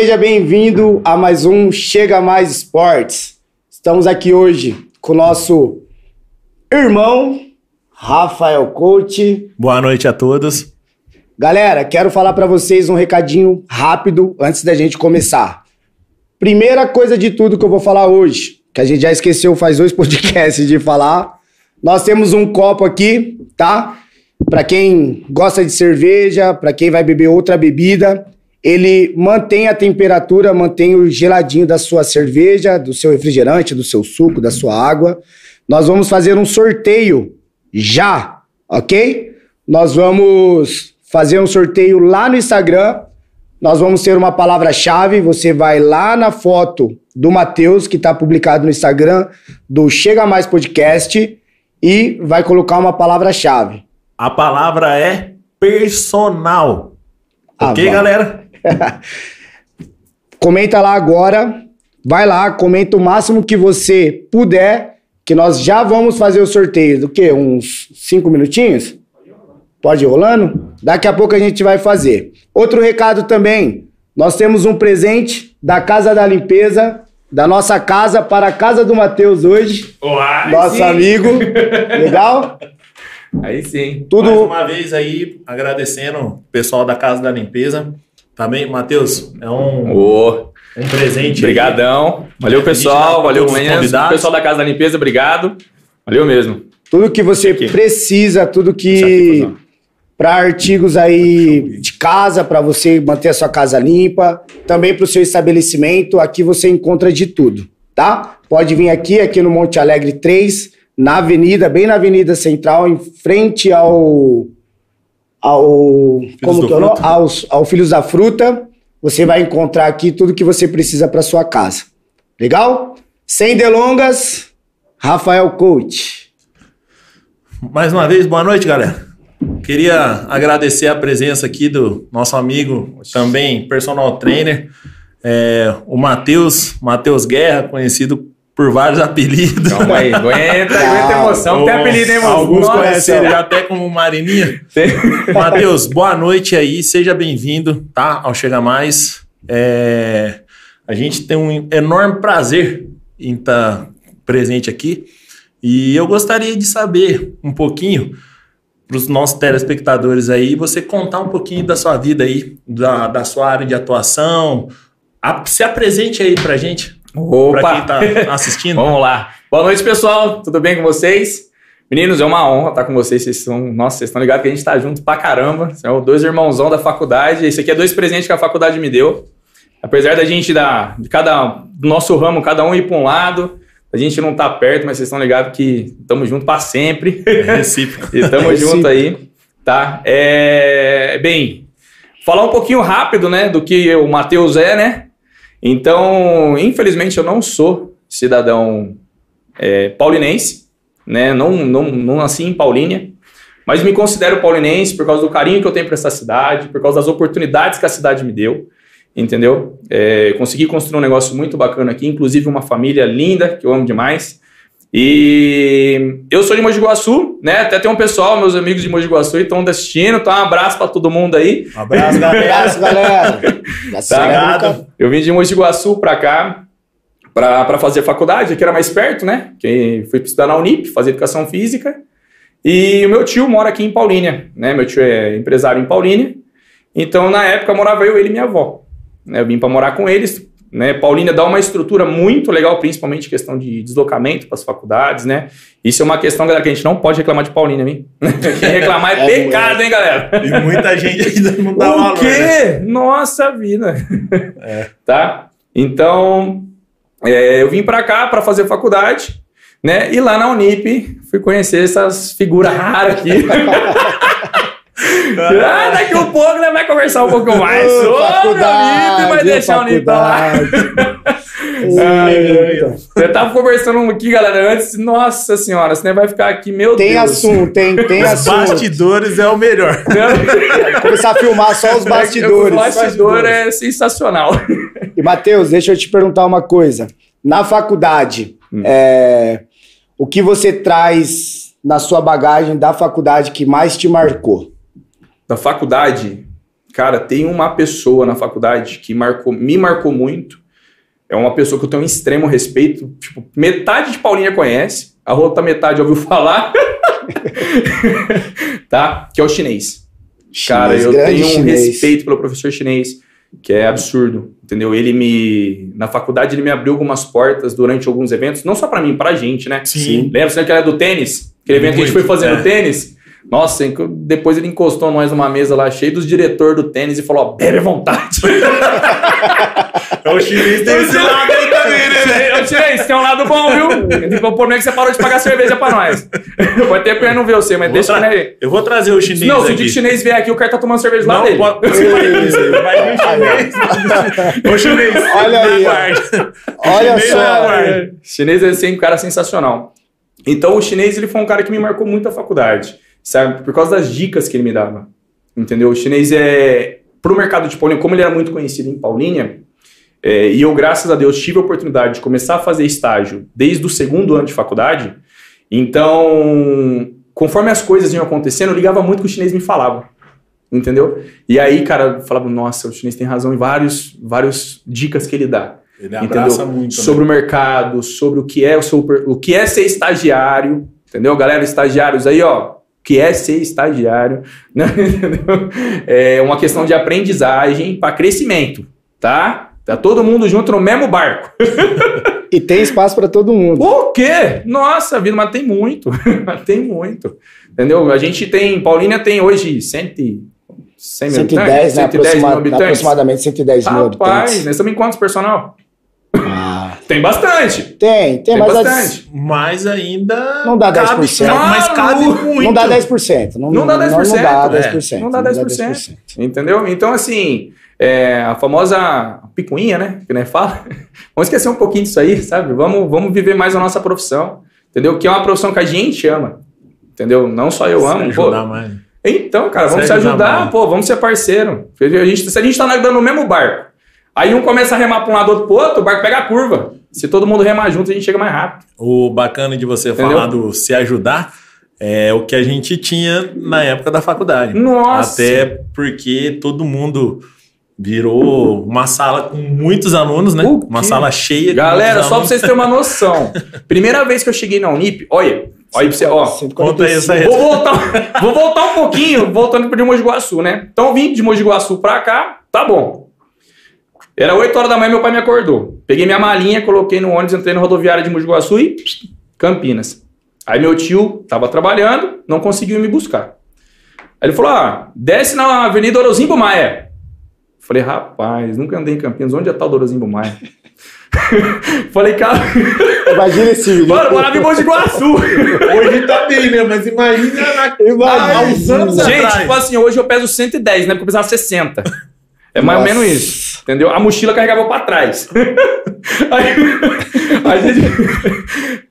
Seja bem-vindo a mais um Chega Mais Esportes. Estamos aqui hoje com o nosso irmão Rafael Coach. Boa noite a todos. Galera, quero falar para vocês um recadinho rápido antes da gente começar. Primeira coisa de tudo que eu vou falar hoje, que a gente já esqueceu faz dois podcasts de falar. Nós temos um copo aqui, tá? Para quem gosta de cerveja, para quem vai beber outra bebida, ele mantém a temperatura, mantém o geladinho da sua cerveja, do seu refrigerante, do seu suco, da sua água. Nós vamos fazer um sorteio já, ok? Nós vamos fazer um sorteio lá no Instagram. Nós vamos ter uma palavra-chave. Você vai lá na foto do Matheus, que está publicado no Instagram do Chega Mais Podcast, e vai colocar uma palavra-chave. A palavra é personal. Ah, ok, vai. galera? Comenta lá agora. Vai lá, comenta o máximo que você puder, que nós já vamos fazer o sorteio. Do quê? Uns cinco minutinhos? Pode ir rolando? Daqui a pouco a gente vai fazer. Outro recado também. Nós temos um presente da Casa da Limpeza, da nossa casa para a casa do Matheus hoje. Uai, Nosso sim. amigo. Legal? Aí sim. Tudo. Mais uma vez aí, agradecendo o pessoal da Casa da Limpeza. Também, Matheus, é um, Ô, um presente. aí. Brigadão. Valeu, pessoal. Valeu, convidados. Pessoal da Casa da Limpeza, obrigado. Valeu mesmo. Tudo que você Aqui. precisa, tudo que para artigos aí de casa, para você manter a sua casa limpa, também para o seu estabelecimento, aqui você encontra de tudo, tá? Pode vir aqui, aqui no Monte Alegre 3, na avenida, bem na Avenida Central, em frente ao ao como do que é o nome? Fruta. Aos- ao Filhos da Fruta. Você vai encontrar aqui tudo que você precisa para sua casa. Legal? Sem delongas, Rafael Coach. Mais uma vez, boa noite, galera. Queria agradecer a presença aqui do nosso amigo, também personal trainer, é, o Matheus, Matheus Guerra, conhecido por vários apelidos. Calma aí. Aguenta, aguenta emoção. Tem apelido, hein, mano? Alguns Nossa. conhecem ele até como Marininha. Matheus, boa noite aí, seja bem-vindo, tá? Ao Chega Mais. É, a gente tem um enorme prazer em estar presente aqui e eu gostaria de saber um pouquinho para os nossos telespectadores aí, você contar um pouquinho da sua vida aí, da, da sua área de atuação. A- se apresente aí pra gente, pra Opa. quem tá assistindo. Vamos lá. Boa noite, pessoal. Tudo bem com vocês? Meninos, é uma honra estar com vocês. Vocês são, nossa, vocês estão ligados que a gente tá junto pra caramba. São dois irmãozão da faculdade. Esse aqui é dois presentes que a faculdade me deu. Apesar da gente da de cada do nosso ramo, cada um ir para um lado, a gente não tá perto, mas vocês estão ligados que estamos juntos para sempre. É recíproco. E tamo Recíproco. junto aí, tá? É, bem, falar um pouquinho rápido, né, do que o Matheus é, né? Então, infelizmente, eu não sou cidadão é, paulinense, né? Não, não, não nasci em Paulínia, mas me considero paulinense por causa do carinho que eu tenho para essa cidade, por causa das oportunidades que a cidade me deu, entendeu? É, consegui construir um negócio muito bacana aqui, inclusive uma família linda, que eu amo demais. E eu sou de Mogi Guaçu, né? Até tem um pessoal, meus amigos de Mogi Guaçu, estão assistindo. Então, um abraço para todo mundo aí. Um abraço, galera. Abraço, galera. Lembra, Eu vim de Mogi Guaçu para cá para fazer faculdade, que era mais perto, né? Que fui estudar na Unip, fazer educação física. E o meu tio mora aqui em Paulínia, né? Meu tio é empresário em Paulínia. Então, na época, morava eu, ele e minha avó. Né? Eu vim para morar com eles. Né? Paulínia dá uma estrutura muito legal, principalmente questão de deslocamento para as faculdades, né? Isso é uma questão, galera, que a gente não pode reclamar de Paulínia, hein? Reclamar é, É, pecado, hein, galera? E muita gente ainda não dá o valor. quê? né? Nossa vida. É. Tá? Então, é, eu vim pra cá pra fazer faculdade, né? E lá na Unip fui conhecer essas figuras raras aqui. Ah, daqui a pouco né, vai conversar um pouco mais Ô, sobre faculdade, Unip, vai deixar Unip pra lá. Ai, Eita. Eu tava conversando aqui, galera, antes. Nossa senhora, senão vai ficar aqui, meu Tem Deus. assunto, tem, tem Os assunto. bastidores é o melhor. Começar a filmar só os bastidores. O bastidor é sensacional. E, Matheus, deixa eu te perguntar uma coisa. Na faculdade, Hum. é, o que você traz na sua bagagem da faculdade que mais te marcou? Da faculdade, cara, tem uma pessoa na faculdade que marcou, me marcou muito. É uma pessoa que eu tenho um extremo respeito. Tipo, metade de Paulinha conhece, a outra metade ouviu falar. tá? Que é o chinês. Cara, Chinês, eu grande tenho um chinês. respeito pelo professor chinês, que é absurdo, entendeu? Ele me. Na faculdade, ele me abriu algumas portas durante alguns eventos, não só pra mim, pra gente, né? Sim. Lembra você que era do tênis? Aquele evento que a gente foi Muito, fazer é. no tênis? Nossa, depois ele encostou nós numa mesa lá, cheio dos diretor do tênis, e falou: ó, bebe à vontade. É o chinês tem esse lado aí também, né? Eu tirei, tem um lado bom, viu? O problema é que você parou de pagar cerveja pra nós. Pode ter pena não ver você, mas Vou deixa tra- ele aí. Eu vou trazer o chinês Não, se o dia chinês vier aqui, o cara tá tomando cerveja lá Não, dele. pode, vai vir, chinês. Ô chinês, Olha aí. Olha só. chinês é assim, um cara sensacional. Então, o chinês ele foi um cara que me marcou muito a faculdade, sabe? Por causa das dicas que ele me dava. Entendeu? O chinês é. Pro mercado de Paulinha, como ele era muito conhecido em Paulinha, é, e eu, graças a Deus, tive a oportunidade de começar a fazer estágio desde o segundo ano de faculdade. Então, conforme as coisas iam acontecendo, eu ligava muito que o chinês me falava. Entendeu? E aí, cara, eu falava, nossa, o chinês tem razão em vários, vários dicas que ele dá Ele abraça entendeu? muito. né? sobre o mercado, sobre o que é o seu, o que é ser estagiário, entendeu? Galera, estagiários aí, ó, o que é ser estagiário, né? É uma questão de aprendizagem para crescimento, tá? Tá todo mundo junto no mesmo barco. E tem espaço pra todo mundo. O quê? Nossa vida, mas tem muito. Tem muito. Entendeu? A gente tem, Paulínia tem hoje 100, e- 100 mil 110, habitantes, né? 110 mil Aproxima- habitantes. aproximadamente 110 mil Rapaz, habitantes. nós estamos em quantos personal? Ah, Tem bastante. tem, tem, Tem mas as- bastante. Mas ainda. Não dá cabe- 10%. Mas cabe muito. não dá 10%. Não, Não dá 10%, Não, não dá é. 10%. Não dá 10%. Entendeu? Então, assim, é, a famosa picuinha, né? Que né, fala. Vamos esquecer um pouquinho disso aí, sabe? Vamos, vamos viver mais a nossa profissão. Entendeu? Que é uma profissão que a gente ama. Entendeu? Não só eu Se amo. pô. ajudar mais. Então, cara, vamos Se se ajudar mais. pô, vamos ser parceiro. A gente, se a gente tá nadando no mesmo barco, aí um começa a remar pra um lado, outro pro outro, o barco pega a curva. Se todo mundo remar junto, a gente chega mais rápido. O bacana de você Entendeu? falar do se ajudar é o que a gente tinha na época da faculdade. Nossa! Até porque todo mundo virou uma sala com muitos alunos, né? O Uma sala cheia. Galera, só pra alunos. vocês terem uma noção. Primeira vez que eu cheguei na Unip, olha, olha pra você, ó. Conta aí essa Vou voltar, vou voltar um pouquinho, voltando de Mogi Guaçu, né? Então eu vim de Mogi Guaçu pra cá, tá bom. Era 8 horas da manhã, meu pai me acordou. Peguei minha malinha, coloquei no ônibus, entrei na rodoviária de Mogi Guaçu e Campinas. Aí meu tio tava trabalhando, não conseguiu me buscar. Aí ele falou: ah, desce na Avenida Orozimbo Maia. Falei, rapaz, nunca andei em Campinas, onde é tal do Orozimbo Maia? Falei, cara, Imagina esse vídeo. mano, morava em Mogi Guaçu. Hoje tá bem, né? Mas imagina na... Imagina. há uns anos Gente, atrás. tipo assim, hoje eu peso 110, né? Porque eu pesava 60. É mais ou menos isso. Entendeu? A mochila carregava pra trás. Aí, a gente.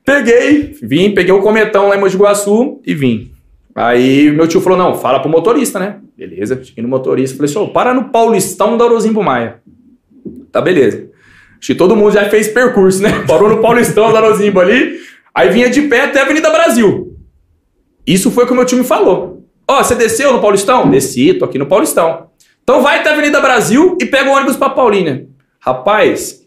peguei, vim, peguei o cometão lá em Mogi Guaçu e vim. Aí meu tio falou: não, fala pro motorista, né? Beleza, cheguei no motorista, falei ô, para no Paulistão da Orozimbo Maia. Tá, beleza. Acho que todo mundo já fez percurso, né? Parou no Paulistão da Orozimbo ali, aí vinha de pé até a Avenida Brasil. Isso foi o que o meu tio me falou. Ó, você desceu no Paulistão? Desci, tô aqui no Paulistão. Então vai até a Avenida Brasil e pega o ônibus pra Paulínia. Rapaz,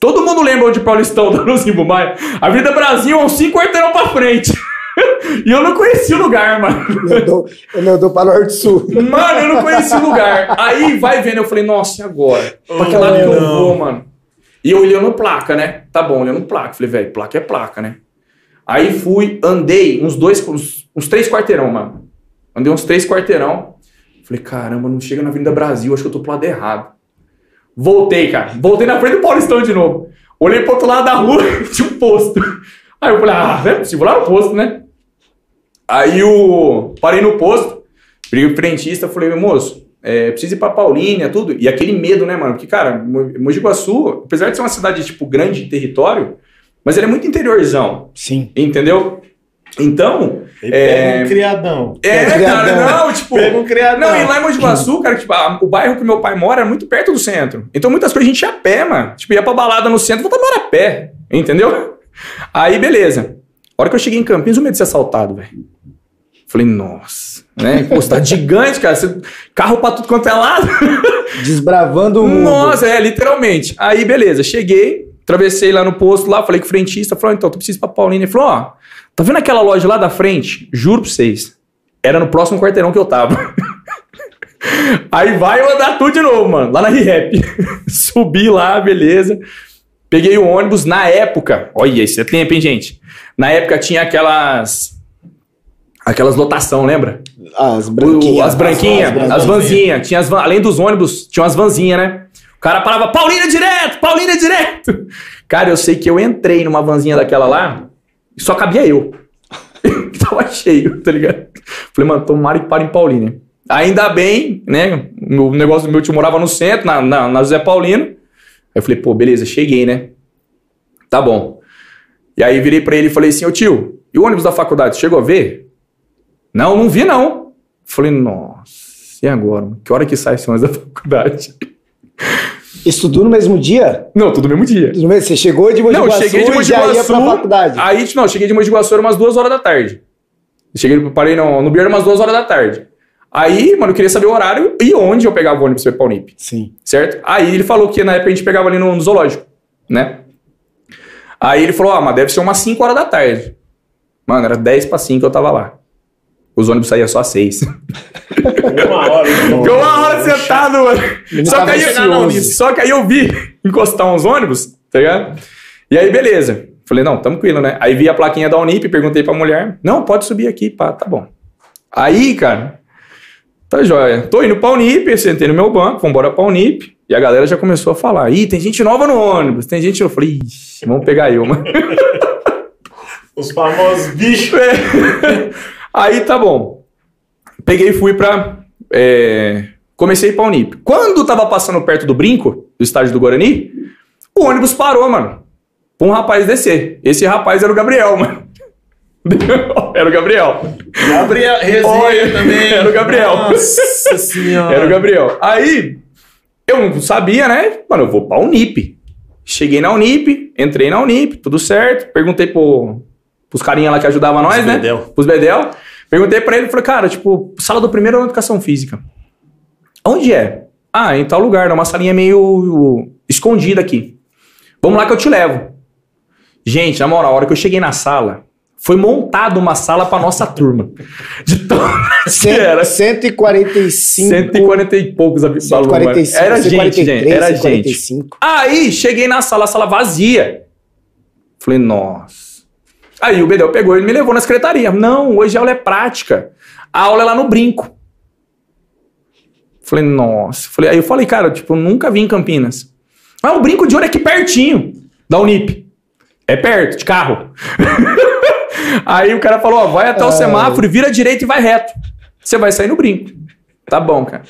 todo mundo lembra onde Paulistão da Luzimbo Maia. Avenida Brasil é uns cinco quarteirão pra frente. e eu não conhecia o lugar, mano. Ele andou, ele andou para o Norte Sul. Mano, eu não conhecia o lugar. Aí vai vendo, eu falei, nossa, e agora? Pra que lado que eu não. vou, mano? E eu olhando placa, né? Tá bom, olhando placa. Falei, velho, placa é placa, né? Aí fui, andei uns dois, uns, uns três quarteirão, mano. Andei uns três quarteirão. Falei, caramba, não chega na Avenida Brasil, acho que eu tô pro lado errado. Voltei, cara. Voltei na frente do Paulistão de novo. Olhei pro outro lado da rua, tinha um posto. Aí eu falei, ah, não é possível, lá no posto, né? Aí eu parei no posto, briguei o frentista, falei, meu moço, é, preciso ir pra Paulínia, tudo. E aquele medo, né, mano? Porque, cara, Mo- Mogi Guaçu, apesar de ser uma cidade, tipo, grande em território, mas ele é muito interiorzão, Sim. entendeu? Então, É. pega um criadão. é, É, cara, criadão. não, tipo... Pega um criadão. Não, e lá em Mogi Guaçu, cara, tipo, a- o bairro que meu pai mora é muito perto do centro. Então muitas coisas a gente ia a pé, mano. Tipo, ia pra balada no centro, voltava a pé. Entendeu? Aí, beleza. A hora que eu cheguei em Campinas, o medo de ser assaltado, velho. Falei, nossa. Né? Pô, cidade gigante, cara. Você- carro pra tudo quanto é lado. Desbravando o mundo. Nossa, é, literalmente. Aí, beleza, cheguei, atravessei lá no posto lá, falei com o frentista, falou, então, tu precisa ir pra Paulínia. Ele falou, ó, tá vendo aquela loja lá da frente? Juro pra vocês, era no próximo quarteirão que eu tava. Aí vai andar tudo de novo, mano, lá na ReHap. Subi lá, beleza. Peguei o ônibus na época. Olha, esse é tempo, hein, gente? Na época tinha aquelas. Aquelas lotação, lembra? As O- branquinhas. as branquinhas, As as vanzinhas. Tinha as van- além dos ônibus, tinha umas vanzinhas, né? O cara parava, Paulina direto, Paulina direto. Cara, eu sei que eu entrei numa vanzinha daquela lá e só cabia eu. Tava cheio, tá ligado? Falei, mano, tomara que pare em Paulina. Ainda bem, né? O negócio do meu tio morava no centro, na, na, na José Paulino. Aí eu falei, pô, beleza, cheguei, né? Tá bom. E aí virei pra ele e falei assim, ô tio, e o ônibus da faculdade, chegou a ver? Não, não vi não. Falei, nossa, e agora? Que hora que sai esse ônibus da faculdade? Estudou no mesmo dia? Não, tudo no mesmo dia. Tudo bem? Você chegou de Mogi Não, eu Guaçu cheguei de Mogi e já ia pra faculdade. Aí, não, cheguei de Mogi Guaçu era umas duas horas da tarde. Cheguei, parei no, no Bier umas duas horas da tarde. Aí, mano, eu queria saber o horário e onde eu pegava o ônibus pra ir pra Unip, Sim. certo? Aí ele falou que na época a gente pegava ali no, no zoológico, né? Aí ele falou, ah, mas deve ser umas 5 horas da tarde. Mano, era 10 pra 5 eu tava lá. Os ônibus saíam só às 6. Uma hora. Ficou uma hora sentado, mano. Só que, aí, não, só que aí eu vi encostar uns ônibus, tá ligado? E aí, beleza. Falei, não, tranquilo, né? Aí vi a plaquinha da Unip, perguntei pra mulher. Não, pode subir aqui, pá, tá bom. Aí, cara, tá jóia. Tô indo pra Unip, sentei no meu banco, vambora pra Unip. E a galera já começou a falar. Ih, tem gente nova no ônibus, tem gente. Eu falei, ixi, vamos pegar eu, mano. Os famosos bichos. É. Aí tá bom. Peguei e fui pra. é, Comecei pra Unip. Quando tava passando perto do brinco, do estádio do Guarani, o ônibus parou, mano. Pra um rapaz descer. Esse rapaz era o Gabriel, mano. era o Gabriel. Gabriel Olha, também. era o Gabriel. Nossa senhora. Era o Gabriel. Aí, eu não sabia, né? Mano, eu vou pra Unip. Cheguei na Unip, entrei na Unip, tudo certo. Perguntei pro, pros carinha lá que ajudavam nós, Os né? Bedel. Pros Bedel. Perguntei pra ele, falei, cara, tipo, sala do primeiro é educação física. Onde é? Ah, em tal lugar, numa salinha meio escondida aqui. Vamos lá que eu te levo. Gente, na moral, a hora que eu cheguei na sala, foi montada uma sala pra nossa turma. De tão que Cem- era. 145. 140 e poucos alunos. mano. 145. Era gente, 143, gente. Era gente. 145. Aí, cheguei na sala, a sala vazia. Falei, nossa. Aí o Bedel pegou e me levou na secretaria. Não, hoje a aula é prática. A aula é lá no brinco. Falei, nossa. Falei, aí eu falei, cara, tipo, eu nunca vi em Campinas. Ah, o brinco de ouro é aqui pertinho da Unip. É perto, de carro. aí o cara falou, ó, vai até o semáforo, vira à direita e vai reto. Você vai sair no brinco. Tá bom, cara.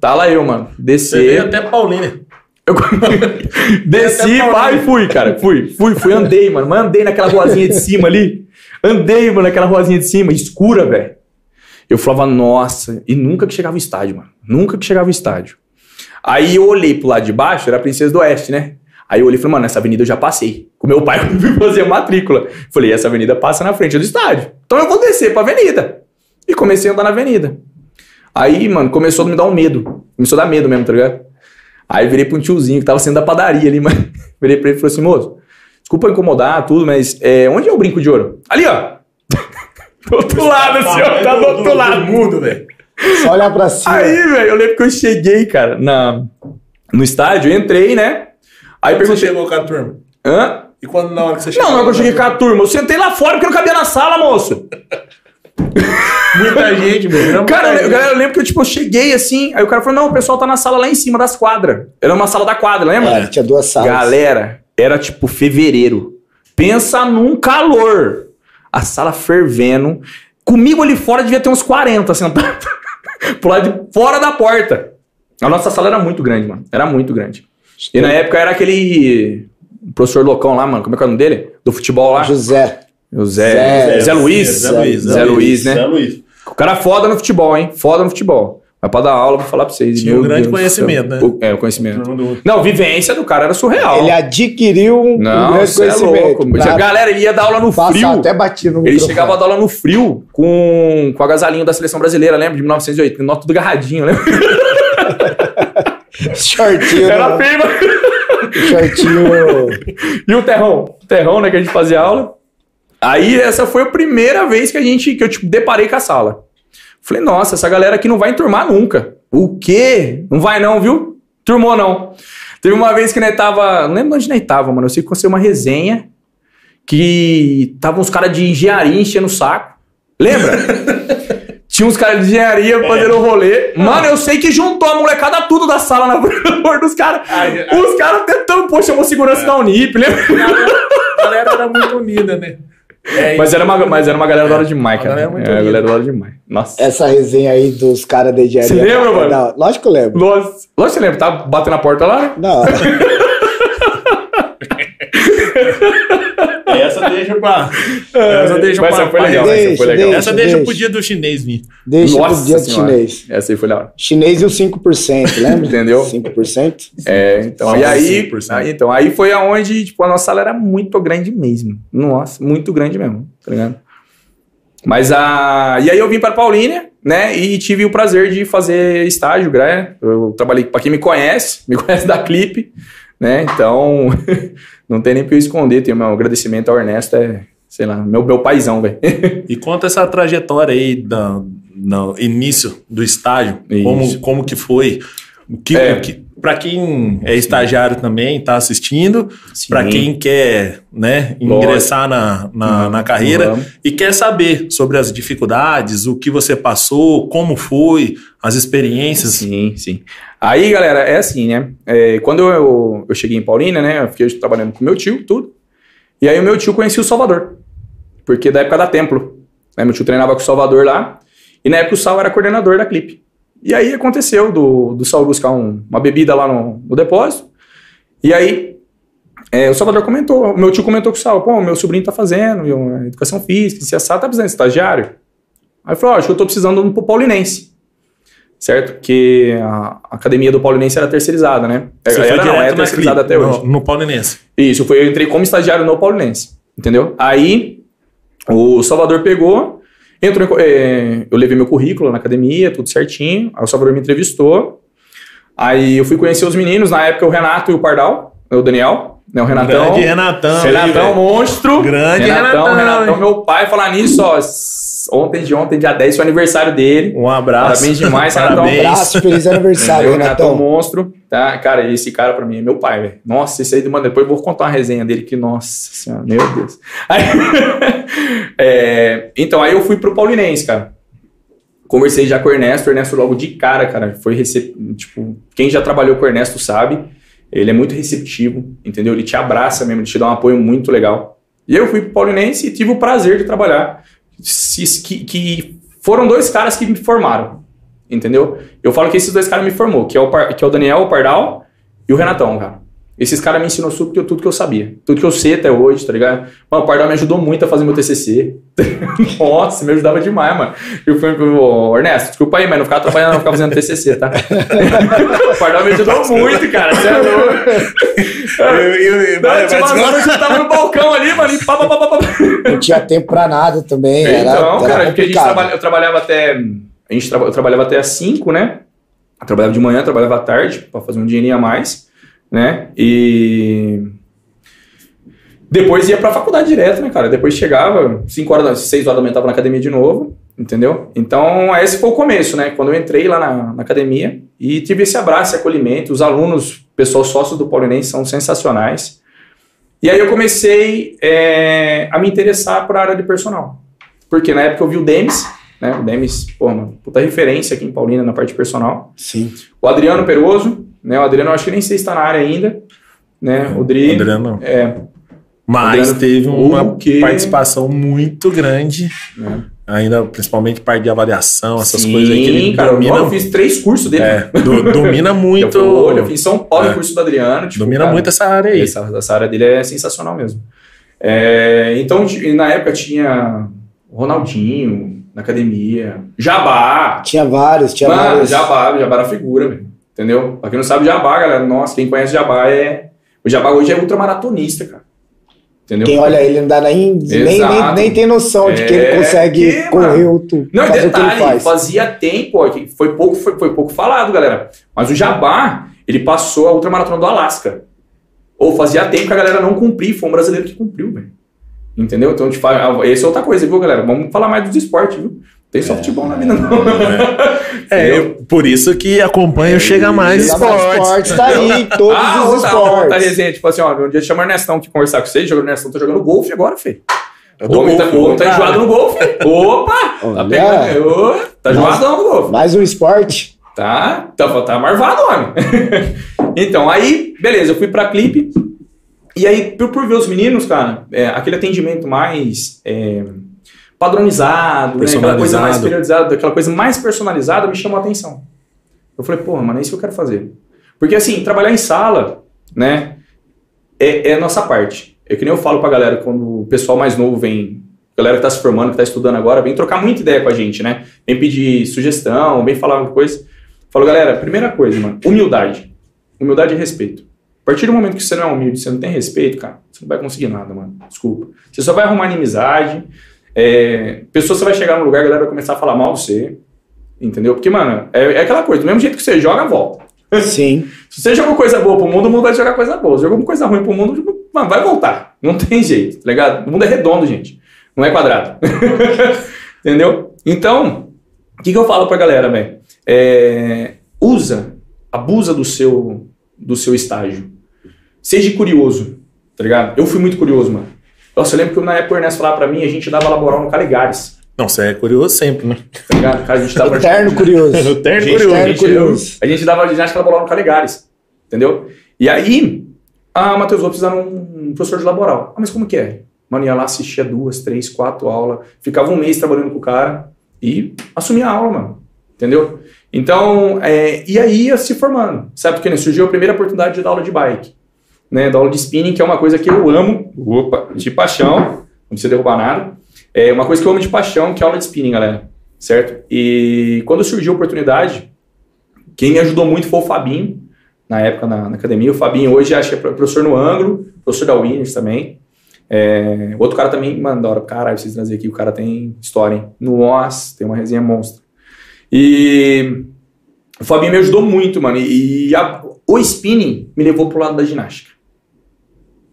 Tá lá eu, mano. Descer. veio até Paulínia. Eu desci, e fui, cara. Fui, fui, fui, andei, mano. Mas andei naquela ruazinha de cima ali. Andei, mano, naquela ruazinha de cima, escura, velho. Eu falava, nossa, e nunca que chegava o estádio, mano. Nunca que chegava o estádio. Aí eu olhei pro lado de baixo, era a Princesa do Oeste, né? Aí eu olhei e falei, mano, essa avenida eu já passei. Com meu pai eu fui fazer a matrícula. Falei, essa avenida passa na frente do estádio. Então eu vou descer pra avenida. E comecei a andar na avenida. Aí, mano, começou a me dar um medo. Começou a dar medo mesmo, tá ligado? Aí virei pra um tiozinho que tava saindo da padaria ali, mano. Virei pra ele e falei assim, moço, desculpa incomodar, tudo, mas é, onde é o brinco de ouro? Ali, ó. do outro lado, assim, ó. Tá do outro lado. mundo, velho. Só olhar pra cima. Aí, velho, eu lembro que eu cheguei, cara, na, no estádio, eu entrei, né? Aí Você perguntei. chegou com a turma. Hã? E quando na hora que você chegou? Não, na hora que eu cheguei com a turma, eu sentei lá fora porque eu não cabia na sala, moço. Muita gente, muita Cara, eu, galera, eu lembro que eu, tipo, eu cheguei assim, aí o cara falou: não, o pessoal tá na sala lá em cima das quadras. Era uma sala da quadra, lembra? É, tinha duas salas. Galera, era tipo fevereiro. Pensa num calor. A sala fervendo. Comigo ali fora devia ter uns 40 sentados. Pro lado de fora da porta. A nossa sala era muito grande, mano. Era muito grande. E na época era aquele professor loucão lá, mano. Como é que é o nome dele? Do futebol lá. José. O Zé, Zé- Zé, Luiz. Zé Luiz. Zé Luiz, né? Zé Luiz. O cara foda no futebol, hein? Foda no futebol. Mas pra dar aula, vou falar pra vocês. Tinha um grande Deus conhecimento, né? O- É, o conhecimento. Não, vivência do cara era surreal. Ele adquiriu um Não, grande você é louco. pra Galera, ele ia dar aula no passar frio. até batido no Ele microfone. chegava a dar aula no frio com, com agasalhinho da seleção brasileira, lembra? De 1908. Nota tudo agarradinho, lembra? Shortinho. Era né? feio. Shortinho. E o terrão? O terrão, né, que a gente fazia aula. Aí essa foi a primeira vez que a gente que eu tipo deparei com a sala. Falei, nossa, essa galera aqui não vai enturmar nunca. O quê? Não vai não, viu? Turmou não. Teve uma vez que nós tava, não lembro onde nós tava, mano, eu sei que aconteceu uma resenha que tava uns caras de engenharia enchendo o saco. Lembra? Tinha uns caras de engenharia fazendo rolê. Mano, eu sei que juntou a molecada tudo da sala na frente dos caras. Os caras tentando, pô, chamou segurança da Unip, lembra? A galera era muito unida, né? É, Mas era uma, mas era uma galera da hora demais, cara. galera é muito é, a galera da hora demais. Nossa. Essa resenha aí dos caras da engenharia. Você lembra, mano? Não, lógico que eu lembro. Lógico que você lembra, tá batendo na porta lá? Não, Essa deixa pra. Essa deixa Mas pra. essa foi legal, essa Deixa, foi legal. deixa. Essa deixa pro dia do chinês vir. deixa Nossa pro dia do Senhora. chinês. Essa aí foi hora. Chinês e o 5%, lembra? Entendeu? 5%? É, então, e aí, 5%. aí, então, aí foi aonde, tipo, a nossa sala era muito grande mesmo. Nossa, muito grande mesmo, tá ligado? Mas a... E aí eu vim para Paulínia, né, e tive o prazer de fazer estágio, né? Eu trabalhei, pra quem me conhece, me conhece da Clipe, né, então não tem nem pra eu esconder, tenho meu agradecimento ao Ernesto, é, sei lá, meu, meu paizão, velho. E conta essa trajetória aí da, no início do estágio. Isso. Como, como que foi? O que, É. que, para quem é estagiário também, tá assistindo, para quem quer né, ingressar na, na, na carreira Vamos. e quer saber sobre as dificuldades, o que você passou, como foi, as experiências. Sim, sim. Aí, galera, é assim, né? É, quando eu, eu cheguei em Paulínia, né? Eu fiquei trabalhando com meu tio, tudo. E aí o meu tio conhecia o Salvador. Porque da época da Templo. Né? Meu tio treinava com o Salvador lá. E na época o Sal era coordenador da Clipe. E aí aconteceu do, do Sal buscar um- uma bebida lá no, no depósito. E aí é, o Salvador comentou, o meu tio comentou com o Sal, pô, meu sobrinho tá fazendo educação física, se assar, tá precisando de estagiário? Aí falou, ó, acho que eu tô precisando um paulinense certo? Porque a academia do Paulinense era terceirizada, né? Você foi era, não, é terceirizada até hoje. No, no Paulinense. Isso, foi, eu entrei como estagiário no Paulinense, entendeu? Aí o Salvador pegou, entrou é, eu levei meu currículo na academia, tudo certinho, aí o Salvador me entrevistou, aí eu fui conhecer os meninos, na época o Renato e o Pardal, o Daniel, né, o Renatão. Grande Renatão. aí, Renatão, velho. monstro. Grande Renatão, Renatão, Renatão, meu pai, falar nisso, ó, ontem de ontem, dia 10, foi o aniversário dele. Um abraço. Parabéns demais, Renatão. Parabéns. Abraço, feliz aniversário, o Renato é um Renatão. monstro, tá? Cara, esse cara pra mim é meu pai, velho. Nossa, esse aí, mano, depois eu vou contar uma resenha dele que, nossa senhora, meu Deus. Aí, é, então, aí eu fui pro Paulinense, cara. Conversei já com o Ernesto, o Ernesto logo de cara, cara, foi recep... tipo, quem já trabalhou com o Ernesto sabe, ele é muito receptivo, entendeu? Ele te abraça mesmo, ele te dá um apoio muito legal. E eu fui pro Paulinense e tive o prazer de trabalhar, que, que foram dois caras que me formaram, entendeu? Eu falo que esses dois caras me formou, que é o, que é o Daniel, o Pardal e o Renatão, cara. Esses caras me ensinou tudo que, eu, tudo que eu sabia. Tudo que eu sei até hoje, tá ligado? Mano, o Pardal me ajudou muito a fazer meu TCC. Nossa, me ajudava demais, mano. Eu fui pro Ernesto, desculpa aí, mas não ficava trabalhando, não ficava fazendo TCC, tá? o Pardal me ajudou muito, cara. Você é louco. Não, tinha umas horas que eu tava no balcão ali, mano, e pá, pá, pá, pá, pá. Não tinha tempo pra nada também. Era, Então, era cara, porque a gente trabalha, eu trabalhava até. A gente traba- eu trabalhava até às 5, né? Eu trabalhava de manhã, trabalhava à tarde, pra fazer um dinheirinho a mais, né? E. Depois ia pra faculdade direto, né, cara? Depois chegava, 5 horas, da- 6 horas da manhã tava na academia de novo, entendeu? Então, esse foi o começo, né? Quando eu entrei lá na, na academia e tive esse abraço e acolhimento. Os alunos, pessoal sócios do Paulinense são sensacionais. E aí eu comecei é, a me interessar por área de personal. Porque na época eu vi o Demis, né? O Demis, pô, uma puta referência aqui em Paulina na parte de personal. Sim. O Adriano Peroso, né? O Adriano eu acho que nem sei se está na área ainda, né? O Dri. Adriano. É, Mas Adriano, teve uma o quê? participação muito grande, né? ainda principalmente parte de avaliação, essas Sim, coisas aí que ele cara, domina. eu fiz três cursos dele. é, do- domina muito. eu fiz em São Paulo É. o curso do Adriano. Tipo, domina cara, muito essa área aí. Essa, essa área dele é sensacional mesmo. É, então, na época tinha o Ronaldinho, na academia. Jabá. Tinha vários, tinha Mano, vários. Jabá, Jabá era figura, velho. Entendeu? Pra quem não sabe, Jabá, galera, nossa, quem conhece Jabá é. O Jabá hoje é ultramaratonista, cara. Entendeu? Quem olha ele não dá nem, nem, nem, nem tem noção de que ele É, consegue que, correr o tu, Não, fazer o que ele detalhe, faz. fazia tempo, ó, foi pouco, foi, foi pouco falado, galera. Mas o Jabá, ele passou a ultramaratona do Alasca. Ou fazia tempo que a galera não cumpriu, foi um brasileiro que cumpriu, velho. Entendeu? Então, tipo, ah, essa é outra coisa, viu, galera? Vamos falar mais dos esportes, viu? Tem só futebol na vida, não. É, eu- por isso que acompanho o Chega Mais Chega Mais Esportes. Esportes tá aí, todos ah, os outra esportes. resenha, tipo assim, ó, um dia chama o Ernestão aqui conversar com vocês, jogando o Ernestão, tá jogando golfe agora, Fê. É O homem tá, o homem tá enjoado no golfe. Opa! Tá Olha. pegando. Ô, tá enjoadão no golfe. Mais um esporte. Tá, tá, tá marvado, homem. então, aí, beleza, eu fui pra clipe. E aí, por, por ver os meninos, cara, é, aquele atendimento mais é, padronizado, né, aquela coisa mais periodizada, aquela coisa mais personalizada, me chamou a atenção. Eu falei, porra, mano, é isso que eu quero fazer. Porque assim, trabalhar em sala, né, é, é a nossa parte. É que nem eu falo pra galera, quando o pessoal mais novo vem, galera que tá se formando, que tá estudando agora, vem trocar muita ideia com a gente, né? Vem pedir sugestão, vem falar uma coisa. Falo, galera, primeira coisa, mano, humildade. Humildade e respeito. A partir do momento que você não é humilde, você não tem respeito, cara, você não vai conseguir nada, mano. Desculpa. Você só vai arrumar inimizade. É, pessoa, você vai chegar no lugar, a galera vai começar a falar mal de você. Entendeu? Porque, mano, é, é aquela coisa, do mesmo jeito que você joga, volta. Sim. Se você jogou coisa boa pro mundo, o mundo vai jogar coisa boa. Se jogou coisa ruim pro mundo, mano, vai voltar. Não tem jeito, tá ligado? O mundo é redondo, gente. Não é quadrado. Entendeu? Então, o que, que eu falo pra galera, velho? É, usa, abusa do seu, do seu estágio. Seja curioso, tá ligado? Eu fui muito curioso, mano. Nossa, eu lembro que na época o Ernesto falava pra mim, a gente dava laboral no Caligares, Não, você é curioso sempre, né? tá ligado? Cara, a gente dava... Eterno curioso. Eterno Gente, curioso. eterno gente, curioso. A gente dava ginástica laboral no Caligares, entendeu? E aí, a Matheus Lopes era um professor de laboral. Ah, mas como que é? Mano, ia lá, assistia duas, três, quatro aulas, ficava um mês trabalhando com o cara e assumia a aula, mano. Entendeu? Então, é, e aí ia se formando. Sabe porque né, surgiu a primeira oportunidade de dar aula de bike, né? Da aula de spinning, que é uma coisa que eu amo, opa, de paixão, não precisa derrubar nada. É uma coisa que eu amo de paixão, que é a aula de spinning, galera. Certo? E quando surgiu a oportunidade, quem me ajudou muito foi o Fabinho, na época na, na academia. O Fabinho hoje acho que é professor no Anglo, professor da Winners também. É, outro cara também, mano, da hora, caralho, vocês trazer aqui, o cara tem história, hein? Nossa, tem uma resenha monstra. E o Fabinho me ajudou muito, mano. E a- o spinning me levou pro lado da ginástica.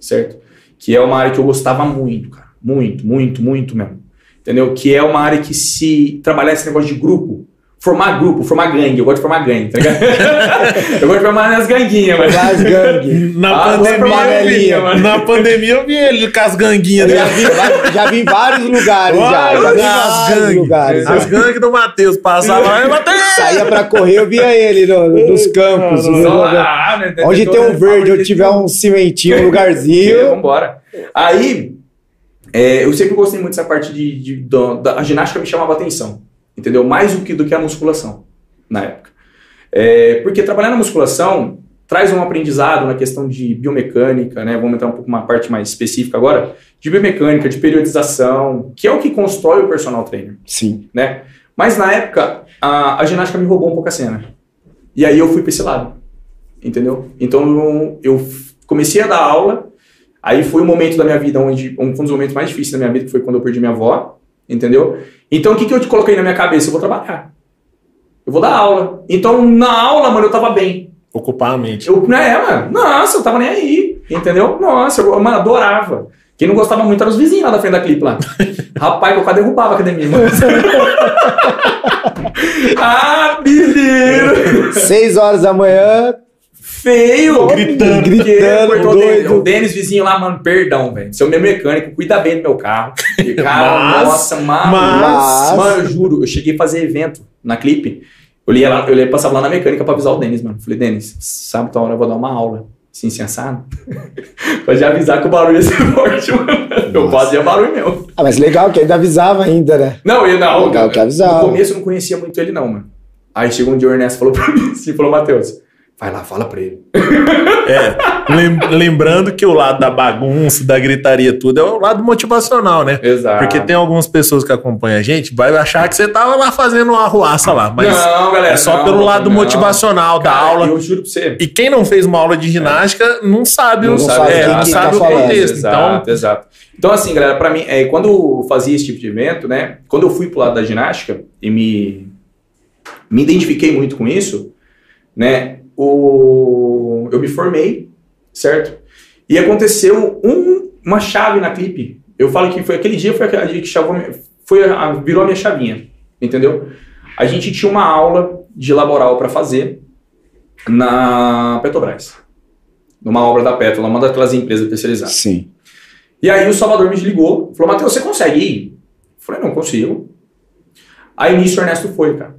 Certo? Que é uma área que eu gostava muito, cara. Muito, muito, muito mesmo. Entendeu? Que é uma área que se trabalhar esse negócio de grupo, formar grupo, formar gangue. Eu gosto de formar gangue, tá ligado? eu gosto de formar nas ganguinhas, mas. Das gangues. Na, Ah, pandemia, eu vi, mano. na pandemia eu vi ele com as ganguinhas já dele. vi, já vi em vários lugares já. Já vi As gangues. lugares. As gangues do Matheus passavam lá e Matheus. Saía pra correr, eu via ele no- nos campos. Não, no- Ah, né, Onde tem um verde, onde tiver um cimentinho, um lugarzinho. Vambora. Aí, é, eu sempre gostei muito dessa parte de. de- da, da- a ginástica me chamava atenção. Entendeu? Mais do que, do que a musculação, na época. É, porque trabalhar na musculação traz um aprendizado na questão de biomecânica, né? Vamos entrar um pouco uma parte mais específica agora, de biomecânica, de periodização, que é o que constrói o personal trainer Sim. né? Mas na época, a, a ginástica me roubou um pouco a cena. E aí eu fui pra esse lado, entendeu? Então eu, comecei a dar aula, aí foi um momento da minha vida onde, um dos momentos mais difíceis da minha vida, que foi quando eu perdi minha avó, entendeu? Então o que, que eu te coloquei na minha cabeça? Eu vou trabalhar. Eu vou dar aula. Então na aula, mano, eu tava bem. Ocupar a mente. Eu, é, mano, nossa, eu tava nem aí, entendeu? Nossa, eu mano, adorava. Quem não gostava muito eram os vizinhos lá da frente da clipe lá. Rapaz, que eu quase derrubava a academia, mano. ah, menino! Seis horas da manhã, Feio! Gritando. Gritando, cortou o Denis. doido. O Denis, vizinho lá, mano, perdão, velho. Seu meu mecânico, cuida bem do meu carro. E, cara, Mas- nossa, mano. mas- Mano, eu juro, eu cheguei a fazer evento na clipe. Eu ia lá, eu ia, passava lá na mecânica pra avisar o Denis, mano. Falei, Denis, sabe tal hora eu vou dar uma aula. Assim, sensado. Pode avisar que o barulho ia ser forte, mano. Eu Nossa. fazia barulho meu. Ah, mas legal que ainda avisava ainda, né? Não, eu não. Legal que avisava. No começo eu não conhecia muito ele, não, mano. Aí chegou um dia o Ernesto falou pra mim assim, falou, Matheus, Vai lá, fala pra ele. É, lem- lembrando que o lado da bagunça, da gritaria, tudo é o lado motivacional, né? Exato. Porque tem algumas pessoas que acompanham a gente, vai achar que você tava lá fazendo uma arruaça lá, mas não, galera. é só não, pelo lado não. motivacional da Cara, aula. Eu juro pra você. E quem não fez uma aula de ginástica não sabe, Não o, sabe é, não que sabe tá o contexto. Exato, Então, exato. Então, assim, galera, pra mim, é, quando eu fazia esse tipo de evento, né? Quando eu fui pro lado da ginástica e me, me identifiquei muito com isso, né? O, eu me formei, certo? E aconteceu um- uma chave na clipe. Eu falo que foi aquele dia, foi aquele dia que chavou, foi a- virou a minha chavinha, entendeu? A gente tinha uma aula de laboral para fazer na Petrobras. Numa obra da Petro, uma daquelas empresas terceirizadas. Sim. E aí o Salvador me ligou, falou, Matheus, você consegue ir? Eu falei, não consigo. Aí nisso o Ernesto foi, cara.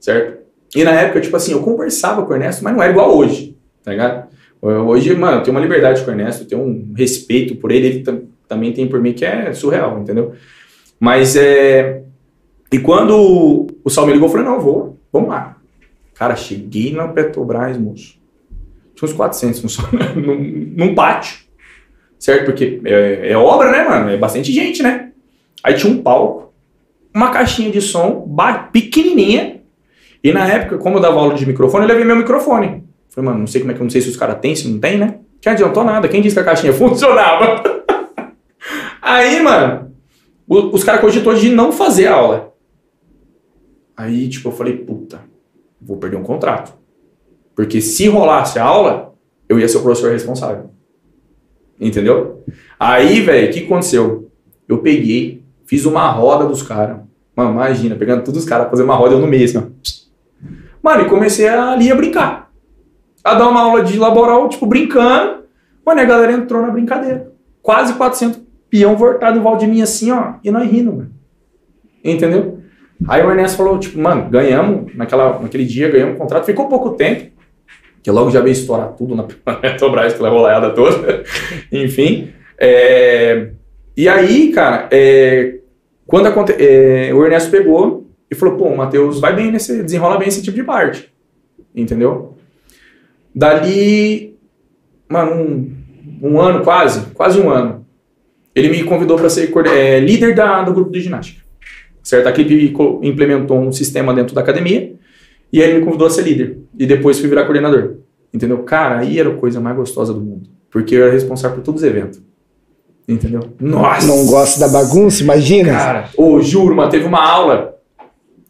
Certo? E na época, tipo assim, eu conversava com o Ernesto, mas não era igual hoje, tá ligado? Eu- Hoje, mano, eu tenho uma liberdade com o Ernesto, eu tenho um respeito por ele, ele tam- também tem por mim, que é surreal, entendeu? Mas é. E quando o Sal me ligou, eu falei, não, vou, vamos lá. Cara, cheguei na Petrobras, moço. Tinha uns 400 funcionários num, num pátio certo? Porque é, é obra, né, mano? É bastante gente, né? Aí tinha um palco, uma caixinha de som pequenininha. E na época, como eu dava aula de microfone, eu levei meu microfone. Falei, mano, não sei como é que eu não sei se os caras têm, se não tem, né? Que adiantou nada. Quem disse que a caixinha funcionava? Aí, mano, os caras cogitou de não fazer a aula. Aí, tipo, eu falei, puta, vou perder um contrato. Porque se rolasse a aula, eu ia ser o professor responsável. Entendeu? Aí, velho, o que aconteceu? Eu peguei, fiz uma roda dos caras. Mano, imagina, pegando todos os caras, fazer uma roda eu no meio, assim. Mano, e comecei ali a brincar. A dar uma aula de laboral, tipo, brincando. Mano, a galera entrou na brincadeira. Quase 400 peão voltado em volta de mim, assim, ó. E nós rindo, mano. Entendeu? Aí o Ernesto falou, tipo, mano, ganhamos naquela, naquele dia, ganhamos o contrato. Ficou pouco tempo, que logo já veio estourar tudo na Petrobras, aquela rolada toda. Enfim. é, E aí, cara, é, quando aconte... é, o Ernesto pegou e falou, pô, o Matheus vai bem nesse, desenrola bem esse tipo de parte. Entendeu? Dali, mano, um, um ano quase, quase um ano, ele me convidou para ser é, líder da, do grupo de ginástica. Certo? A Clipe implementou um sistema dentro da academia e aí ele me convidou a ser líder. E depois fui virar coordenador. Entendeu? Cara, aí era a coisa mais gostosa do mundo. Porque eu era responsável por todos os eventos. Entendeu? Nossa! Não gosta da bagunça, imagina? Cara, ô, juro, mano, teve uma aula.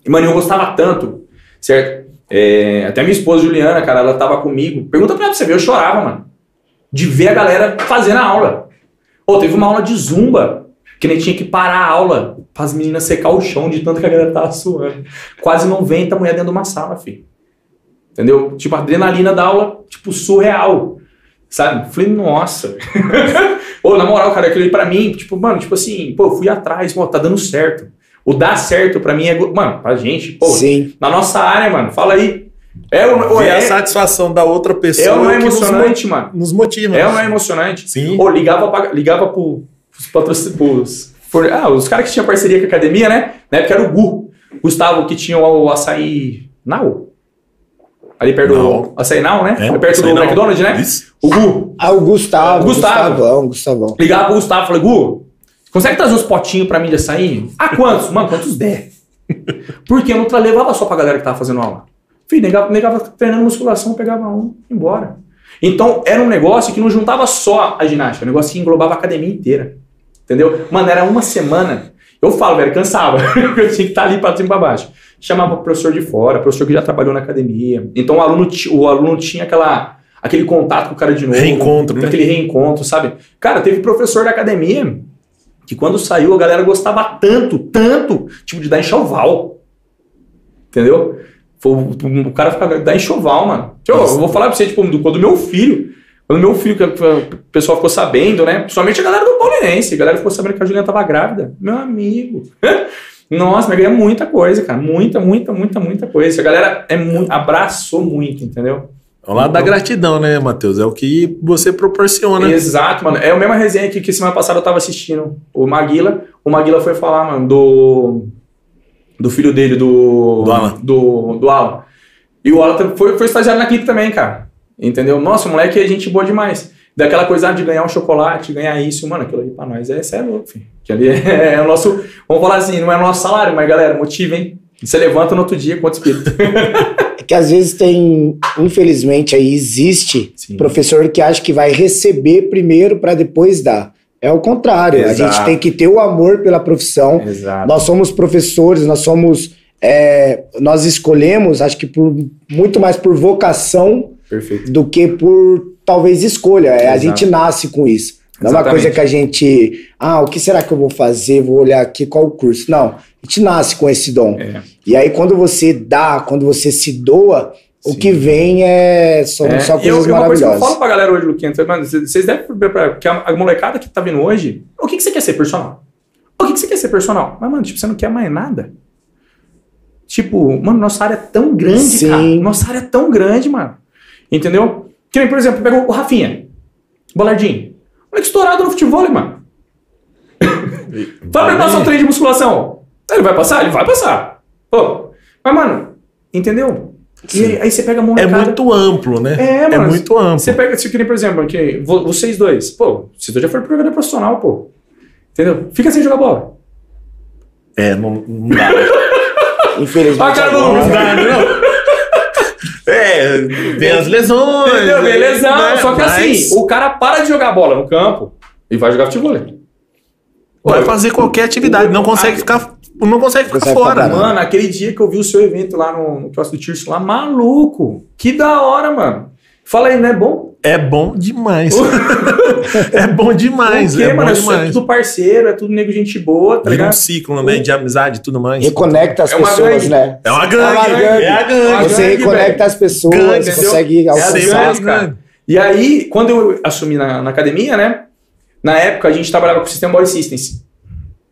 E, mano, eu gostava tanto, certo? É, até minha esposa Juliana, cara, ela tava comigo. Pergunta pra ela pra você ver, eu chorava, mano. De ver a galera fazendo a aula. Ô, teve uma aula de zumba, que nem tinha que parar a aula para as meninas secar o chão de tanto que a galera tava suando. Quase 90 mulher dentro de uma sala, filho. Entendeu? Tipo, a adrenalina da aula, tipo, surreal. Sabe? Falei, nossa. Ô, na moral, cara, aquilo ali pra mim, tipo, mano, tipo assim, pô, fui atrás, pô, tá dando certo. O dar certo pra mim é. Mano, pra gente, pô, Sim. na nossa área, mano, fala aí. É ver é, a satisfação da outra pessoa é ou não é que nos emocionante, mano? nos motiva. É ou não é emocionante? Sim. Ou ligava, pra, ligava pro, pros patrocinadores. Ah, os caras que tinham parceria com a academia, né? Na época era o Gu. Gustavo, que tinha o açaí Now. Ali perto Now. do açaí Now, né? É, Ali perto do. McDonald's, né? Isso. O Gu. Ah, o Gustavo. Gustavo. Gustavão, Gustavão. Ligava pro Gustavo, falei, Gu, consegue trazer uns potinhos pra mim de açaí? Ah, quantos? Mano, quantos der? Porque eu não levava só pra galera que tava fazendo aula. Filho, negava, negava treinando musculação, pegava um, embora. Então, era um negócio que não juntava só a ginástica, um negócio que englobava a academia inteira. Entendeu? Mano, era uma semana. Eu falo, velho, cansava. eu tinha que estar ali pra cima e pra baixo. Chamava o professor de fora, professor que já trabalhou na academia. Então, o aluno, o aluno tinha aquela, aquele contato com o cara de novo. Reencontro, né? Aquele reencontro, sabe? Cara, teve professor da academia que quando saiu a galera gostava tanto, tanto, tipo, de dar enxoval. Entendeu? O, cara ficava, dá enxoval, mano. Eu vou falar pra você, tipo, do, quando meu filho, quando meu filho, que o pessoal ficou sabendo, né? Principalmente a galera do Paulinense, a galera ficou sabendo que a Juliana tava grávida. Meu amigo. Nossa, mas ganha muita coisa, cara. Muita, muita, muita, muita coisa. A galera é muito, abraçou muito, entendeu? É o lado da gratidão, né, Matheus? É o que você proporciona. Exato, mano. É a mesma resenha que, que semana passada eu tava assistindo. O Maguila. O Maguila foi falar, mano, do. Do filho dele, do. Do Alan. Do, do Alan. E o Alan foi, foi estagiário na clipe também, cara. Entendeu? Nossa, o moleque é gente boa demais. Daquela coisa de ganhar um chocolate, ganhar isso, mano, aquilo ali pra nós é, é louco, filho. Que ali é, é, o nosso, vamos falar assim, não é o nosso salário, mas galera, motivem. Você levanta no outro dia com outro espírito. É que às vezes tem, infelizmente, aí existe Sim. professor que acha que vai receber primeiro para depois dar. É o contrário. Exato. A gente tem que ter o amor pela profissão. Exato. Nós somos professores, nós somos. É, nós escolhemos, acho que por muito mais por vocação Perfeito. do que por talvez escolha. É, a gente nasce com isso. Não é uma coisa que a gente. Ah, o que será que eu vou fazer? Vou olhar aqui qual o curso. Não, a gente nasce com esse dom. É. E aí, quando você dá, quando você se doa, Sim. o que vem é só, é. só coisas eu, maravilhosas. Uma coisa que eu falo pra galera hoje, Luquinha, mano, vocês devem. Porque a molecada que tá vindo hoje, o que, que você quer ser personal? O que, que você quer ser personal? Mas, mano, tipo, você não quer mais nada. Tipo, mano, nossa área é tão grande, Sim. cara. Nossa área é tão grande, mano. Entendeu? Que nem, por exemplo, pega o Rafinha, Bolardinho. Moleque estourado no futebol, mano. Ele passar um treino de musculação. Ele vai passar? Ele vai passar. Pô. Mas, mano, entendeu? Sim. E aí você pega a molecada... É muito amplo, né? É, mano. É muito amplo. Você pega, se queria, por exemplo, aqui, vocês dois. Pô, vocês dois já foram pro jogador profissional, pô. Entendeu? Fica sem jogar bola. É, não, não dá. Infelizmente. Ah, cara, não, não dá, não. É, vem as lesões. Entendeu? Vem lesão. Né? Só que Mas... assim, o cara para de jogar bola no campo e vai jogar futebol. Vai fazer qualquer atividade, não consegue ficar. Não consegue ficar consegue fora. Ficar mano, aquele dia que eu vi o seu evento lá no, no do Tirso lá, maluco. Que da hora, mano. Fala aí, não é bom? É bom demais. é bom demais. Porque, é mano, bom demais. é tudo parceiro, é tudo nego gente boa, tá Vira um ciclo, né? De amizade e tudo mais. Reconecta as é pessoas, né? É uma gangue. É, uma gangue. é a gangue. Você gangue, reconecta velho. as pessoas, gangue, consegue alcançar. É cara. E aí, quando eu assumi na, na, academia, né? Na época, a gente trabalhava com o sistema Body Systems,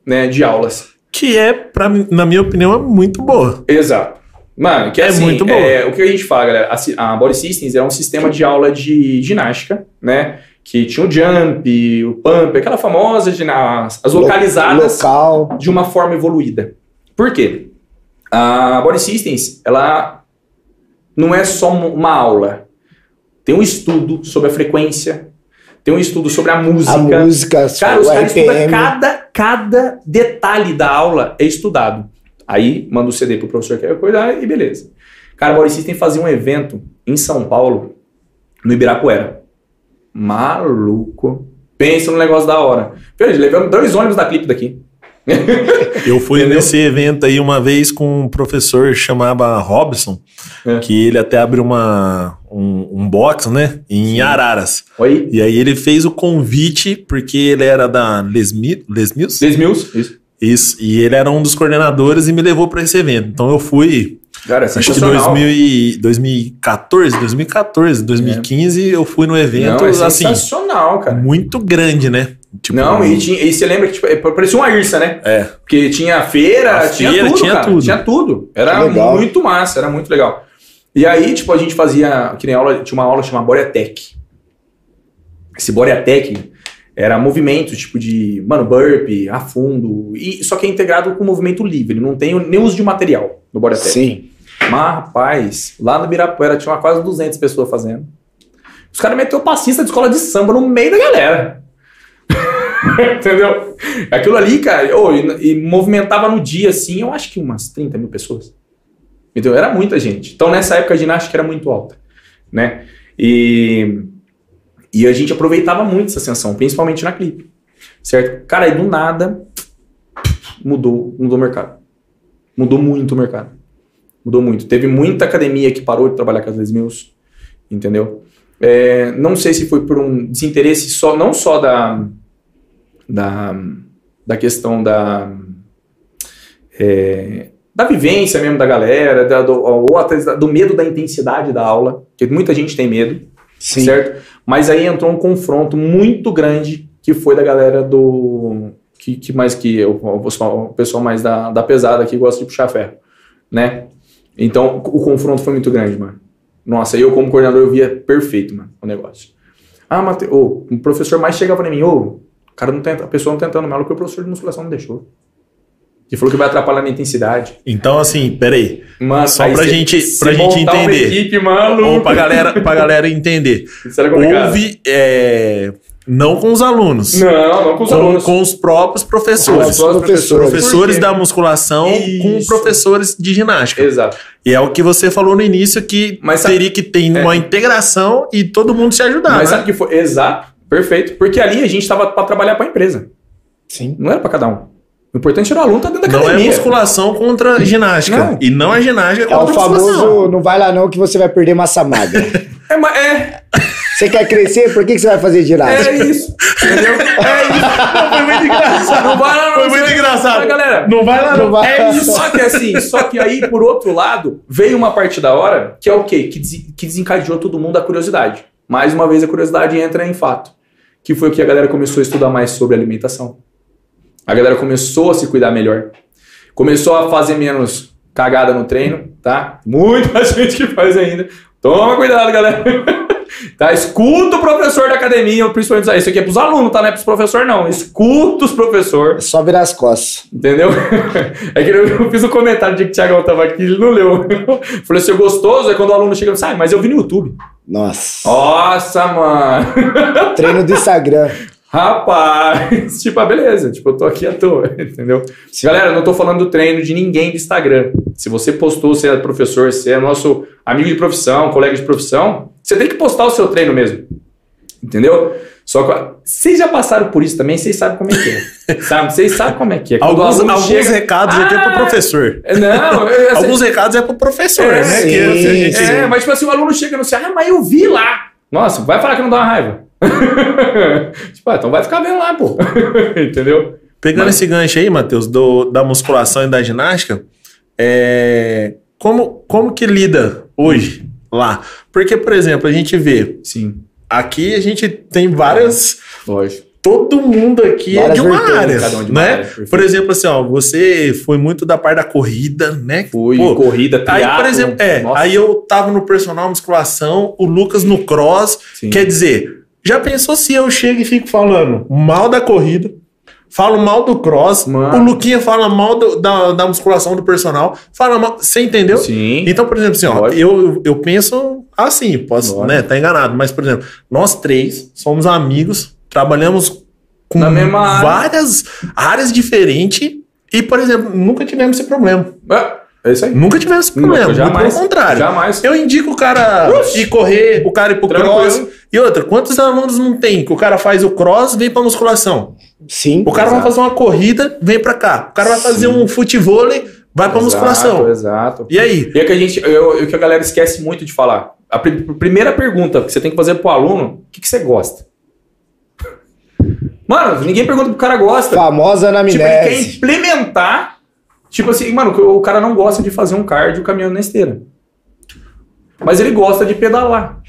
né? De aulas. Que é, pra, na minha opinião, é muito boa. Exato. Mano, que é assim, muito bom. É, o que a gente fala, galera, a, a Body Systems é um sistema de aula de ginástica, né? Que tinha o jump, o pump, aquela famosa, de, as, as localizadas Local. de uma forma evoluída. Por quê? A Body Systems, ela não é só uma aula. Tem um estudo sobre a frequência, tem um estudo sobre a música. A música, Cara, os caras estudam cada, cada detalhe da aula é estudado. Aí manda o CD pro professor que quer cuidar e beleza. Cara, o System fazia um evento em São Paulo, no Ibirapuera. Maluco. Pensa no negócio da hora. Veja, levamos dois ônibus da clipe daqui. Eu fui Entendeu? nesse evento aí uma vez com um professor chamava Robson, é. que ele até abre uma, um, um box, né, em Sim. Araras. Oi? E aí ele fez o convite, porque ele era da Les, Mills. Les Mills, isso. Isso, e ele era um dos coordenadores e me levou para esse evento. Então eu fui. Cara, é acho que 2000 e 2014, 2014, 2015 é. eu fui no evento. Não, é assim, sensacional, cara. Muito grande, né? Tipo, não, e, tinha, e você lembra que tipo, é, parecia uma Irsa, né? É. Porque tinha feira, a tinha feira, tudo, tinha cara. tudo. Tinha tudo. Era muito massa, era muito legal. E aí, tipo, a gente fazia, que nem aula, tinha uma aula chamada Boreatec. Esse Boreatec, era movimento, tipo de, mano, burp, a fundo, e, só que é integrado com movimento livre, não tem nem uso de material no Bodytech. Sim. Mas, rapaz, lá no Birapuera tinha quase 200 pessoas fazendo. Os caras meteu passista de escola de samba no meio da galera. Entendeu? Aquilo ali, cara, oh, e, e, movimentava no dia, assim, eu acho que umas 30 mil pessoas. Entendeu? Era muita gente. Então, nessa época, a ginástica era muito alta, né? E e a gente aproveitava muito essa ascensão, principalmente na clipe. Certo? Cara, aí do nada mudou, mudou o mercado. Mudou muito o mercado. Mudou muito. Teve muita academia que parou de trabalhar com as Les Mills, entendeu? É, não sei se foi por um desinteresse só, não só da, da, da questão da, é, da vivência mesmo da galera, da, do, ou até do medo da intensidade da aula, porque muita gente tem medo, Sim. certo? Mas aí entrou um confronto muito grande que foi da galera do. Que, que mais que eu, o pessoal mais da, da pesada que gosta de puxar ferro, né? Então o confronto foi muito grande, mano. Nossa, eu como coordenador eu via perfeito, mano, o negócio. Ah, o professor mais chegava pra mim, ô, cara não tenta, a pessoa não tentando mal, porque o professor de musculação não deixou. Que falou que vai atrapalhar na intensidade. Então, assim, peraí. Mano, Só pra gente- cê pra gente entender. equipe, mano. Ou pra galera, pra galera entender. Isso era complicado. Houve. é, não com os alunos. Não, não com os com, alunos. com os próprios professores. Com os professores. Professores da musculação com Isso. professores de ginástica. Exato. E é o que você falou no início que Mas sabe- teria que ter uma integração e todo mundo se ajudar. Mas né? sabe o que foi? Exato. Perfeito. Porque ali a gente tava pra trabalhar pra empresa. Sim. Não era pra cada um. O importante era o aluno estar dentro da Não é academia. musculação contra ginástica. Não. E não é ginástica É o contra musculação. famoso, não vai lá não que você vai perder massa magra. É, é, Você quer crescer? Por que, que você vai fazer ginástica? é isso. Entendeu? É isso. Foi muito engraçado. Não vai lá, não, Foi muito vai- engraçado. Mas, galera, Não vai lá, Não não. vai. É isso. Só que assim, só que aí, por outro lado, veio uma parte da hora que é o quê? Que, des- que desencadeou todo mundo a curiosidade. Mais uma vez, a curiosidade entra em fato. Que foi o que a galera começou a estudar mais sobre alimentação. A galera começou a se cuidar melhor. Começou a fazer menos cagada no treino, tá? Muita gente que faz ainda. Toma cuidado, galera. Tá, escuta o professor da academia, principalmente isso aqui é pros alunos, tá? Não é pros professores, não. Escuta os professores. É só virar as costas. Entendeu? É que eu, fiz um comentário de que o Thiagão tava aqui, ele não leu. Falei assim, o gostoso é quando o aluno chega e ah, mas eu vi no YouTube. Nossa. Nossa, mano. Treino do Instagram. Rapaz. Tipo, ah, beleza. Tipo, eu tô aqui à toa, entendeu? Galera, eu não tô falando do treino de ninguém do Instagram. Se você postou, você é professor, você é nosso amigo de profissão, colega de profissão, você tem que postar o seu treino mesmo. Entendeu? Só que vocês já passaram por isso também, vocês sabem como é que é. Sabe? Vocês sabem como é que é. Quando Alguns, alguns chega- recados aqui é pro Ah, professor. Não, eu, eu, Alguns recados é pro professor, É, né? sim, Que a gente- sim. É, mas tipo assim, o aluno chega no céu, ah, mas eu vi lá. Nossa, vai falar que não dá uma raiva. tipo, ah, então vai ficar vendo lá, pô. Entendeu? Pegando Mas- esse gancho aí, Matheus, do- da musculação e da ginástica, é, como, como que lida hoje lá? Porque, por exemplo, a gente vê, Sim, aqui a gente tem várias. lógico. Todo mundo aqui é Várias de uma área, um de né? área, por exemplo, assim, ó, você foi muito da parte da corrida, né? Fui, Pô, corrida, Aí, triatlo. por exemplo, é, Nossa, aí eu tava no personal musculação, o Lucas no cross, sim. Quer dizer, já pensou se eu chego e fico falando mal da corrida, falo mal do cross, Mano. o Luquinha fala mal do- da, da musculação do personal, fala mal. Você entendeu? Sim. Então, por exemplo, assim, ó, eu, eu penso assim, posso, Lógico. né, tá enganado, mas, por exemplo, nós três somos amigos, trabalhamos com mesma área. várias áreas diferentes e, por exemplo, nunca tivemos esse problema. É, é isso aí. Nunca tivemos esse problema, Nunca, jamais. pelo contrário. Jamais. Eu indico o cara ir correr, o cara ir pro Tranquilo. cross. E outra, quantos alunos não tem que o cara faz o cross, vem pra musculação? Sim. O cara vai Exato. fazer uma corrida, vem pra cá. O cara vai fazer um futevôlei, vai pra musculação. Exato. E aí? E é que a gente, eu, eu- que a galera esquece muito de falar. A pri- primeira pergunta que você tem que fazer pro aluno, o que, que você gosta? Mano, ninguém pergunta o que o cara gosta. Famosa Tipo, ele quer implementar. Tipo assim, mano, o cara não gosta de fazer um cardio caminhando na esteira. Mas ele gosta de pedalar.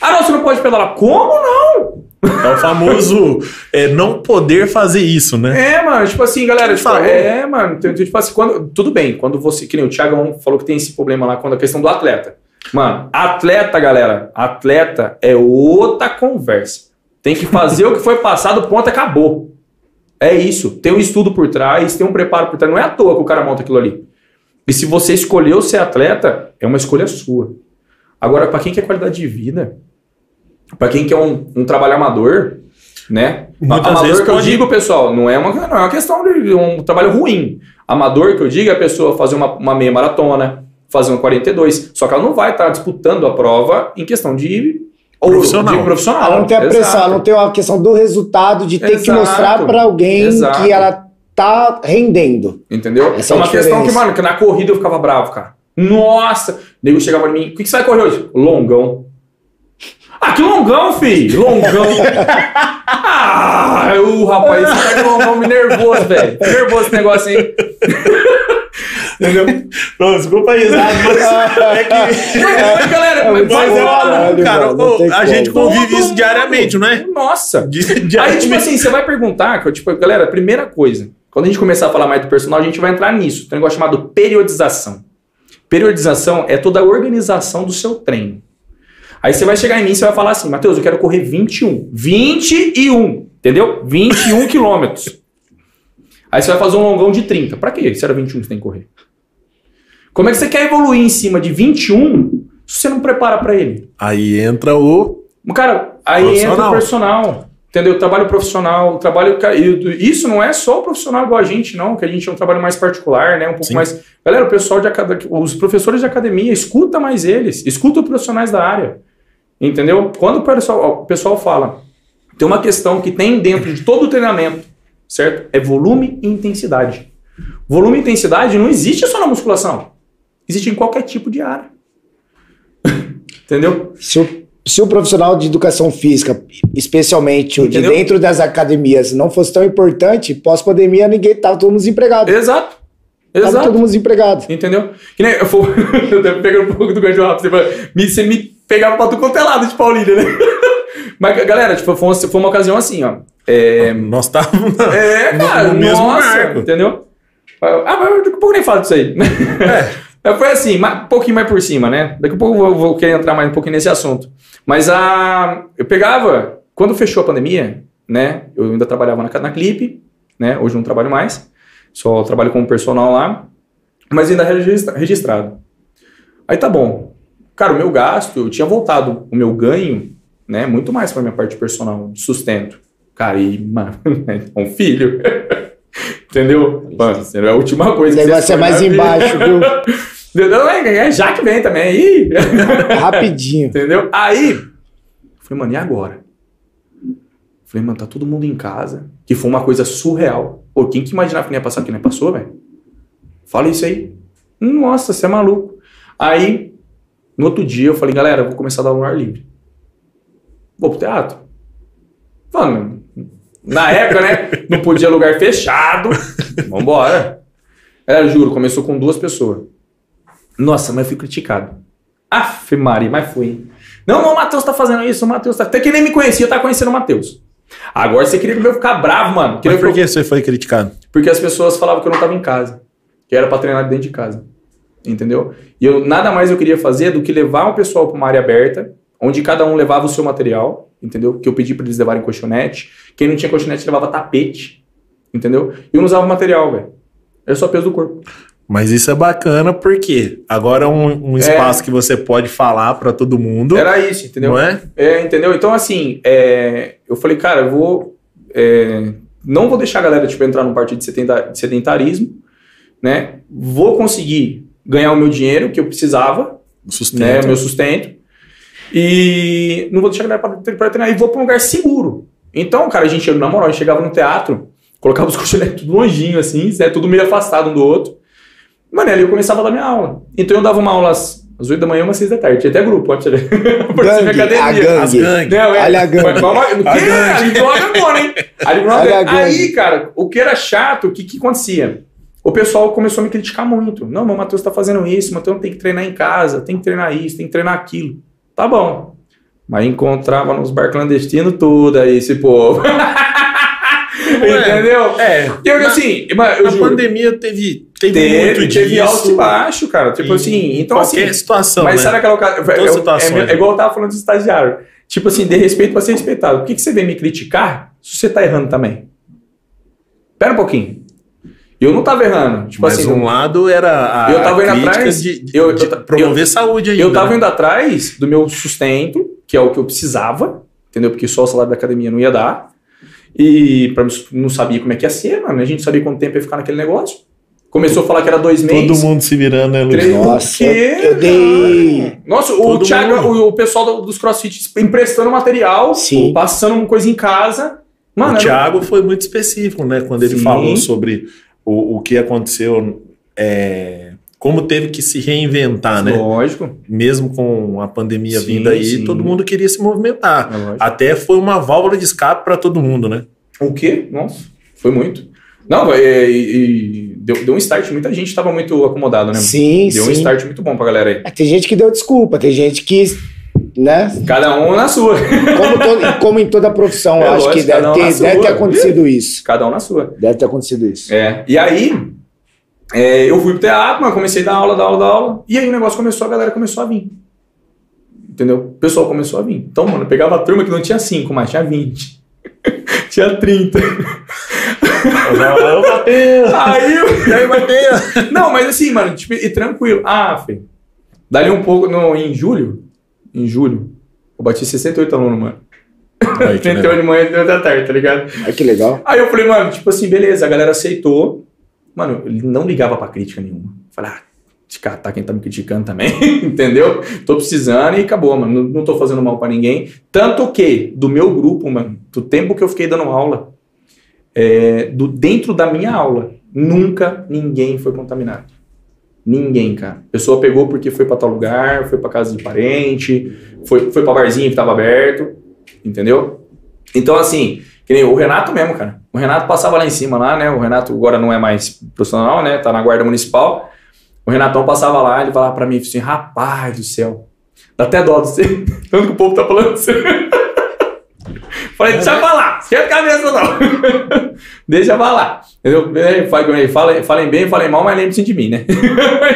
Ah, não, você não pode pedalar. Como não? É o famoso é, não poder fazer isso, né? É, mano, tipo assim, galera, tipo, é, mano, tem- tem, tipo assim, quando, tudo bem, quando você, que nem o Thiago falou que tem esse problema lá, quando a questão do atleta. Mano, atleta, galera, atleta é outra conversa. Tem que fazer o que foi passado, ponto, acabou. É isso. Tem um estudo por trás, tem um preparo por trás. Não é à toa que o cara monta aquilo ali. E se você escolheu ser atleta, é uma escolha sua. Agora, pra quem quer qualidade de vida, pra quem quer um, um trabalho amador, né? Muitas amador que eu digo, pessoal, não é uma, não é uma questão de um trabalho ruim. Amador que eu digo é a pessoa fazer uma, uma meia maratona, fazer um 42. Só que ela não vai estar disputando a prova em questão de ou Profissional. De profissional. Ela não tem a pressão, Exato. ela não tem a questão do resultado de ter que Exato. mostrar pra alguém Exato. que ela tá rendendo. Entendeu? Essa é é uma questão que, diferença. mano, que na corrida eu ficava bravo, cara. Nossa! O nego chegava em mim, o que, que você vai correr hoje? Longão. Ah, que longão, filho! Longão. ah, o rapaz, esse cara de longão me nervoso, velho. Nervoso esse negócio aí. Entendeu? Não, desculpa aí, mas é que. Não, galera, É Mas bom, é, caralho, cara, ô, a gente convive isso diariamente, não é? Nossa! Di- Aí, tipo assim, você vai perguntar, tipo, galera, primeira coisa, quando a gente começar a falar mais do personal, a gente vai entrar nisso. Tem um negócio chamado periodização. Periodização é toda a organização do seu treino. Aí você vai chegar em mim e você vai falar assim, Matheus, eu quero correr 21. 21, entendeu? 21 quilômetros. Aí você vai fazer um longão de 30. Pra quê? Se era 21 que você tem que correr. Como é que você quer evoluir em cima de 21 se você não prepara pra ele? Aí entra o. Cara, aí entra o Profissional. personal. Entendeu? Trabalho profissional, trabalho. Isso não é só o profissional igual a gente, não, que a gente é um trabalho mais particular, né? Um pouco Sim. mais. Galera, o pessoal de academia, os professores de academia, escuta mais eles, escuta os profissionais da área. Entendeu? Quando o pessoal, o pessoal fala, tem uma questão que tem dentro de todo o treinamento, certo? É volume e intensidade. Volume e intensidade não existe só na musculação. Existe em qualquer tipo de área. Entendeu? Se o, se o profissional de educação física, especialmente o de dentro das academias, não fosse tão importante, pós-pandemia ninguém tava todo mundo desempregado. Exato. Tava Exato. todo mundo desempregado. Entendeu? Que nem eu vou eu pegando um pouco do gancho rápido. Você, me, você me pegava pra tu quanto é lado de Paulínia, né? Mas, galera, tipo, foi uma, foi uma ocasião assim, ó. É, Nós estávamos. é cara, no mesmo nossa, marco. entendeu? Ah, mas daqui a pouco eu nem falo disso aí. É. Foi assim, um pouquinho mais por cima, né? Daqui a pouco eu vou, querer entrar mais um pouquinho nesse assunto. Mas a, eu pegava, quando fechou a pandemia, né? Eu ainda trabalhava na, na Clipe, né? Hoje não trabalho mais, só trabalho como personal lá, mas ainda registra- registrado. Aí tá bom. Cara, o meu gasto, eu tinha voltado o meu ganho, né? Muito mais para minha parte personal, de sustento. Cara, e, mano, é um filho. Entendeu? Mano, é a última coisa O que negócio você é mais embaixo, viu? Não, é, é já que vem também. Aí. Rapidinho. Entendeu? Aí. Falei, mano, e agora? Falei, mano, tá todo mundo em casa. Que foi uma coisa surreal. Pô, quem que imaginava que não ia passar que não passou, velho? Fala isso aí. Nossa, você é maluco. Aí, no outro dia, eu falei, galera, eu vou começar a dar aula no ar livre. Vou pro teatro. Mano, na época, né? Não podia lugar fechado. Vambora. Galera, juro, começou com duas pessoas. Nossa, mas eu fui criticado. Aff, Maria, mas fui. Não, não, o Matheus tá fazendo isso, o Matheus tá. Até que nem me conhecia, tá conhecendo o Matheus. Agora você queria que eu ficar bravo, mano. Queria Mas que por eu- que você foi criticado? Porque as pessoas falavam que eu não tava em casa. Que era pra treinar dentro de casa. Entendeu? E eu nada mais eu queria fazer do que levar o pessoal pra uma área aberta, onde cada um levava o seu material, entendeu? Que eu pedi pra eles levarem colchonete. Quem não tinha colchonete levava tapete. Entendeu? E eu não usava material, velho. Era só peso do corpo. Mas isso é bacana porque agora é um, um espaço que você pode falar pra todo mundo. Era isso, entendeu? Não é? É, entendeu? Então, assim, é, eu falei, cara, eu vou. é, não vou deixar a galera tipo, entrar num partido de sedenta- de sedentarismo, né? Vou conseguir ganhar o meu dinheiro que eu precisava, O sustento. né? O meu sustento. E não vou deixar a galera pra, pra treinar. E vou pra um lugar seguro. Então, cara, a gente, na moral, a gente chegava no teatro, colocava os colchonetes tudo longinho, assim, né? tudo meio afastado um do outro. Mano, ali eu começava a dar minha aula. Então eu dava uma aula às, às 8 da manhã, umas 6 da tarde. Tinha até grupo, pode ver. Participei Gangue, a gangue. As gangues. Não, é, Olha a gangue. Mas calma, o A quê? gangue. Ali uma gangona, hein? Ali uma Olha a gangue. gangue. Aí, cara, o que era chato, o que, que acontecia? O pessoal começou a me criticar muito. Não, meu Matheus tá fazendo isso, o Matheus tem que treinar em casa, tem que treinar isso, tem que treinar aquilo. Tá bom. Mas encontrava nos bar clandestinos tudo aí, esse povo. Entendeu? É. Eu, Na- assim, mas eu juro, pandemia teve, teve, teve, muito teve disso. alto e baixo, cara. Tipo em assim, então qualquer assim, situação, mas né? sabe aquela ocasião? É, as situações, é, né? é igual eu tava falando de estagiário. Tipo assim, de respeito pra ser respeitado. Por que, que você vem me criticar se você tá errando também? Pera um pouquinho. Eu não tava errando. Tipo Mas assim, um lado era a Eu tava indo atrás, de, de- eu- de eu- promover saúde ainda. eu tava né? indo atrás do meu sustento, que é o que eu precisava, entendeu? Porque só o salário da academia não ia dar. E pra, não sabia como é que ia ser, mano. A gente sabia quanto tempo ia ficar naquele negócio. Começou a falar que era dois meses. Todo mundo se virando, né, Luiz? Três- Nossa, O quê, eu, dei. Nossa, o Todo Thiago, o, o pessoal do- dos crossfit emprestando material, Sim. passando coisa em casa. Mano, o era- Thiago foi muito específico, né? Quando ele Sim. falou sobre o, o que aconteceu, é, como teve que se reinventar, né? Lógico. Mesmo com a pandemia Sim, vindo aí, sim. todo mundo queria se movimentar. É. Até foi uma válvula de escape para todo mundo, né? O quê? Nossa, foi muito. Não, é, e, e deu, deu um start, muita gente estava muito acomodado, né? Sim, deu um sim. start muito bom pra galera aí. É, Tem gente que deu desculpa, tem gente que, né? Cada um na sua. Como, todo- como em toda profissão, É acho lógico, que deve um ter, deve ter acontecido isso. Cada um na sua. Deve ter acontecido isso. É. E aí, é, eu fui pro teatro, mas comecei a dar aula, dar aula, dar aula. E aí o negócio começou, a galera começou a vir. Entendeu? O pessoal começou a vir. Então, mano, eu pegava a turma que não tinha cinco, mas tinha 20. Tinha 30. Ô, Matheus! Aí eu... Aí, Matheus? Não, mas assim, mano, tipo, e tranquilo. Ah, Fê. Dali um pouco, no, em julho, em julho, eu bati 68 alunos, mano. 31 de manhã e 30 da tarde, tá ligado? Ai, que legal. Aí eu falei, mano, tipo assim, beleza, a galera aceitou. Mano, ele não ligava pra crítica nenhuma. Falei, ah, te catar quem tá me criticando também, entendeu? Tô precisando e acabou, mano. Não, não tô fazendo mal pra ninguém. Tanto que, do meu grupo, mano, do tempo que eu fiquei dando aula, é, do, dentro da minha aula, nunca ninguém foi contaminado. Ninguém, cara. A pessoa pegou porque foi pra tal lugar, foi pra casa de parente, foi, foi pra barzinho que tava aberto, entendeu? Então, assim, que nem o Renato mesmo, cara. O Renato passava lá em cima, lá, né? O Renato agora não é mais profissional, né? Tá na guarda municipal. O Renatão passava lá, ele falava pra mim assim, rapaz do céu, dá até dó de você, tanto que o povo tá falando assim. Falei, deixa eu falar, esquenta a cabeça não. deixa eu falar. Entendeu? É, Falem, falem, bem, falem mal, mas lembre-se de mim, né?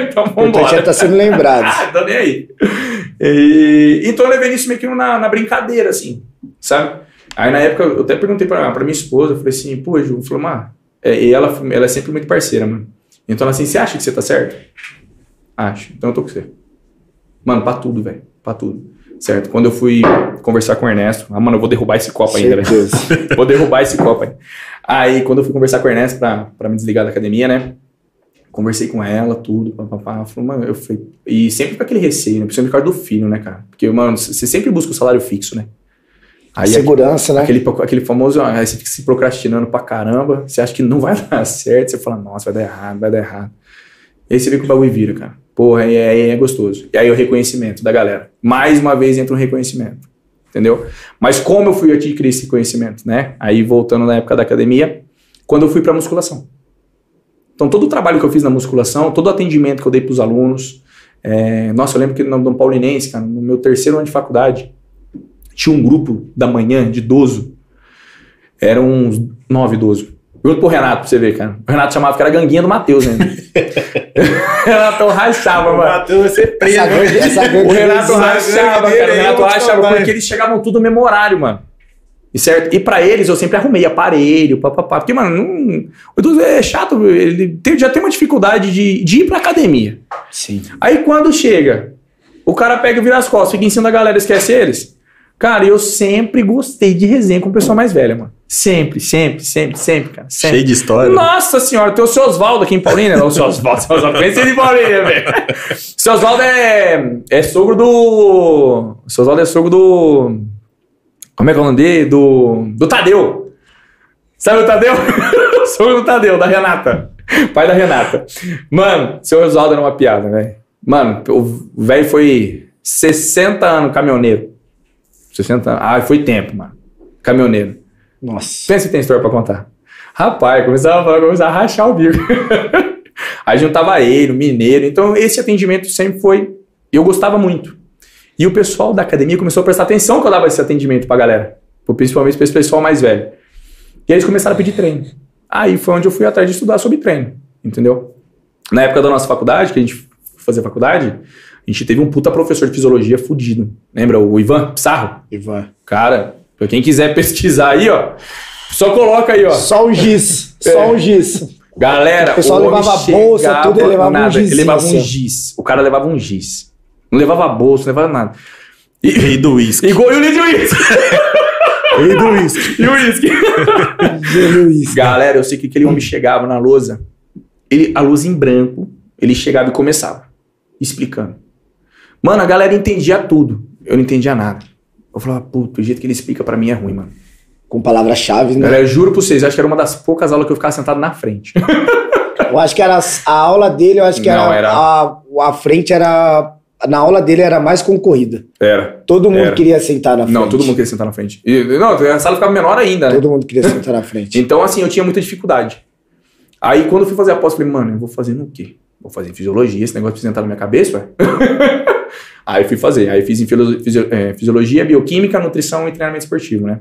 então importante é vambora. estar sendo lembrado. Ah, tô nem aí. E, então eu levei isso meio que na, na brincadeira, assim, sabe? Aí na época eu até perguntei pra, pra minha esposa, eu falei assim, pô, Ju, falou, mas e ela, ela é sempre muito parceira, mano. Então ela assim, você acha que você tá certo? Acho. Então eu tô com você. Mano, pra tudo, velho. Pra tudo. Certo? Quando eu fui conversar com o Ernesto, ah, mano, eu vou derrubar esse copo ainda, velho. Vou derrubar esse copo aí. Aí, quando eu fui conversar com o Ernesto pra, pra me desligar da academia, né? Conversei com ela, tudo, papapá. Falou, mano, eu falei. E sempre com aquele receio, né? Principalmente por causa do filho, né, cara? Porque, mano, você sempre busca o salário fixo, né? Aí Segurança, né? aquele, aquele famoso, ah, aí você fica se procrastinando pra caramba, você acha que não vai dar certo, você fala, nossa, vai dar errado, vai dar errado. E aí você vê que o bagulho vira, cara. Porra, aí é, é gostoso. E aí o reconhecimento da galera. Mais uma vez entra um reconhecimento. Entendeu? Mas como eu fui adquirir esse conhecimento, né? Aí voltando na época da academia, quando eu fui pra musculação. Então todo o trabalho que eu fiz na musculação, todo o atendimento que eu dei pros alunos, é, nossa, eu lembro que no Dom Paulinense, cara, no meu terceiro ano de faculdade, tinha um grupo da manhã de idoso. Eram uns nove idosos. Pergunta pro Renato pra você ver, cara. O Renato chamava que era ganguinha do Matheus ainda. o Renato rachava, O mano. Matheus vai ser preso. Essa gangue- essa gangue O Renato rachava, cara. O Renato rachava contar, porque eles chegavam tudo no mesmo horário, mano. E, certo? e pra eles eu sempre arrumei aparelho, papapá. Porque, mano, não, o idoso é chato, ele tem- já tem uma dificuldade de, de ir pra academia. Sim. Aí quando chega, o cara pega e vira as costas, fica em cima da galera, esquece eles. Cara, eu sempre gostei de resenha com pessoa mais velha, mano. Sempre, sempre, sempre, sempre, cara. Sempre. Cheio de história. Nossa senhora, tem o seu Oswaldo aqui em Paulínia. Não, o seu Oswaldo, seu Oswaldo. Ele em Paulínia, velho. O seu Oswaldo é, é sogro do. O seu Oswaldo é sogro do. Como é que é o nome dele? Do. Do Tadeu. Sabe o Tadeu? sogro do Tadeu, da Renata. Pai da Renata. Mano, seu Oswaldo era uma piada, velho. Mano, o velho foi 60 anos caminhoneiro. 60 anos. Ah, foi tempo, mano. Caminhoneiro. Nossa. Pensa se tem história pra contar. Rapaz, começava a falar, começava a rachar o bico. Aí juntava ele, o mineiro. Então, esse atendimento sempre foi. Eu gostava muito. E o pessoal da academia começou a prestar atenção que eu dava esse atendimento pra galera. Principalmente pra esse pessoal mais velho. E aí eles começaram a pedir treino. Aí foi onde eu fui atrás de estudar sobre treino. Entendeu? Na época da nossa faculdade, que a gente fazia faculdade, a gente teve um puta professor de fisiologia fudido. Lembra? O Ivan Pissarro? Ivan. Cara, pra quem quiser pesquisar aí, ó, só coloca aí, ó. Só o giz. Só É. o giz. Galera, O pessoal homem levava bolsa, tudo, ele levava um nada. gizinho, Ele levava um assim, giz. O cara levava um giz. Não levava bolsa, não levava nada. E, Rei do uísque. igual e o de uísque. Rei do uísque. E o uísque. Do uísque. Galera, eu sei que aquele homem chegava na lousa, ele, a luz em branco, ele chegava e começava, explicando. Mano, a galera entendia tudo. Eu não entendia nada. Eu falava, puto, o jeito que ele explica pra mim é ruim, mano. Com palavras-chave, né? Galera, eu juro pra vocês, acho que era uma das poucas aulas que eu ficava sentado na frente. Eu acho que era a aula dele, eu acho que Não, era, era- A, a frente era. Na aula dele era mais concorrida. Era. Todo mundo Era. queria sentar na frente. Não, todo mundo queria sentar na frente. E, não, a sala ficava menor ainda, né? Todo mundo queria sentar na frente. Então, assim, eu tinha muita dificuldade. Aí, quando eu fui fazer a pós, eu falei, mano, eu vou fazer no quê? Vou fazer em fisiologia, esse negócio precisa entrar na minha cabeça, ué. Aí fui fazer. Aí fiz em é, fisiologia, bioquímica, nutrição e treinamento esportivo, né?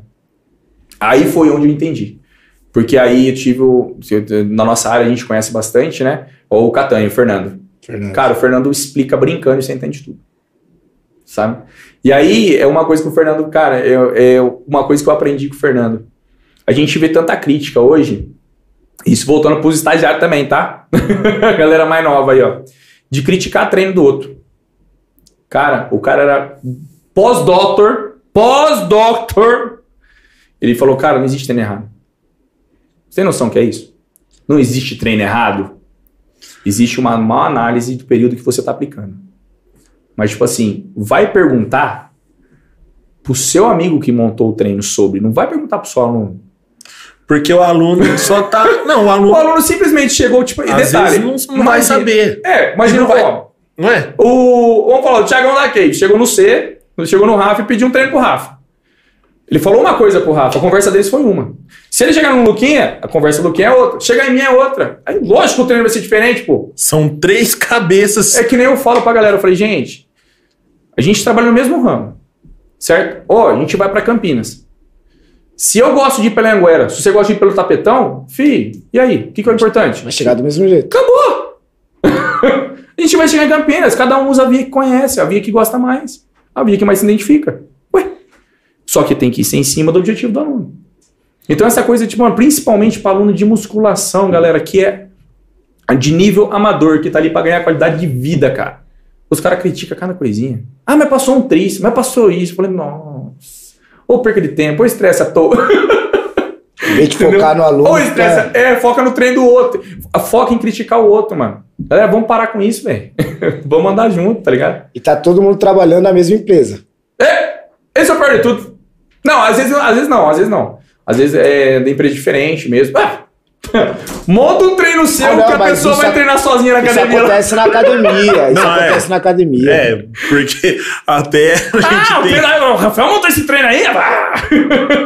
Aí foi onde eu entendi. Porque aí eu tive, o- na nossa área a gente conhece bastante, né? Ou o Catanho, o Fernando. Fernando. Cara, o Fernando explica brincando e você entende tudo. Sabe? E aí é uma coisa que o Fernando, cara, é, é uma coisa que eu aprendi com o Fernando. a gente vê tanta crítica hoje, isso voltando pros estagiários também, tá? galera mais nova aí, ó. De criticar treino do outro. Cara, o cara era pós-doctor, pós-doctor. Ele falou, cara, não existe treino errado. Você tem noção que é isso? Não existe treino errado. Existe uma má análise do período que você está aplicando. Mas, tipo assim, vai perguntar pro seu amigo que montou o treino sobre, não vai perguntar pro seu aluno. Porque o aluno só tá. Não, o aluno. O aluno simplesmente chegou, tipo, e Às detalhe. vezes não- não vai saber. É, imagina, não vai- ó, Não é? o, vamos falar, o Thiagão da Cave chegou no C, chegou no Rafa e pediu um treino pro Rafa. Ele falou uma coisa pro Rafa, a conversa deles foi uma. Se ele chegar no Luquinha, a conversa do Luquinha é outra. Chegar em mim é outra. Aí, lógico que o treino vai ser diferente, pô. São três cabeças. É que nem eu falo pra galera, eu falei, gente, a gente trabalha no mesmo ramo, certo? Ó, a gente vai pra Campinas. Se eu gosto de ir pela Anguera, se você gosta de ir pelo tapetão, fi, e aí? O que, que é o importante? Vai chegar do mesmo jeito. Acabou! a gente vai chegar em Campinas, cada um usa a via que conhece, a via que gosta mais, a via que mais se identifica. Ué. Só que tem que ser em cima do objetivo do aluno. Então, essa coisa, tipo, principalmente para aluno de musculação, galera, que é de nível amador, que tá ali para ganhar qualidade de vida, cara. Os caras criticam cada coisinha. Ah, mas passou um triste, mas passou isso. Eu falei, nossa. Ou perca de tempo, ou estressa à toa. Em vez de focar no aluno. Ou estressa, é, foca no treino do outro. Foca em criticar o outro, mano. Galera, vamos parar com isso, velho. vamos andar junto, tá ligado? E tá todo mundo trabalhando na mesma empresa. É, esse é o pior de tudo. Não, às vezes, às vezes não, às vezes não. Às vezes é da empresa diferente mesmo. Ah, monta um treino seu Ah, não, que a pessoa isso vai ac- treinar sozinha na Isso academia. acontece na academia. Isso Não, é. acontece na academia. É, porque até a gente Ah, o, tem. o Rafael montou esse treino aí? Ah.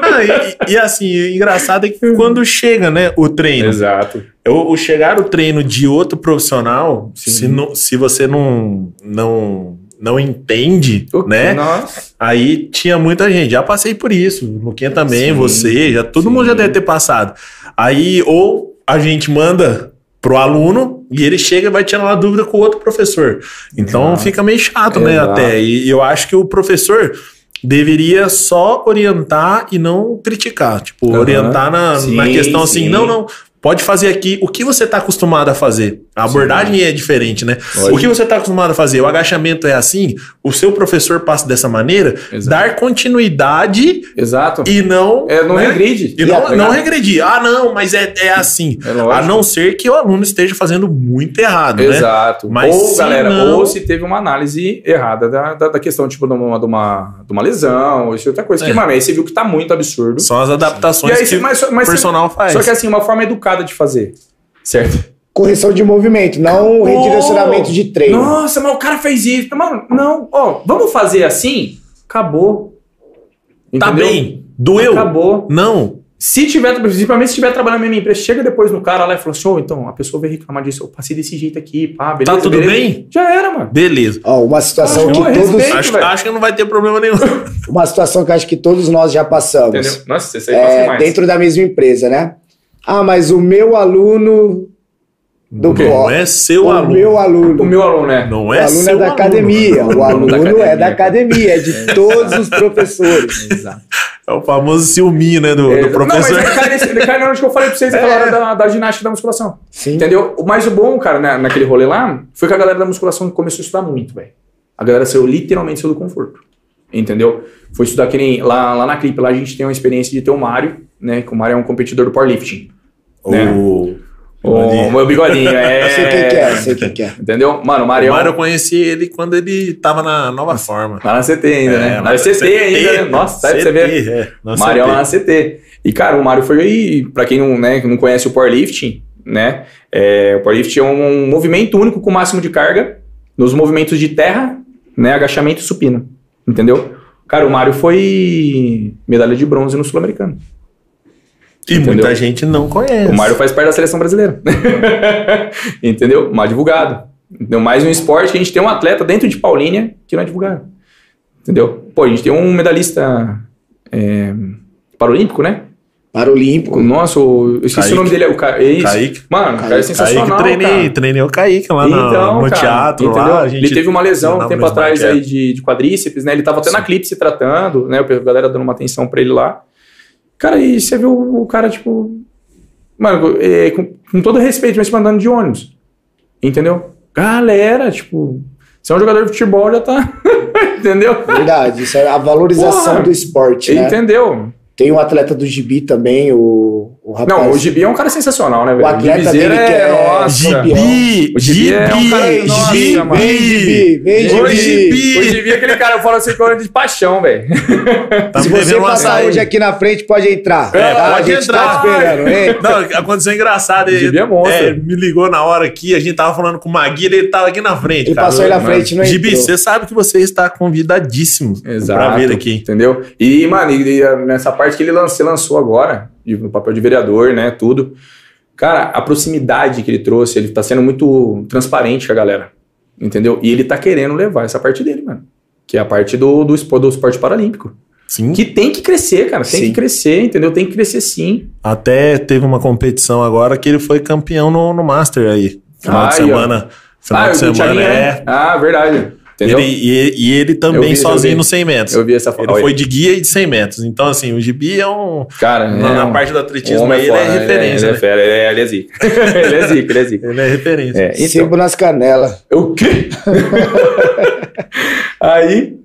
Ah, e, e assim, o engraçado é que quando chega, né, o treino. Exato. O, o chegar o treino de outro profissional, Sim. se, não, se você não, não, não entende, né? Nossa. Aí tinha muita gente. Já passei por isso. O Luquinha também, Sim, você, já todo sim. mundo já deve ter passado. Aí, ou a gente manda pro aluno e ele chega e vai tirar uma dúvida com o outro professor. Então Exato. fica meio chato, né? Exato. Até. E eu acho que o professor deveria só orientar e não criticar. Tipo, Aham. orientar na, Sim, na questão assim, sim. não, não. Pode fazer aqui o que você está acostumado a fazer. A abordagem é diferente, né? O que você está acostumado a fazer? O agachamento é assim, o seu professor passa dessa maneira, Exato. dar continuidade Exato. e não. É, não né? regride. E não, não regredir. Ah, não, mas é, é assim. É a não ser que o aluno esteja fazendo muito errado, né? Exato. Mas ou, se galera, não- ou se teve uma análise errada da, da, da questão, tipo, de uma, de uma, de uma lesão, ou isso outra coisa. Que, É. mano, aí você viu que tá muito absurdo. São as adaptações aí, que você- mas, mas o personal faz. Só que assim, uma forma educada de fazer. Certo? Correção de movimento, não Acabou. redirecionamento de treino. Nossa, mas o cara fez isso. Mano, não. Ó, vamos fazer assim? Acabou. tá Entendeu? bem. Doeu. Acabou. Não. Se tiver, principalmente se tiver trabalhando na mesma empresa, chega depois no cara lá e fala assim, ô, então, a pessoa veio reclamar disso, eu passei desse jeito aqui, pá, beleza, Tá tudo beleza. bem? Já era, mano. Beleza. Ó, uma situação Ah, que eu todos, respeito. Acho, acho que não vai ter problema nenhum. uma situação que acho que todos nós já passamos. Entendeu? Nossa, esse aí passa É, demais. dentro da mesma empresa, né? Ah, mas o meu aluno do O? Não bloco, é seu o aluno. meu aluno, O meu aluno, né? Não o é aluno é da aluno. academia, o aluno da academia. é da academia, é de todos os professores. Exato. É o famoso ciúminho, né, do, do Não, mas professor. ele cai, nesse, cai na que eu falei pra vocês aquela hora da, da ginástica da musculação. Sim. Entendeu? O mais bom, cara, na, naquele rolê lá, foi que a galera da musculação começou a estudar muito, velho. A galera saiu literalmente saiu do conforto. Entendeu? Foi estudar que nem. Lá, lá na Clipe, lá a gente tem uma experiência de ter o Mário, né? Que o Mário é um competidor do powerlifting. Né? O... O meu bigodinho, é. Eu sei quem que é, eu sei quem que é. Entendeu? Mano, o O Mário. Mário eu conheci ele quando ele tava na nova forma. Lá na CT ainda, né? É, Na CT ainda, né? Nossa, sabe pra você ver? É, na Mário é CT. na CT. E, cara, o Mário foi, pra quem não, né, não conhece o powerlifting, né? É, o powerlifting é um movimento único com máximo de carga nos movimentos de terra, né? Agachamento e supino. Entendeu? Cara, o Mário foi medalha de bronze no Sul-Americano. E muita Entendeu? gente não conhece. O Mário faz parte da seleção brasileira. Entendeu? Mal divulgado. Entendeu? Mais um esporte que a gente tem um atleta dentro de Paulínia que não é divulgado. Entendeu? Pô, a gente tem um medalhista é, paralímpico, né? Paralímpico. Nossa, eu esqueci Kaique. o nome dele. é O Ca... é isso. Kaique. Mano, o cara é sensacional. Kaique, treinei, cara. treinei o Kaique lá no- Então, no cara, teatro. entendeu? Lá, a gente ele teve uma lesão um tempo no atrás Smart aí de, de quadríceps, né? Ele tava até na clipe se tratando, né? A galera dando uma atenção pra ele lá. Cara, e você viu o cara, tipo. Mano, é, com, com todo respeito, mas mandando de ônibus. Entendeu? Galera, tipo. Você é um jogador de futebol, já tá. Entendeu? Verdade, isso é a valorização Porra. do esporte, né? Entendeu? Tem um atleta do Gibi também, o, o rapaz. Não, o Gibi é um cara sensacional, né, velho? O atleta dele que é Nossa. Gibi. Gibi, O Gibi é um cara- Gibi, Nossa, Gibi, mano. Vem, Gibi, vem, O Gibi. Gibi. O Gibi é aquele cara, eu falo assim com ele de paixão, velho. Tá Se você passar açaí. hoje aqui na frente, pode entrar. É, tá? pode a gente entrar. tá esperando, hein? Não, aconteceu engraçado. Ele, Gibi é monstro. é, me ligou na hora aqui, a gente tava falando com o Maguire, ele tava aqui na frente. Ele cara. passou aí na frente, não Gibi, entrou. você sabe que você está convidadíssimo Exato. pra vir aqui. Entendeu? E, mano, e, e, nessa parte que ele lançou, lançou agora, no papel de vereador, né, tudo. Cara, a proximidade que ele trouxe, ele tá sendo muito transparente com a galera. Entendeu? E ele tá querendo levar essa parte dele, mano. Que é a parte do, do, esporte, do esporte paralímpico. Sim. Que tem que crescer, cara. Tem Sim. que crescer, entendeu? Tem que crescer sim. Até teve uma competição agora que ele foi campeão no, no Master aí. Final Ai, de semana. Final ah, de semana, Thiaguinho, é. né? Ah, verdade. Entendeu? Ele, e, e ele também vi, sozinho vi. nos 100 metros. Eu vi essa Ele foto. foi de guia e de 100 metros. Então, assim, o Gibi é um. Cara, na, é na um- parte do um atletismo homem aí, ele é foda, referência. Ele é né? fera, ele é, ele é zica. ele é zica, ele é zica. Ele é referência. É, então, Sebo nas canelas. O quê? aí.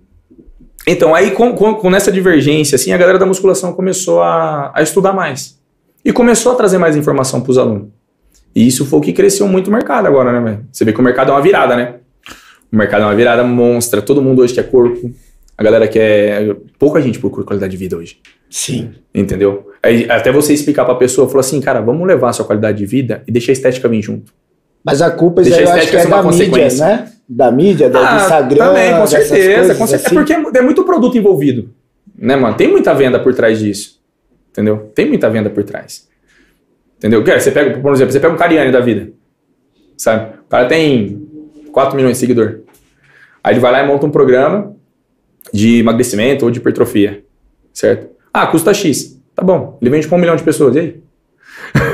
Então, aí com, com, com essa divergência, assim, a galera da musculação começou a, a estudar mais. E começou a trazer mais informação para os alunos. E isso foi o que cresceu muito o mercado agora, né, velho? Você vê que o mercado é uma virada, né? O mercado é uma virada monstra. Todo mundo hoje quer corpo. A galera quer. Pouca gente procura qualidade de vida hoje. Sim. Entendeu? Aí, até você explicar pra pessoa, falou assim, cara, vamos levar a sua qualidade de vida e deixar a estética vir junto. Mas a culpa Deixa eu acho que é da mídia, né? Da mídia, da, do Instagram. Ah, também, com certeza. coisas Com certeza. assim. É porque é, é muito produto envolvido. Né, mano? Tem muita venda por trás disso. Entendeu? Tem muita venda por trás. Entendeu? Você pega, por exemplo, você pega um Cariani da vida. Sabe? O cara tem 4 milhões de seguidor. Aí ele vai lá e monta um programa de emagrecimento ou de hipertrofia. Certo? Ah, custa X. Tá bom. Ele vende pra um milhão de pessoas. E aí?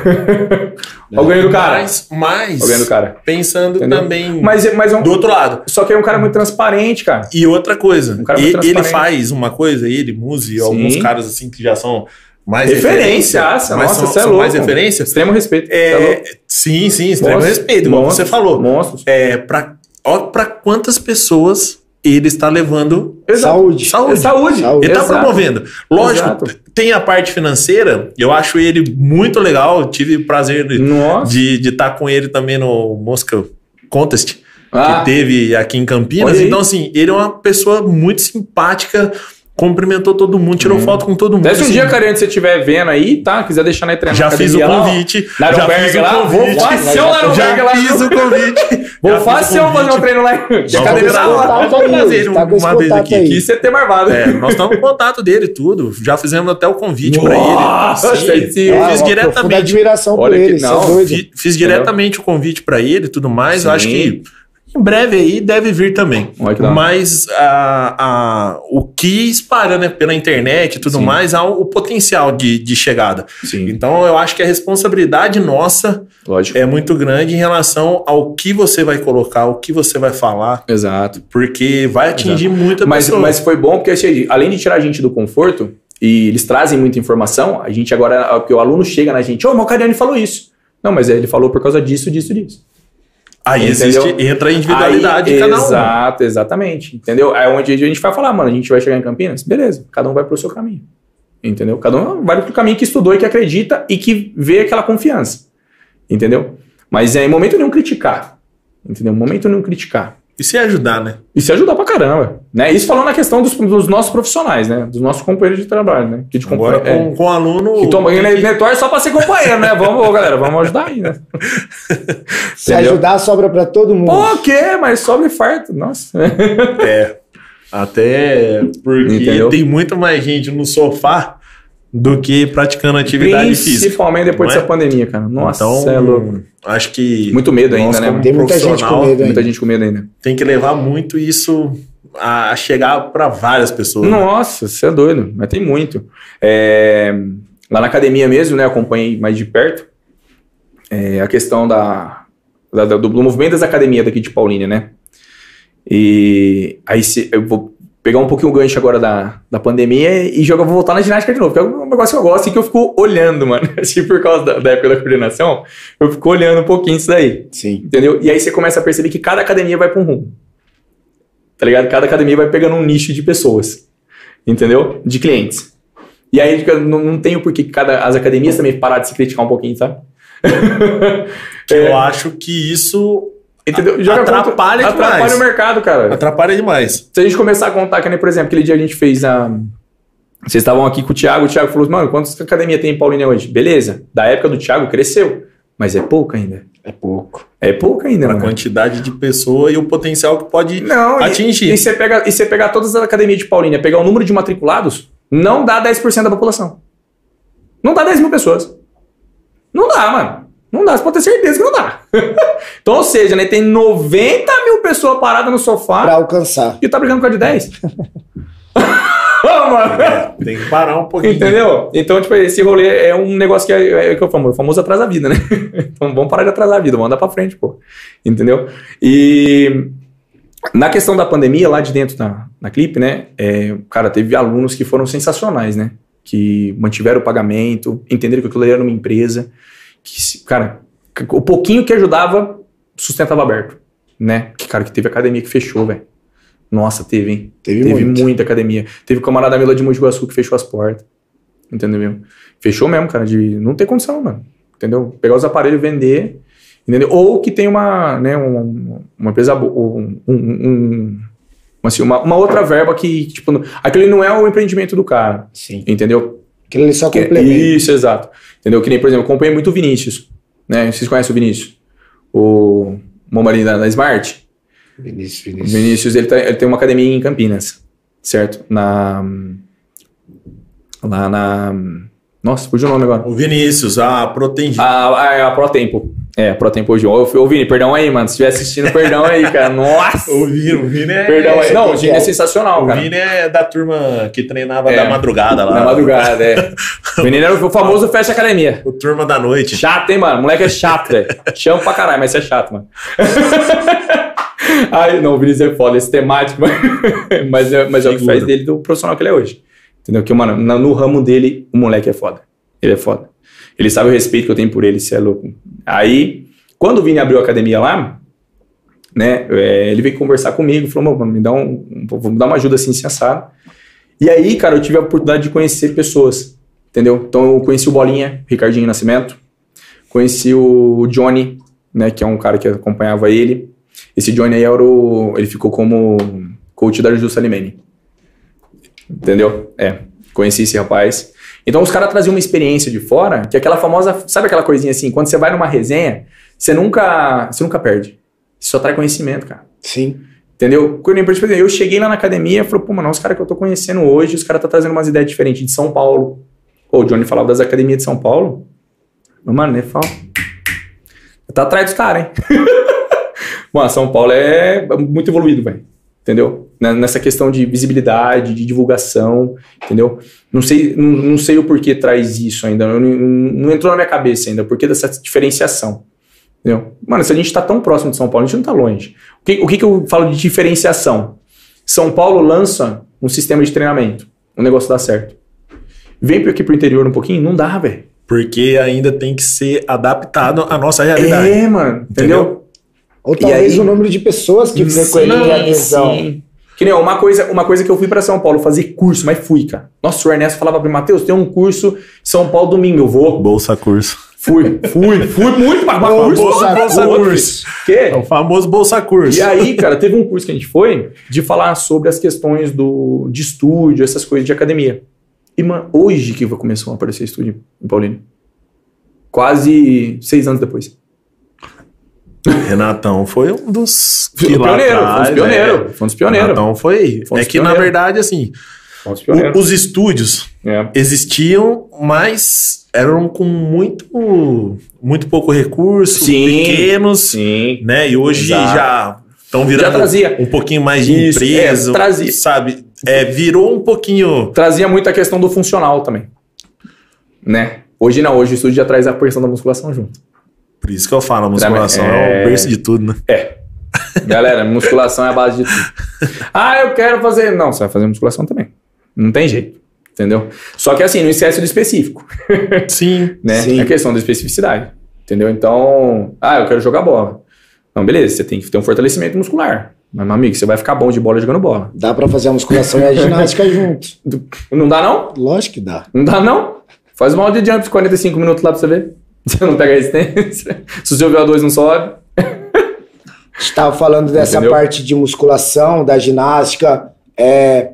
Olha o ganho do cara. Mas, mas ganho do cara. pensando Entendeu? também Mas, é- mas é um, do outro lado. Só que é um cara muito transparente, cara. E outra coisa, Um e- ele faz uma coisa, ele, Muzi, Sim. alguns caras assim que já são mais Referência, referência, nossa, mas são, você é são louco. mais referência. Extremo respeito. É É, sim, sim, extremo Monstros, respeito, igual monstros, você falou. Monstros. É, pra, ó, pra quantas pessoas ele está levando Exato. Saúde. saúde. É saúde. Saúde. Ele tá Exato. promovendo. Lógico, Exato. tem a parte financeira, eu acho ele muito legal. Tive o prazer de Nossa. de estar com ele também no Mosca Contest, Ah, que teve aqui em Campinas. Olha. Então, assim, ele é uma pessoa muito simpática, cumprimentou todo mundo, tirou Hum. foto com todo mundo. Se um assim. dia, cara, você estiver vendo aí, tá? Quiser deixar na treinar já fiz o lá, convite. Na já fiz o lá, vou convite. fazer o Já lá. fiz o convite. Vou o fácil fazer um convite. treino lá. A cadeira contato vamos tá esse uma vez aqui. aí. E você ter marvado. É, nós estamos com contato dele e tudo. Já fizemos até o convite para Nossa, ele. sim. eu Ah, fiz diretamente. admiração por ele, não, é doido. Fi- Fiz diretamente o convite para ele e tudo mais. Eu Sim. acho que em breve aí deve vir também. Mas a, a- o que espalha né, pela internet e tudo Sim. mais, há o, potencial de, de chegada. Sim, Então eu acho que a responsabilidade nossa lógico. é muito grande em relação ao que você vai colocar, o que você vai falar, Exato. porque vai atingir muita Mas, pessoa. mas foi bom porque, assim, além de tirar a gente do conforto, e eles trazem muita informação, a gente agora, porque o aluno chega na gente, ô, o Cariani falou isso. Não, mas ele falou por causa disso, disso, disso. Aí Entendeu? existe, entra a individualidade Aí, de cada um. Exato, exatamente. Entendeu? É onde a gente vai falar, mano, a gente vai chegar em Campinas? Beleza, cada um vai pro seu caminho. Entendeu? Cada um vai pro caminho que estudou e que acredita e que vê aquela confiança. Entendeu? Mas é em momento nenhum criticar. Entendeu? Momento nenhum criticar. E se ajudar, né? E se ajudar pra caramba. Né? Isso falando na questão dos, dos nossos profissionais, né? Dos nossos companheiros de trabalho, né? Que de Agora com, com o aluno. é, que toma, que- torce só pra ser companheiro, né? Vamos, galera, vamos ajudar aí, né? Se Entendeu? ajudar, sobra pra todo mundo. Pô, o quê? Mas sobre farto. Nossa. É. Até porque Entendeu? tem muito mais gente no sofá do que praticando atividade física. Principalmente depois não dessa é? pandemia, cara. Nossa, então, é louco. acho que. Muito medo ainda, né? Tem muita gente com medo Muita ainda. gente com medo ainda. Tem que levar muito isso a chegar para várias pessoas. né? Nossa, você é doido. Mas tem muito. É, lá na academia mesmo, né? Acompanhei mais de perto. é, a questão da, da- do, do movimento das academias daqui de Paulínia, né? E aí se, eu vou pegar um pouquinho o gancho agora da, da pandemia e jogar, vou voltar na ginástica de novo, que é um negócio que eu gosto e que eu fico olhando, mano. Assim, por causa da, da época da coordenação, eu fico olhando um pouquinho isso daí. Sim. Entendeu? E aí você começa a perceber que cada academia vai para um rumo. Tá ligado? Cada academia vai pegando um nicho de pessoas. Entendeu? De clientes. E aí não, não tem o porquê que cada, as academias também parar de se criticar um pouquinho, sabe? Eu acho que isso Entendeu? Joga atrapalha contra, demais. Atrapalha o mercado, cara. Atrapalha demais. Se a gente começar a contar, que nem, por exemplo, aquele dia a gente fez a. Vocês estavam aqui com o Thiago, o Thiago falou, mano, quantas academia tem em Paulínia hoje? Beleza. Da época do Thiago cresceu, mas é pouco ainda. É pouco. É pouco ainda, A mano. quantidade de pessoa e o potencial que pode Não, atingir. E, você pega, e pegar todas as academias de Paulínia, pegar o número de matriculados, não dá 10% da população. Não dá 10 mil pessoas. Não dá, mano. Não dá, você pode ter certeza que não dá. então, ou seja, né, tem 90 mil pessoas paradas no sofá Pra alcançar. e tá brigando com a de 10. Ô, mano. É, tem que parar um pouquinho. Entendeu? Então, tipo, esse rolê é um negócio que é, é que eu falo, o famoso atrasa a vida, né? então vamos parar de atrasar a vida, vamos andar pra frente, pô. Entendeu? E na questão da pandemia, lá de dentro da, na clipe, né? é, cara, teve alunos que foram sensacionais, né? Que mantiveram o pagamento, entenderam que aquilo ali era uma empresa. Que, cara, o pouquinho que ajudava, sustentava aberto, né? Que, cara, que teve academia que fechou, velho. Nossa, teve, hein? Teve, Teve muito. muita academia. Teve camarada meu lá de Mogi Guaçu que fechou as portas. Entendeu mesmo? Fechou mesmo, cara, de não ter condição, mano. Entendeu? Pegar os aparelhos vender. Entendeu? Ou que tem uma, né, um- uma empresa, um, um- um- assim, uma, uma outra verba que, tipo, aquele não é o empreendimento do cara. Sim. Entendeu? Aquilo ali só Que- complementa. Isso, exato. Entendeu? Que nem, por exemplo, acompanhei muito o Vinícius. Né? Vocês conhecem o Vinícius? O Momarinho da, da Smart? Vinícius, O Vinícius. Vinícius, ele, tá- ele tem uma academia em Campinas, certo? Na... Lá na... Nossa, fugiu o nome agora. O Vinícius, a Protendi. A, a, a Pro Tempo. É, a Pro Tempo hoje. Ô, Vini, perdão aí, mano. Se estiver assistindo, perdão aí, cara. Nossa! O Vini, o Vini é. Perdão aí. Não, o Vini é sensacional, O cara. Vini é da turma que treinava É. da madrugada lá. Na madrugada, é. O Vini era o famoso fecha academia. O turma da noite. Chato, hein, mano? O moleque é chato, velho. Chama pra caralho, mas você é chato, mano. Ai, não, o Vinícius é foda, esse temático, mano. mas, é, mas é o que faz dele do profissional que ele é hoje. Entendeu? Que, mano, no ramo dele, o moleque é foda. Ele é foda. Ele sabe o respeito que eu tenho por ele, você é louco. Aí, quando o Vini abriu a academia lá, né, é, ele veio conversar comigo, falou, mano, me dá um, vamos dar uma ajuda assim, assim, assado. E aí, cara, eu tive a oportunidade de conhecer pessoas, entendeu? Então, eu conheci o Bolinha, Ricardinho Nascimento, conheci o Johnny, né, que é um cara que acompanhava ele. Esse Johnny aí era o, ele ficou como coach da Justa Salimene. Entendeu? É, conheci esse rapaz. Então os caras traziam uma experiência de fora, que é aquela famosa, sabe aquela coisinha assim, quando você vai numa resenha, você nunca, você nunca perde. Você só traz conhecimento, cara. Sim. Entendeu? Por exemplo, eu cheguei lá na academia e falei, pô, mano, os caras que eu tô conhecendo hoje, os caras tá trazendo umas ideias diferentes de São Paulo. Pô, o Johnny falava das academias de São Paulo. Mas, mano, nem fala. Tá atrás dos caras, hein? mano, São Paulo é muito evoluído, velho. Entendeu? Nessa questão de visibilidade, de divulgação, entendeu? Não sei, não, não sei o porquê traz isso ainda. Não, não- não entrou na minha cabeça ainda, o porquê dessa diferenciação. Entendeu? Mano, se a gente tá tão próximo de São Paulo, a gente não tá longe. O que, o que, que eu falo de diferenciação? São Paulo lança um sistema de treinamento. O negócio dá certo. Vem aqui pro interior um pouquinho? Não dá, velho. Porque ainda tem que ser adaptado à nossa realidade. É, mano. Entendeu? Ou E talvez aí- o número de pessoas que frequentam a adesão. sim. Que nem uma coisa, uma coisa que eu fui pra São Paulo fazer curso, mas fui, cara. Nossa, o Ernesto falava pra mim, Matheus, tem um curso em São Paulo domingo, eu vou. Bolsa curso. Fui, fui, fui muito Ô, curso. bolsa- bolsa bolsa curso. Que? É o famoso bolsa curso. E aí, cara, teve um curso que a gente foi de falar sobre as questões do, de estúdio, essas coisas de academia. E, mano, hoje que começou a aparecer estúdio em Paulínia. Quase seis anos depois. Renatão foi um dos Foi lá pioneiro, foi um atrás, pioneiros. é. Foi um dos pioneiros. Renatão foi. Foi é que, na pioneiros. verdade, assim, o- os estúdios É. existiam, mas eram com muito, muito pouco recurso, Sim, pequenos, Sim. né? E hoje Exato. já estão virando Já trazia. um pouquinho mais de Isso, empresa, é, trazia. sabe? É, virou um pouquinho. Trazia muito a questão do funcional também. Né? Hoje não, hoje o estúdio já traz a questão da musculação junto. Por isso que eu falo, a musculação é, É. o berço de tudo, né? É. Galera, musculação é a base de tudo. Ah, eu quero fazer. Não, você vai fazer musculação também. Não tem jeito. Entendeu? Só que assim, não esquece do específico. Sim. né? Sim. É questão da especificidade. Entendeu? Então, ah, eu quero jogar bola. Não, beleza, você tem que ter um fortalecimento muscular. Mas, meu amigo, você vai ficar bom de bola jogando bola. Dá pra fazer a musculação e a ginástica junto. Não dá, não? Lógico que dá. Não dá, não? Faz uma aula de jump 45 minutos lá pra você ver. Você não pega resistência. Se o seu VO2 não sobe. A gente tava falando dessa Entendeu? parte de musculação, da ginástica, é,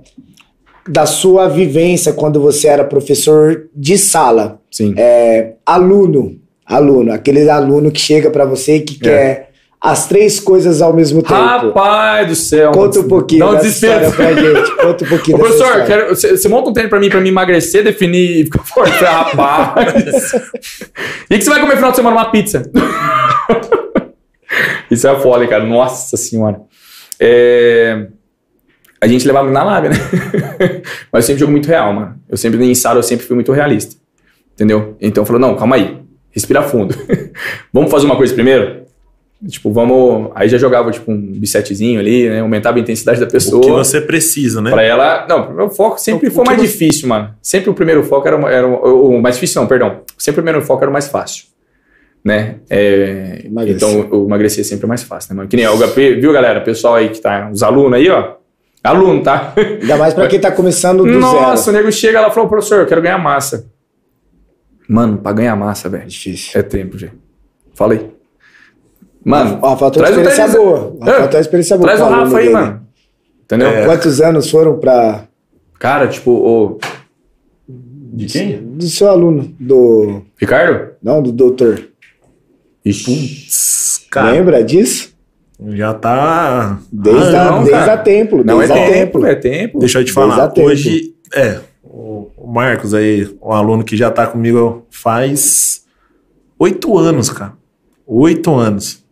da sua vivência quando você era professor de sala. Sim. É, aluno, aluno, aquele aluno que chega pra você e que quer as três coisas ao mesmo tempo. Rapaz do céu. Conta um pouquinho Dá um desespero. pra gente. Conta um pouquinho Ô, professor, quero, você, você monta um treino pra mim, pra me emagrecer, definir e ficar forte. Rapaz. e que você vai comer no final de semana? Uma pizza. Isso é foda, cara. Nossa senhora. É, A gente levava na lábia, né? Mas eu sempre jogo muito real, mano. Eu sempre, em sala, eu sempre fui muito realista. Entendeu? Então falou, não, calma aí. Respira fundo. vamos fazer uma coisa primeiro? Tipo, vamos... Aí já jogava, tipo, um bisetezinho ali, né? Aumentava a intensidade da pessoa. O que você precisa, né? Pra ela. Não, o meu foco sempre O- foi o que mais você- difícil, mano. Sempre o primeiro foco era, o- era o, o mais difícil, não, perdão. Sempre o primeiro foco era o mais fácil. Né? É, então, o emagrecer sempre é mais fácil, né, mano? Que nem o HP, viu, galera? Pessoal aí que tá, os alunos aí, ó. Aluno, tá? Ainda mais pra quem tá começando do Nossa, zero. o nego chega lá e falou, professor, eu quero ganhar massa. Mano, pra ganhar massa, velho, Difícil. é tempo, gente. Fala aí. Mano, Ó, faltou uma traz experiência boa. É. Faltou uma experiência boa. traz o Rafa aí, dele. mano. Entendeu? É. Quantos anos foram pra. Cara, tipo, o De quem? Do seu aluno? Do. Ricardo? Não, do doutor. Putz, cara, Lembra disso? já tá. Desde, Ah, a, não, desde a templo. Não, é desde a tempo, é tempo. Deixa eu te falar. Hoje, é, o o Marcos aí, um aluno que já tá comigo faz oito anos, cara. Oito anos.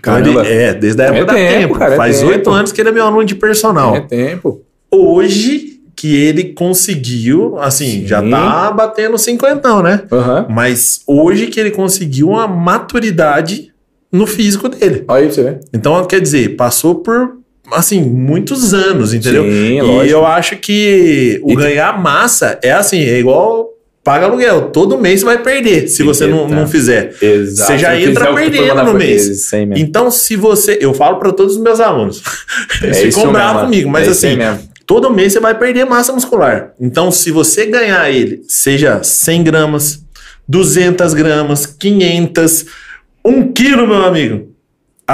Então ele- Caramba. é, desde a época É da tempo, tempo. cara, é faz oito anos que ele é meu aluno de personal. É tempo. Hoje que ele conseguiu, assim, Sim. já tá batendo cinquentão, né? Aham. Mas hoje que ele conseguiu uma maturidade no físico dele. Olha aí você ver. Então, quer dizer, passou por, assim, muitos anos, entendeu? Sim, e lógico. eu acho que o E- ganhar massa é assim, é igual paga aluguel. Todo mês você vai perder se você não, não fizer. Exato. Você já Se entra perdendo no mês. Então, se você. Eu falo para todos os meus alunos. Eles É ficam bravos comigo, mas é assim, todo mês você vai perder massa muscular. Então, se você ganhar ele, seja 100 gramas, 200 gramas, 500, 1 quilo, meu amigo.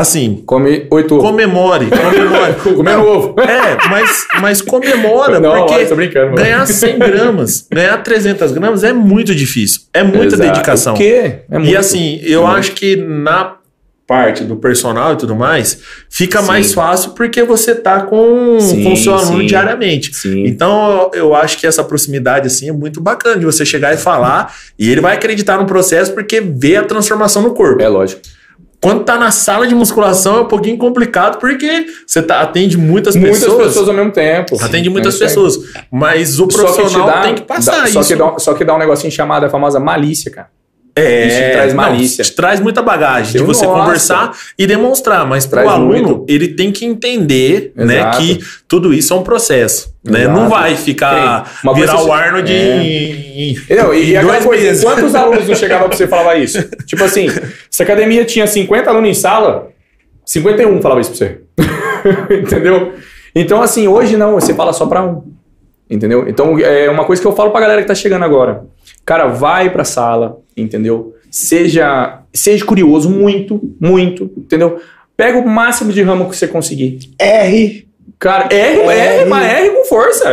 Assim, Come oito ovos. comemore, comemore. Comendo ovo. É, mas, mas comemora, Não, porque mano. ganhar 100 gramas, ganhar 300 gramas é muito difícil. É muita Exato. dedicação. O quê? É E muito. assim, eu muito. acho que na parte do personal e tudo mais, fica Sim. mais fácil porque você tá com, Sim, com o seu aluno sim. diariamente. Então, eu eu acho que essa proximidade assim é muito bacana de você chegar e falar, e ele vai acreditar no processo porque vê a transformação no corpo. É lógico. Quando tá na sala de musculação é um pouquinho complicado porque você tá, atende muitas, Muitas pessoas, pessoas ao mesmo tempo. atende É muitas isso aí. pessoas, mas o Só que te profissional dá- tem que passar dá- isso. Só que, dá, só que dá um negocinho chamado a famosa malícia, cara. É, Isso te traz não, malícia. te traz muita bagagem de Eu, você nossa. conversar e demonstrar, mas para o aluno, muito. ele tem que entender né, que tudo isso é um processo. Né? Exato. Não vai ficar Uma virar o Arnold É. em, em- Não, e, em e coisa, quantos alunos não chegavam pra você e falava isso? Tipo assim, se a academia tinha 50 alunos em sala, 51 falava isso pra você. Entendeu? Então, assim, hoje não, você fala só pra um. Entendeu? Então, é uma coisa que eu falo pra galera que tá chegando agora. Cara, vai pra sala, entendeu? Seja, seja curioso, muito, muito, entendeu? Pega o máximo de ramo que você conseguir. R. Cara, R, R. R, mas R com força.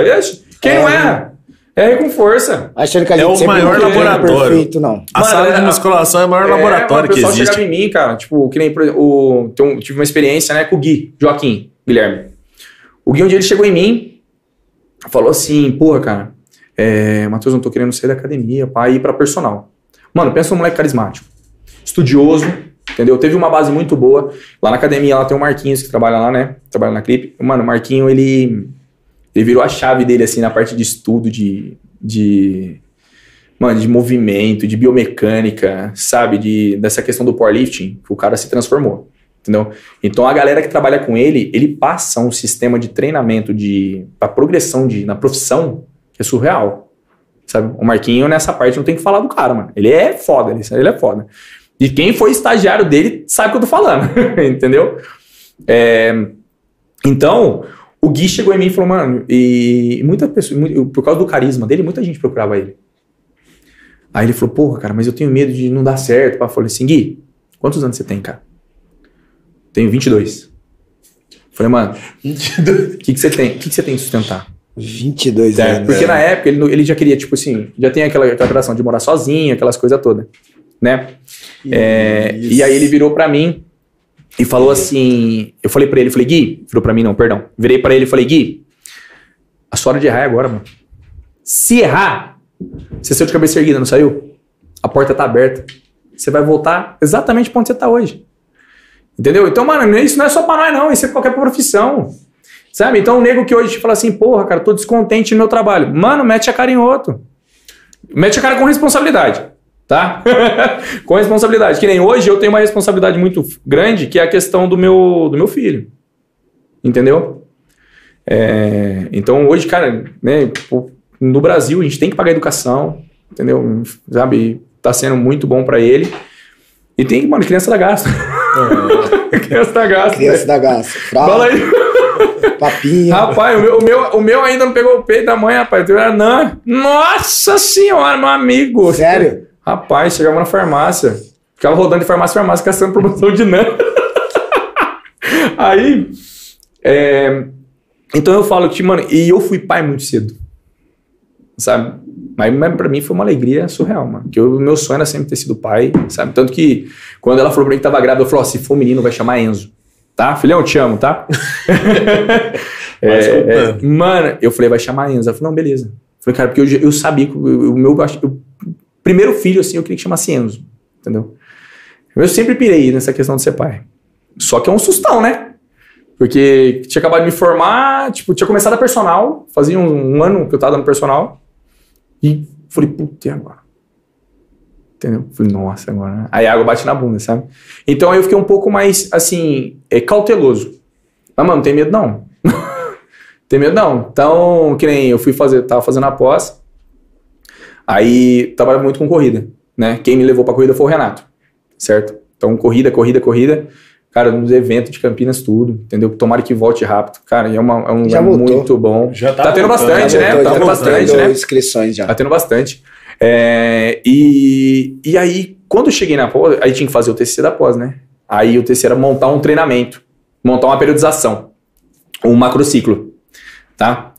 Quem não erra? R com força. Achando que a É gente o sempre maior laboratório. perfeito, não. A Mano, sala é- de musculação é o maior É, laboratório mano, que O pessoal existe. chegava em mim, cara, tipo, que nem por exemplo, o, um- tive uma experiência, né, com o Gui, Joaquim, Guilherme. O Gui, um dia ele chegou em mim, falou assim, porra, cara, é, Matheus, não tô querendo sair da academia pra ir pra personal. Mano, pensa num moleque carismático, estudioso, entendeu? Teve uma base muito boa. Lá na academia, lá tem o Marquinhos, que trabalha lá, né, trabalha na Clipe. Mano, o Marquinho, ele, ele virou a chave dele, assim, na parte de estudo, de... de mano, de movimento, de biomecânica, sabe? De, dessa questão do powerlifting, que o cara se transformou. Entendeu? Então a galera que trabalha com ele, ele passa um sistema de treinamento de para progressão de na profissão é surreal. Sabe? O Marquinho nessa parte não tem que falar do cara, mano. Ele é foda, ele, ele é foda. E quem foi estagiário dele sabe o que eu tô falando, entendeu? É, então, o Gui chegou em mim e falou, mano, e muita pessoa, por causa do carisma dele, muita gente procurava ele. Aí ele falou, porra, cara, mas eu tenho medo de não dar certo. Eu falei assim, Gui, quantos anos você tem, cara? Tenho 22. Falei, mano, o que, que você tem? O que, que você tem de sustentar? 22 É, anos. porque é. na época ele, ele já queria, tipo assim, já tem aquela, aquela criação de morar sozinho, aquelas coisas todas, né? É, e aí ele virou pra mim e falou assim, eu falei pra ele, falei, Gui, virou pra mim não, perdão. Virei pra ele e falei, Gui, a sua hora de errar é agora, mano. Se errar, você saiu de cabeça erguida, não saiu? A porta tá aberta. Você vai voltar exatamente pra onde você tá hoje. Entendeu? Então, mano, isso não é só pra nós, não. Isso é pra qualquer profissão. Sabe? Então, o nego que hoje fala assim, porra, cara, tô descontente no meu trabalho. Mano, mete a cara em outro. Mete a cara com responsabilidade. Tá? com responsabilidade. Que nem hoje eu tenho uma responsabilidade muito grande, que é a questão do meu, do meu filho. Entendeu? É, então, hoje, cara, né, no Brasil, a gente tem que pagar educação. Entendeu? Sabe? Tá sendo muito bom pra ele. E tem, mano, criança da gasta. criança da gasta. Criança da Gaça. Fralda, Fala aí. Papinha. Rapaz, o meu, o, meu, o meu ainda não pegou o peito da mãe, rapaz. Eu era não. Nossa senhora, meu amigo. Sério? Rapaz, chegava na farmácia. Ficava rodando de farmácia em farmácia, caçando promoção de NAN. Aí. é, então eu falo que, mano, e eu fui pai muito cedo. Sabe? Mas, mas pra mim foi uma alegria surreal, mano. Porque o meu sonho era sempre ter sido pai, sabe? Tanto que quando ela falou pra mim que tava grávida, eu falei: ó, se for menino, vai chamar Enzo. Tá? Filhão, eu te amo, tá? É, é, mano, eu falei, vai chamar Enzo. Ela falou, não, beleza. Eu falei, cara, porque eu, eu sabia que o, o meu eu primeiro filho, assim, eu queria que chamasse Enzo. Entendeu? Eu sempre pirei nessa questão de ser pai. Só que é um sustão, né? Porque tinha acabado de me formar, tipo, tinha começado a personal, fazia um, um ano que eu tava dando personal. E falei, puta, e agora? Entendeu? Falei, nossa, agora. né? Aí a água bate na bunda, sabe? Então aí eu fiquei um pouco mais, assim, é, cauteloso. Mas, mano, não tem medo não. tem medo não. Então, que nem eu fui fazer, tava fazendo a pós. Aí trabalhava muito com corrida, né? Quem me levou pra corrida foi o Renato, certo? Então, corrida, corrida, corrida. Cara, nos eventos de Campinas, tudo, entendeu? Tomara que volte rápido. Cara, é, uma, é um Já lugar voltou. muito bom. Já tá tá tendo voltando. bastante, Já né? voltou, Tá tendo tá bastante, né? inscrições já. Tá tendo bastante. É, e, e aí, quando eu cheguei na pós, aí tinha que fazer o TCC da pós, né? Aí o TCC era montar um treinamento, montar uma periodização, um macrociclo, tá?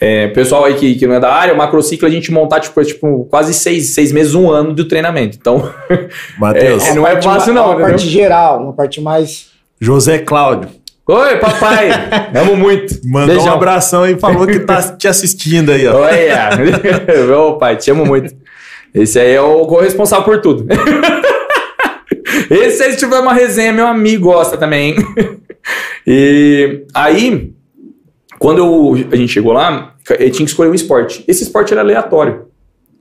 É, pessoal aí que, que não é da área, o macrociclo a gente montar, tipo, é, tipo quase seis, seis meses, um ano de treinamento. Então, Matheus, É, não é fácil não, Uma entendeu? parte geral, uma parte mais... José Cláudio oi, papai, amo muito. mandou Beijão. um abração e falou que tá te assistindo aí, ó. Olha, meu pai, te amo muito. Esse aí é o corresponsável por tudo. Esse aí, se tiver uma resenha, meu amigo gosta também. E aí, quando eu- a gente chegou lá, eu tinha que escolher um esporte. Esse esporte era aleatório.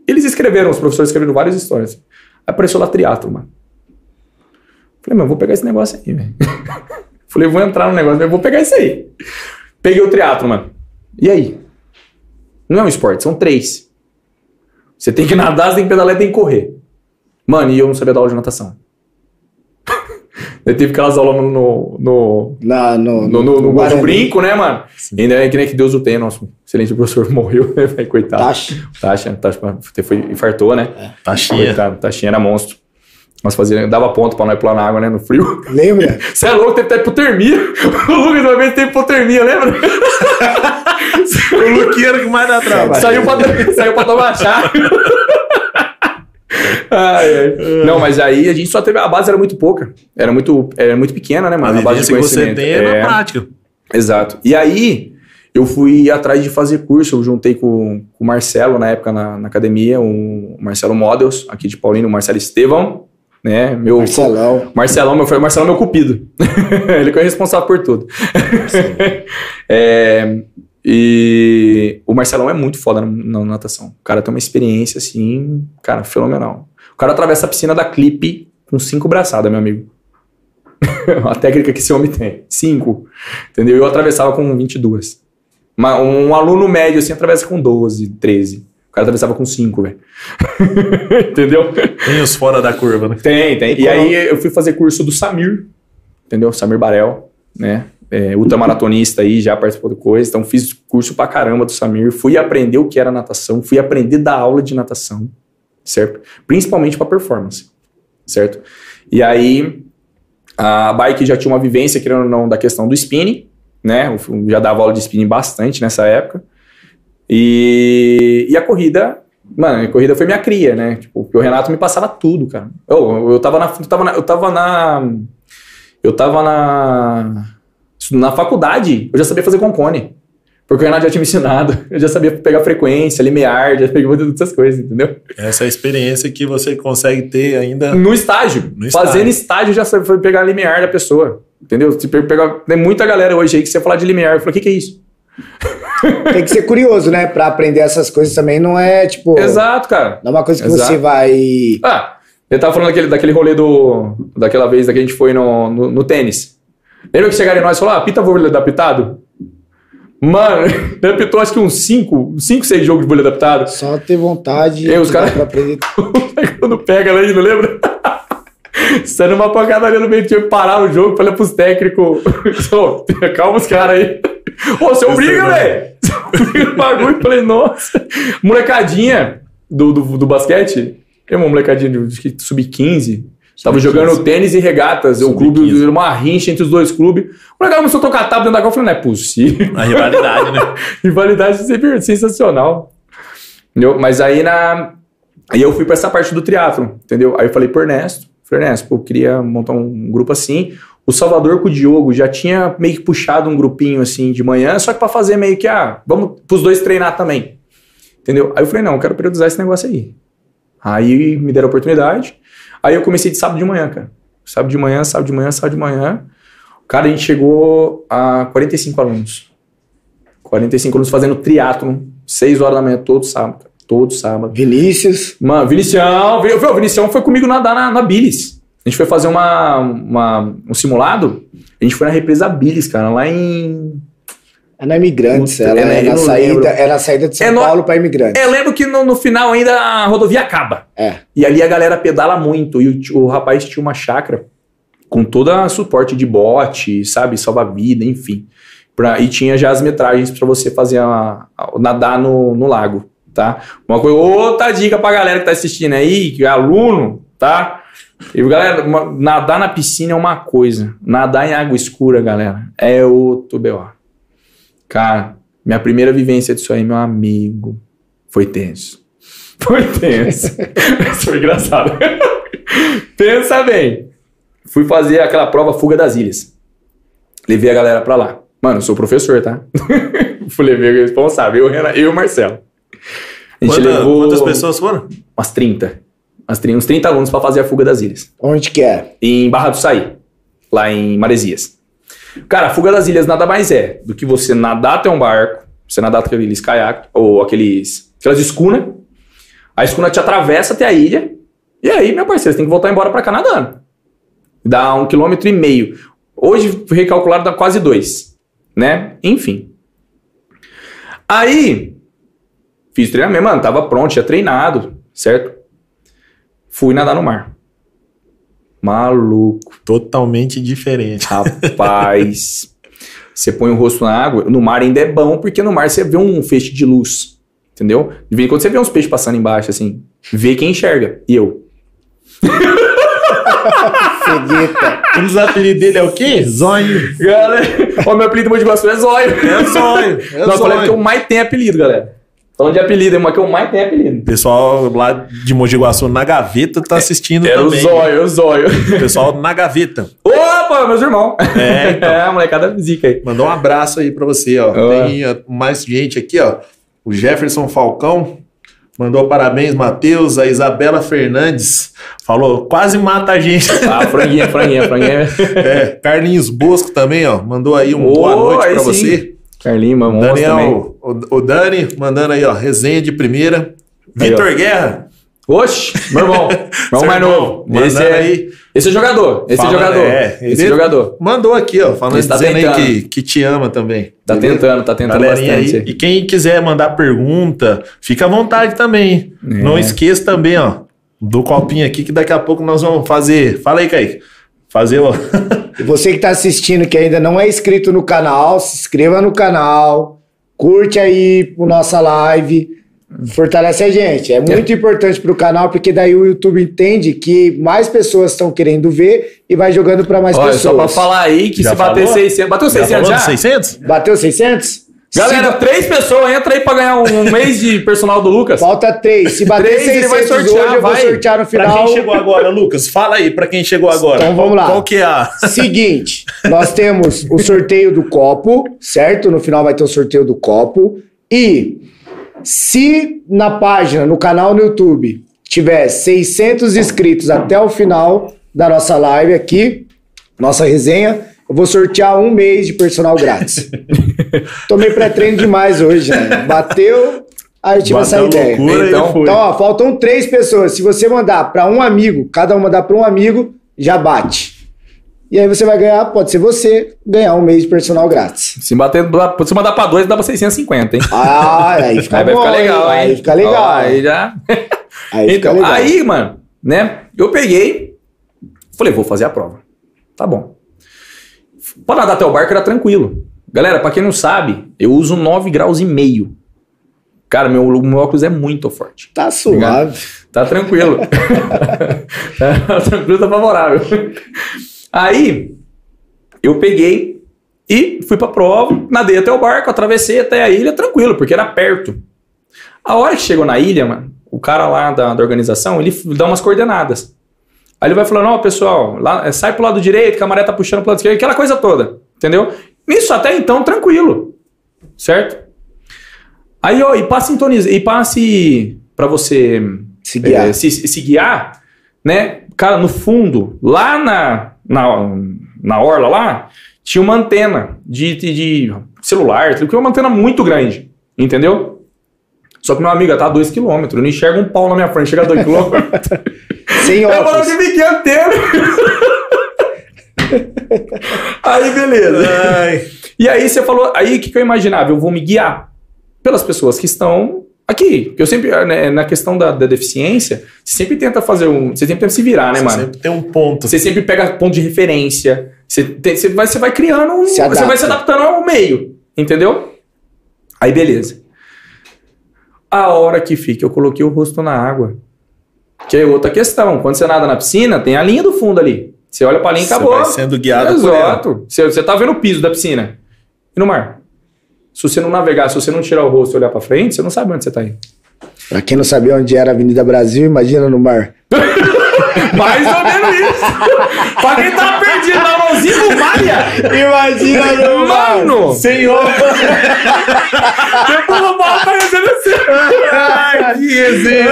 Eles escreveram, os professores escreveram várias histórias. Aí apareceu lá triatlo, mano. Falei, mano, vou pegar esse negócio aí, velho. Falei, vou entrar no negócio, mas vou pegar isso aí. Peguei o triatlo, mano. E aí? Não é um esporte, são três. Você tem que nadar, você tem que pedalar e tem que correr. Mano, e eu não sabia dar aula de natação. eu tive aquelas aulas no, no, no, Na, no, no, no, no brinco, né, mano? Ainda é que nem que Deus o tenha, nosso excelente professor morreu, né, velho? Coitado. Taxa. Tasha, Tasha foi, infartou, né? Tá cheia. Coitado, Tashinha era monstro. Nós fazia, dava ponto pra nós pular na água, né? No frio. Lembra? Você é louco, teve até hipotermia. O Lucas uma vez teve hipotermia, lembra? O Luqueiro que mais dá trabalho. Saiu pra, saiu pra tomar chá. Ai, ai. Não, mas aí a gente só teve. A base era muito pouca. Era muito, era muito pequena, né, A mano? A base de vivência que você conhecimento. tem é É, na prática. Exato. E aí, eu fui atrás de fazer curso. Eu juntei com, com o Marcelo na época na, na academia, o Marcelo Models, aqui de Paulino, o Marcelo Estevão, né? Meu, Marcelão. Marcelão, meu, foi o Marcelão meu cupido. Ele que é responsável por tudo. É, e o Marcelão é muito foda na, na natação. O cara tem uma experiência, assim, cara, fenomenal. O cara atravessa a piscina da Clipe com cinco braçadas, meu amigo. a técnica que esse homem tem. 5. Entendeu? Eu atravessava com 22. Uma, um aluno médio assim atravessa com 12, 13. O cara atravessava com 5, velho. entendeu? Tem os fora da curva, né? Tem, tem. E, aí eu fui fazer curso do Samir, entendeu? Samir Barel, né? É, ultramaratonista aí, já participou de coisa. Então fiz curso pra caramba do Samir. Fui aprender o que era natação, fui aprender da aula de natação, certo? Principalmente pra performance, certo? E aí a bike já tinha uma vivência, querendo ou não, da questão do spinning, né? Eu já dava aula de spinning bastante nessa época. E, e a corrida, mano, a corrida foi minha cria, né? Tipo, o Renato me passava tudo, cara. Eu, eu tava na. Eu tava na. Eu tava na. Eu tava na, na faculdade, eu já sabia fazer concone. Porque o Renato já tinha me ensinado. Eu já sabia pegar frequência, limiar, já peguei todas essas coisas, entendeu? Essa é a experiência que você consegue ter ainda. No estágio. No Fazendo estágio. estágio já sabe pegar limiar da pessoa. Entendeu? Se pe- pegar, tem muita galera hoje aí que você falar de limiar, eu falo, o que, que é isso? Tem que ser curioso, né? Pra aprender essas coisas também não é tipo. Exato, cara. Não é uma coisa que Exato. você vai. Ah, eu tava falando daquele, daquele rolê do. Daquela vez que a gente foi no, no, no tênis. Lembra que chegaram em nós e falaram, ah, pita vôlei adaptado? Mano, ele apitou acho que uns 5, 5, 6 jogos de vôlei adaptado. Só ter vontade E os dá cara- pra aprender. Quando pega ali, não lembra? Saindo uma pancadaria no meio, tinha que parar o jogo, falei pros técnicos. Ô, calma os caras aí. Ô, você obriga, velho! Você obriga no bagulho. Falei, nossa. Molecadinha do, do, do basquete. Tem uma molecadinha de acho que sub-15. Tava jogando tênis e regatas. O clube, Sub-15. era uma rincha entre os dois clubes. O molecada começou a tocar tapa dentro da água. Eu falei, não é possível. A rivalidade, né? Rivalidade sempre sensacional. Entendeu? Mas aí na. Aí eu fui pra essa parte do triatlo, entendeu? Aí eu falei pro Ernesto, falei, Ernesto, pô, eu queria montar um grupo assim. O Salvador com o Diogo já tinha meio que puxado um grupinho assim de manhã, só que pra fazer meio que, ah, vamos pros dois treinar também. Entendeu? Aí eu falei, não, eu quero periodizar esse negócio aí. Aí me deram a oportunidade. Aí eu comecei de sábado de manhã, cara. Sábado de manhã, sábado de manhã, sábado de manhã. Cara, a gente chegou a 45 alunos. 45 alunos fazendo triatlon, 6 horas da manhã, todo sábado. cara. Todo sábado. Vinícius. Mano, Vinicião, o Vinicião foi comigo nadar na, na Billis. A gente foi fazer uma, uma- um simulado. A gente foi na represa Billis, cara, lá em. É na Imigrantes. Ela é, é, na saída, lembro. é na saída de São É no- Paulo pra Imigrantes. É, eu lembro que no, no final ainda a rodovia acaba. É. E ali a galera pedala muito. E o, o rapaz tinha uma chácara com toda suporte de bote, sabe? Salva-vida, enfim. Pra- e tinha já as metragens para você fazer a, a- nadar no, no lago, tá? Uma coisa, outra dica pra galera que tá assistindo aí, que é aluno, tá? E galera, uma- nadar na piscina é uma coisa. Nadar em água escura, galera, é outro B.O. Cara, minha primeira vivência disso aí, meu amigo, foi tenso. Foi tenso. Isso foi engraçado. Pensa bem. Fui fazer aquela prova Fuga das Ilhas. Levei a galera pra lá. Mano, eu sou professor, tá? Fui levei o responsável, eu, Renan- eu e o Marcelo. A gente Quanta- levou Quantas pessoas foram? umas 30. Umas 30 uns 30 alunos pra fazer a Fuga das Ilhas Onde que é? em Barra do Saí, lá em Maresias. Cara, a fuga das ilhas nada mais é do que você nadar até um barco, você nadar até aqueles caiaques, ou aqueles, aquelas escunas, a escuna te atravessa até a ilha, e aí, meu parceiro, você tem que voltar embora pra cá nadando. Dá um quilômetro e meio. Hoje, recalculado, dá quase dois, né? Enfim. Aí, fiz treinamento, mano, tava pronto, tinha treinado, certo? Fui nadar no mar. Maluco. Totalmente diferente. Rapaz, você põe o rosto na água, no mar ainda é bom, porque no mar você vê um feixe de luz, entendeu? De vez em quando você vê uns peixes passando embaixo, assim, vê quem enxerga, e eu. Cegueta. Um dos apelidos dele é o quê? Zóio. Galera, ó, meu apelido de Iguaçu é Zóio. É zóio. É Não, eu falei que eu zóio. mais tenho apelido, galera. Falando de apelido, é uma que eu mais tenho apelido. O pessoal lá de Mogi Guaçu, na gaveta, tá assistindo É o também. Zóio, é o Zóio. O pessoal na gaveta. Opa, meus irmãos. É, então. É, a molecada zica aí. Mandou um abraço aí pra você, ó. Ah. Tem mais gente aqui, ó. O Jefferson Falcão mandou parabéns, Matheus. A Isabela Fernandes falou, quase mata a gente. Ah, franguinha, franguinha, franguinha. É, Carlinhos Bosco também, ó. Mandou aí um Ô, boa noite sim. você. Carlinho, também. Daniel, o, o Dani mandando aí, ó, resenha de primeira. Vitor Guerra, Oxe, meu irmão. Meu irmão mais novo. Esse é, aí. esse é jogador. Esse é jogador. é, esse é jogador. Mandou aqui, ó, falando, tá dizendo aí que, que te ama também. Tá tentando, tá tentando Galerinha bastante. aí. E quem quiser mandar pergunta, fica à vontade também. É. Não esqueça também, ó, do copinho aqui, que daqui a pouco nós vamos fazer. Fala aí, Kaique. Fazer. E você que está assistindo, que ainda não é inscrito no canal, se inscreva no canal, curte aí a nossa live, fortalece a gente. É muito importante para o canal, porque daí o YouTube entende que mais pessoas estão querendo ver e vai jogando para mais Olha, pessoas. só pra falar aí que Já se bater falou? 600... Bateu 600 falou já? dos 600? Bateu 600? Galera, Se- três pessoas, entra aí pra ganhar um mês de personal do Lucas. falta três. Se bater Três, ele 600 vai sortear, hoje, eu vou vai. sortear no Pra final. quem chegou agora, Lucas, fala aí pra quem chegou agora. Então vamos lá. Qual que é a... Seguinte, nós temos o sorteio do copo, certo? No final vai ter o sorteio do copo. E se na página, no canal no YouTube, tiver 600 inscritos até o final da nossa live aqui, nossa resenha, eu vou sortear um mês de personal grátis. Tomei pré-treino demais hoje, né? Bateu, aí eu tive essa Bateu ideia. loucura Então-. Então, ó, faltam três pessoas. Se você mandar para um amigo, cada um mandar para um amigo, já bate. E aí você vai ganhar, pode ser você, ganhar um mês de personal grátis. Se, bater, se mandar pra dois, dá pra 650, hein? Ah, aí fica Aí vai bom, ficar legal, hein? Aí fica legal. Ó, aí já... Aí fica então, legal. aí, mano, né? Eu peguei, falei, vou fazer a prova. Tá bom. Pra nadar até o barco era tranquilo. Galera, pra quem não sabe, eu uso 9 graus e meio. Cara, meu, meu óculos é muito forte. Tá suave. Tá tranquilo. tá tranquilo, tá favorável. Aí, eu peguei e fui pra prova, nadei até o barco, atravessei até a ilha, tranquilo, porque era perto. A hora que chegou na ilha, mano, o cara lá da, da organização, ele dá umas coordenadas. Aí ele vai falando, ó, pessoal, lá, é, sai pro lado direito, que a maré tá puxando pro lado esquerdo, aquela coisa toda, entendeu? Nisso até então, tranquilo, certo? Aí, ó, e pra sintonizar, e passe pra você Se guiar. é, se, se guiar, né? Cara, no fundo, lá na, na, na orla lá, tinha uma antena de, de, de celular, que é uma antena muito grande, entendeu? Só que meu amigo tá a 2km, eu não enxergo um pau na minha frente, chega a 2km. Sem eu vou óculos. de biquinho antena. aí, beleza. Ai, E aí você falou, aí o que, que eu imaginava? Eu vou me guiar pelas pessoas que estão aqui. Porque eu sempre, né, na questão da, da deficiência, você sempre tenta fazer um. Você sempre tenta se virar, né, você mano? sempre tem um ponto. Você sempre pega ponto de referência. Você, tem- você, vai, você vai criando um. Se você vai se adaptando ao meio. Entendeu? Aí, beleza. A hora que fica, eu coloquei o rosto na água. Que é outra questão. Quando você nada na piscina, tem a linha do fundo ali. Você olha pra linha e Você acabou. vai sendo guiado. Exato. Você, você tá vendo o piso da piscina. E no mar? Se você não navegar, se você não tirar o rosto e olhar pra frente, você não sabe onde você tá indo. Pra quem não sabia onde era a Avenida Brasil, imagina no mar. Mais ou menos isso. pra quem tá perdido na mãozinha do Maia. Imagina no Mano! Senhor! Depois o mal aparecendo assim. Ai, que!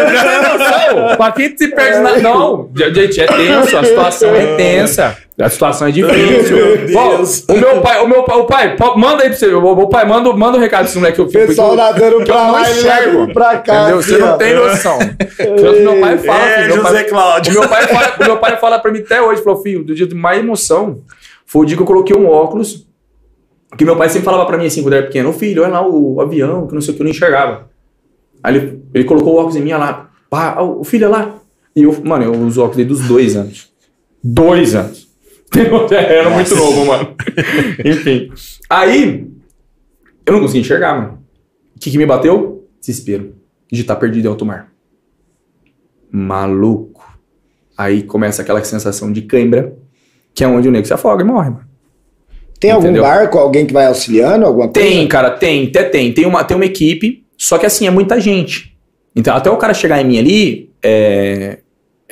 Não, pra quem se perde na. Não, gente, é tenso, a situação é tensa. A situação é difícil. Meu Deus. Bom, o meu pai, o meu pai, o pai, manda aí pra você. O pai, manda, manda um recado desse moleque que eu fico. Pessoal nadando pra lá e pra cá. Entendeu? Você não tem noção. Tanto meu pai fala, É, filho, José pai, Cláudio. o meu pai fala, meu pai fala pra mim até hoje, falou, filho, do dia de mais emoção foi o dia que eu coloquei um óculos, que meu pai sempre falava pra mim assim, quando eu era pequeno, "Ô, filho, olha lá o avião, que não sei o que, eu não enxergava. Aí ele, ele colocou o óculos em mim, olha lá, pá, o filho, olha lá. E eu, mano, eu uso óculos desde os dois anos. Dois anos. Era muito novo, mano. Enfim. Aí, eu não conseguia enxergar, mano. O que, que me bateu? Desespero. De estar perdido em alto mar. Maluco. Aí começa aquela sensação de cãibra, que é onde o nego se afoga e morre, mano. Tem algum Entendeu? barco, alguém que vai auxiliando, alguma coisa? Tem, cara, tem, até tem. Tem uma, tem uma equipe, só que assim, é muita gente. Então, até o cara chegar em mim ali, é,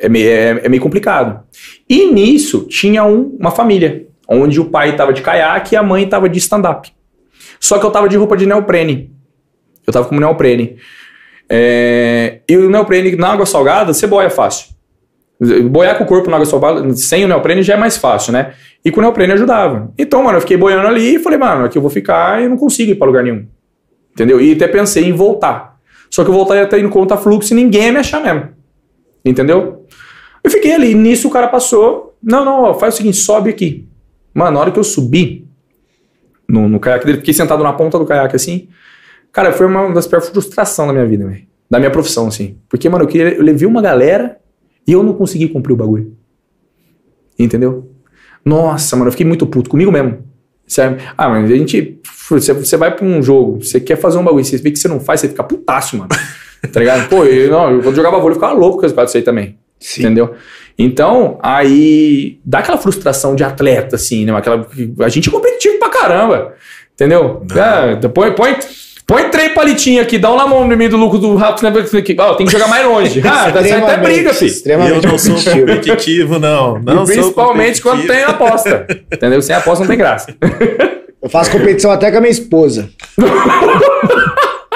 é, meio, é, é meio complicado. E nisso, tinha um- uma família, onde o pai tava de caiaque e a mãe tava de stand-up. Só que eu tava de roupa de neoprene. Eu tava com neoprene. É, e o neoprene na água salgada, você boia fácil. Boiar com o corpo na água salgada, sem o neoprene já é mais fácil, né? E com o neoprene ajudava. Então, mano, eu fiquei boiando ali e falei, mano, aqui eu vou ficar e não consigo ir pra lugar nenhum. Entendeu? E até pensei em voltar. Só que eu voltar ia estar indo contra fluxo e ninguém ia me achar mesmo. Entendeu? Eu fiquei ali, nisso o cara passou. Não, não, faz o seguinte, sobe aqui. Mano, na hora que eu subi no, no caiaque dele, fiquei sentado na ponta do caiaque assim. Cara, foi uma das piores frustrações da minha vida, velho. Da minha profissão, assim. Porque, mano, eu, queria, eu levei uma galera e eu não consegui cumprir o bagulho. Entendeu? Nossa, mano, eu fiquei muito puto comigo mesmo. Sabe? Ah, mas a gente. Você, você vai pra um jogo, você quer fazer um bagulho, você vê que você não faz, você fica putaço, mano. Tá ligado? Pô, eu, não, eu jogava vôlei, eu ficava louco com resultado disso aí também. Sim. Entendeu? Então, aí dá aquela frustração de atleta, assim, né? Aquela, a gente é competitivo pra caramba. Entendeu? É, põe, põe, põe três palitinhos aqui, dá um na mão no meio do lucro do rato, né? Tem que jogar mais longe. Ah, dá certo até briga, filho. Extremamente Eu não sou competitivo. não. Não E sou principalmente quando tem aposta. Entendeu? Sem aposta não tem graça. Eu faço competição até com a minha esposa.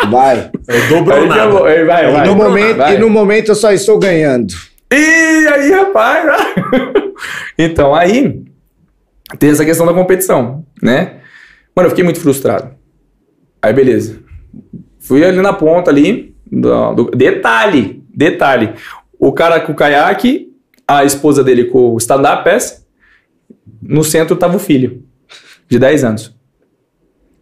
Vai. Eu dobro Aí nada. bom. Aí vai, E vai. no, momento, vai. e no momento eu só estou ganhando. E aí, rapaz. então, aí tem essa questão da competição, né? Mano, eu fiquei muito frustrado. Aí, beleza. Fui ali na ponta ali. do- do- detalhe, detalhe. O cara com o caiaque, a esposa dele com o stand-up pass. No centro tava o filho, de 10 anos.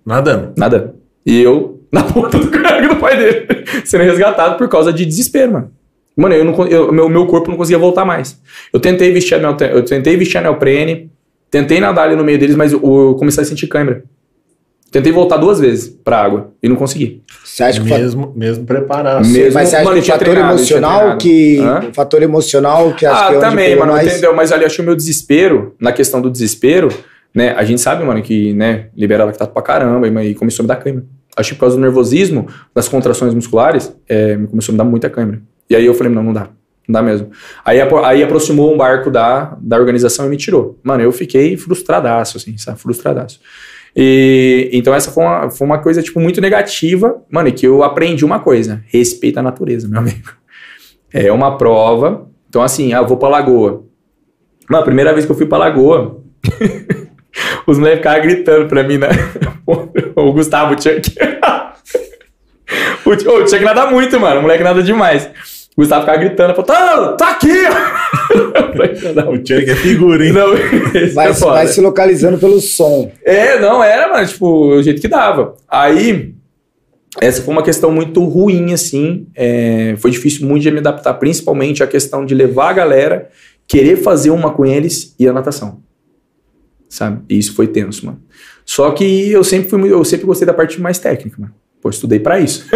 Nada. Nada. E eu na ponta do caiaque do pai dele, sendo resgatado por causa de desespero, mano. Mano, eu não, con- eu- meu, meu corpo não conseguia voltar mais. Eu tentei vestir anel, eu tentei vestir anel prene, tentei nadar ali no meio deles, mas eu, eu comecei a sentir câimbra. Tentei voltar duas vezes pra água e não consegui. Você acha que o fa- Mesmo, mesmo preparado. Mesmo- mas você acha Mano, que o fator treinado, emocional que. Hã? O fator emocional que acho ah, que é também, mano, mais- entendeu? Mas ali, acho que o meu desespero, na questão do desespero, né? A gente sabe, mano, que, né, libera lactato pra caramba e, e começou a me dar câimbra. Acho que por causa do nervosismo, das contrações musculares, é, me começou a me dar muita câimbra. E aí eu falei, não, não dá. Não dá mesmo. Aí, aí aproximou um barco da, da organização e me tirou. Mano, eu fiquei frustradaço, assim, sabe? Frustradaço. E, então essa foi uma, foi uma coisa, tipo, muito negativa. Mano, e que eu aprendi uma coisa. Respeita a natureza, meu amigo. É uma prova. Então, assim, ah, eu vou pra Lagoa. Mano, a primeira vez que eu fui pra Lagoa, os moleques ficavam gritando pra mim, né? o Gustavo Chuck. o, Ch- ô, o Chuck nada muito, mano. O moleque nada demais. O Gustavo ficava gritando, falou, tá, tá aqui! O Chuck é figura, hein? não, Vai, é vai se localizando pelo som. É, não, era, mano, tipo, o jeito que dava. Aí, essa foi uma questão muito ruim, assim. é, foi difícil muito de me adaptar, principalmente a questão de levar a galera, querer fazer uma com eles e a natação. Sabe? E isso foi tenso, mano. Só que eu sempre fui eu sempre gostei da parte mais técnica, mano. Pô, estudei pra isso.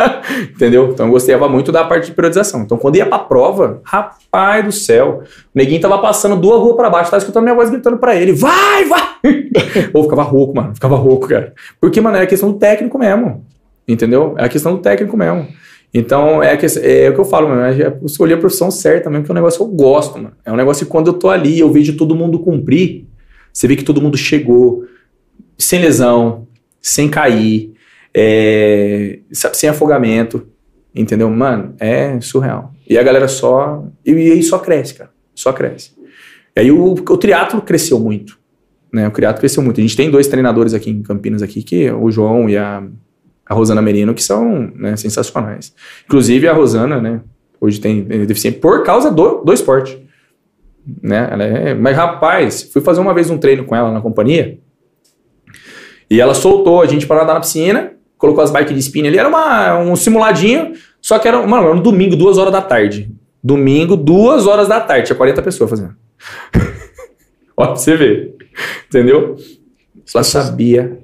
Entendeu? Então eu gostava muito da parte de periodização. Então quando ia pra prova, rapaz do céu, o neguinho tava passando duas ruas pra baixo, tava escutando minha voz gritando pra ele: vai, vai! Pô, ficava rouco, mano. Ficava rouco, cara. Porque, mano, é questão do técnico mesmo. Entendeu? É a questão do técnico mesmo. Então, é, é o que eu falo, mano. É escolher a profissão certa mesmo, que é um negócio que eu gosto, mano. É um negócio que quando eu tô ali, eu vejo todo mundo cumprir. Você vê que todo mundo chegou sem lesão, sem cair, é, sem afogamento. Entendeu? Mano, é surreal. E a galera só. E, e aí só cresce, cara. Só cresce. E aí o, o triatlo cresceu muito. Né? O triatlo cresceu muito. A gente tem dois treinadores aqui em Campinas, aqui, que é o João e a, a Rosana Merino, que são né, sensacionais. Inclusive a Rosana, né? Hoje tem tem deficiência por causa do, do esporte. Né? Ela é, mas, rapaz, fui fazer uma vez um treino com ela na companhia. E ela soltou a gente para nadar na piscina, colocou as bikes de spin ali, era uma, um simuladinho, só que era, mano, era um domingo, duas horas da tarde. Domingo, duas horas da tarde, tinha 40 pessoas fazendo. Ó, pra você ver. Entendeu? Ela sabia,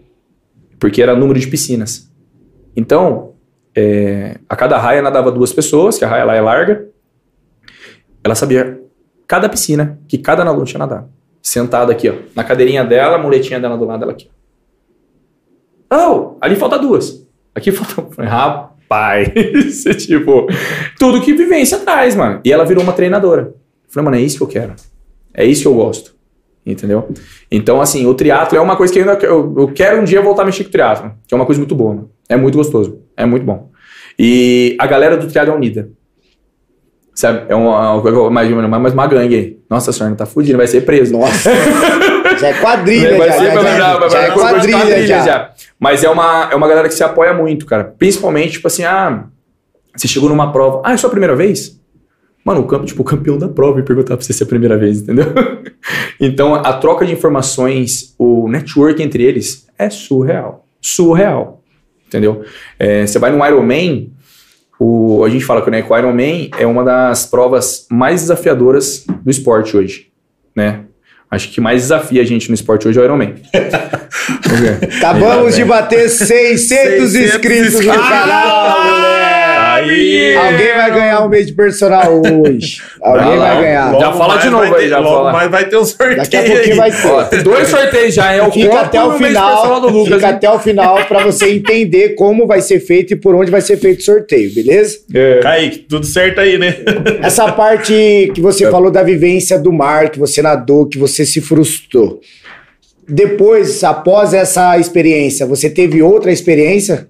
porque era número de piscinas. Então, é, a cada raia nadava duas pessoas, que a raia lá é larga. Ela sabia cada piscina que cada nadador tinha nadado. Sentada aqui, ó, na cadeirinha dela, a muletinha dela do lado dela aqui. Oh, ali falta duas. Aqui falta. Rapaz, tipo, tudo que vivência traz, mano. E ela virou uma treinadora. Falei, mano, é isso que eu quero. É isso que eu gosto. Entendeu? Então, assim, o triatlo é uma coisa que eu, ainda, eu, eu quero um dia voltar a mexer com o triatlo, que é uma coisa muito boa, mano. É muito gostoso. É muito bom. E a galera do triatlo é unida. Sabe? É uma, uma, mais, mais uma gangue aí. Nossa senhora, tá fudido, vai ser preso. Nossa. já é quadrilha, Vai já. ser já, pra já, vai- já vai- é quadrilha, quadrilha já. Mas é uma, é uma galera que se apoia muito, cara. Principalmente, tipo assim, ah, você chegou numa prova. Ah, é sua primeira vez? Mano, o campo, tipo, o campeão da prova e perguntar pra você se é a primeira vez, entendeu? então, a troca de informações, o network entre eles é surreal. Surreal. Entendeu? É, você vai no Ironman, o, a gente fala que né, o Ironman é uma das provas mais desafiadoras do esporte hoje, né? Acho que mais desafia a gente no esporte hoje é o Ironman. Acabamos de bater 600, 600 inscritos no canal! Aí. Alguém vai ganhar um mês de personal hoje. Alguém vai, vai ganhar. Logo já fala de novo aí, já logo fala. Mas vai ter um sorteio. Daqui a pouquinho vai ter. Ó, dois sorteios já é o Fica até o final. Do Lucas, fica hein? até o final para você entender como vai ser feito e por onde vai ser feito o sorteio, beleza? É. Kaique, tudo certo aí, né? Essa parte que você é. falou da vivência do mar, que você nadou, que você se frustrou. Depois, após essa experiência, você teve outra experiência?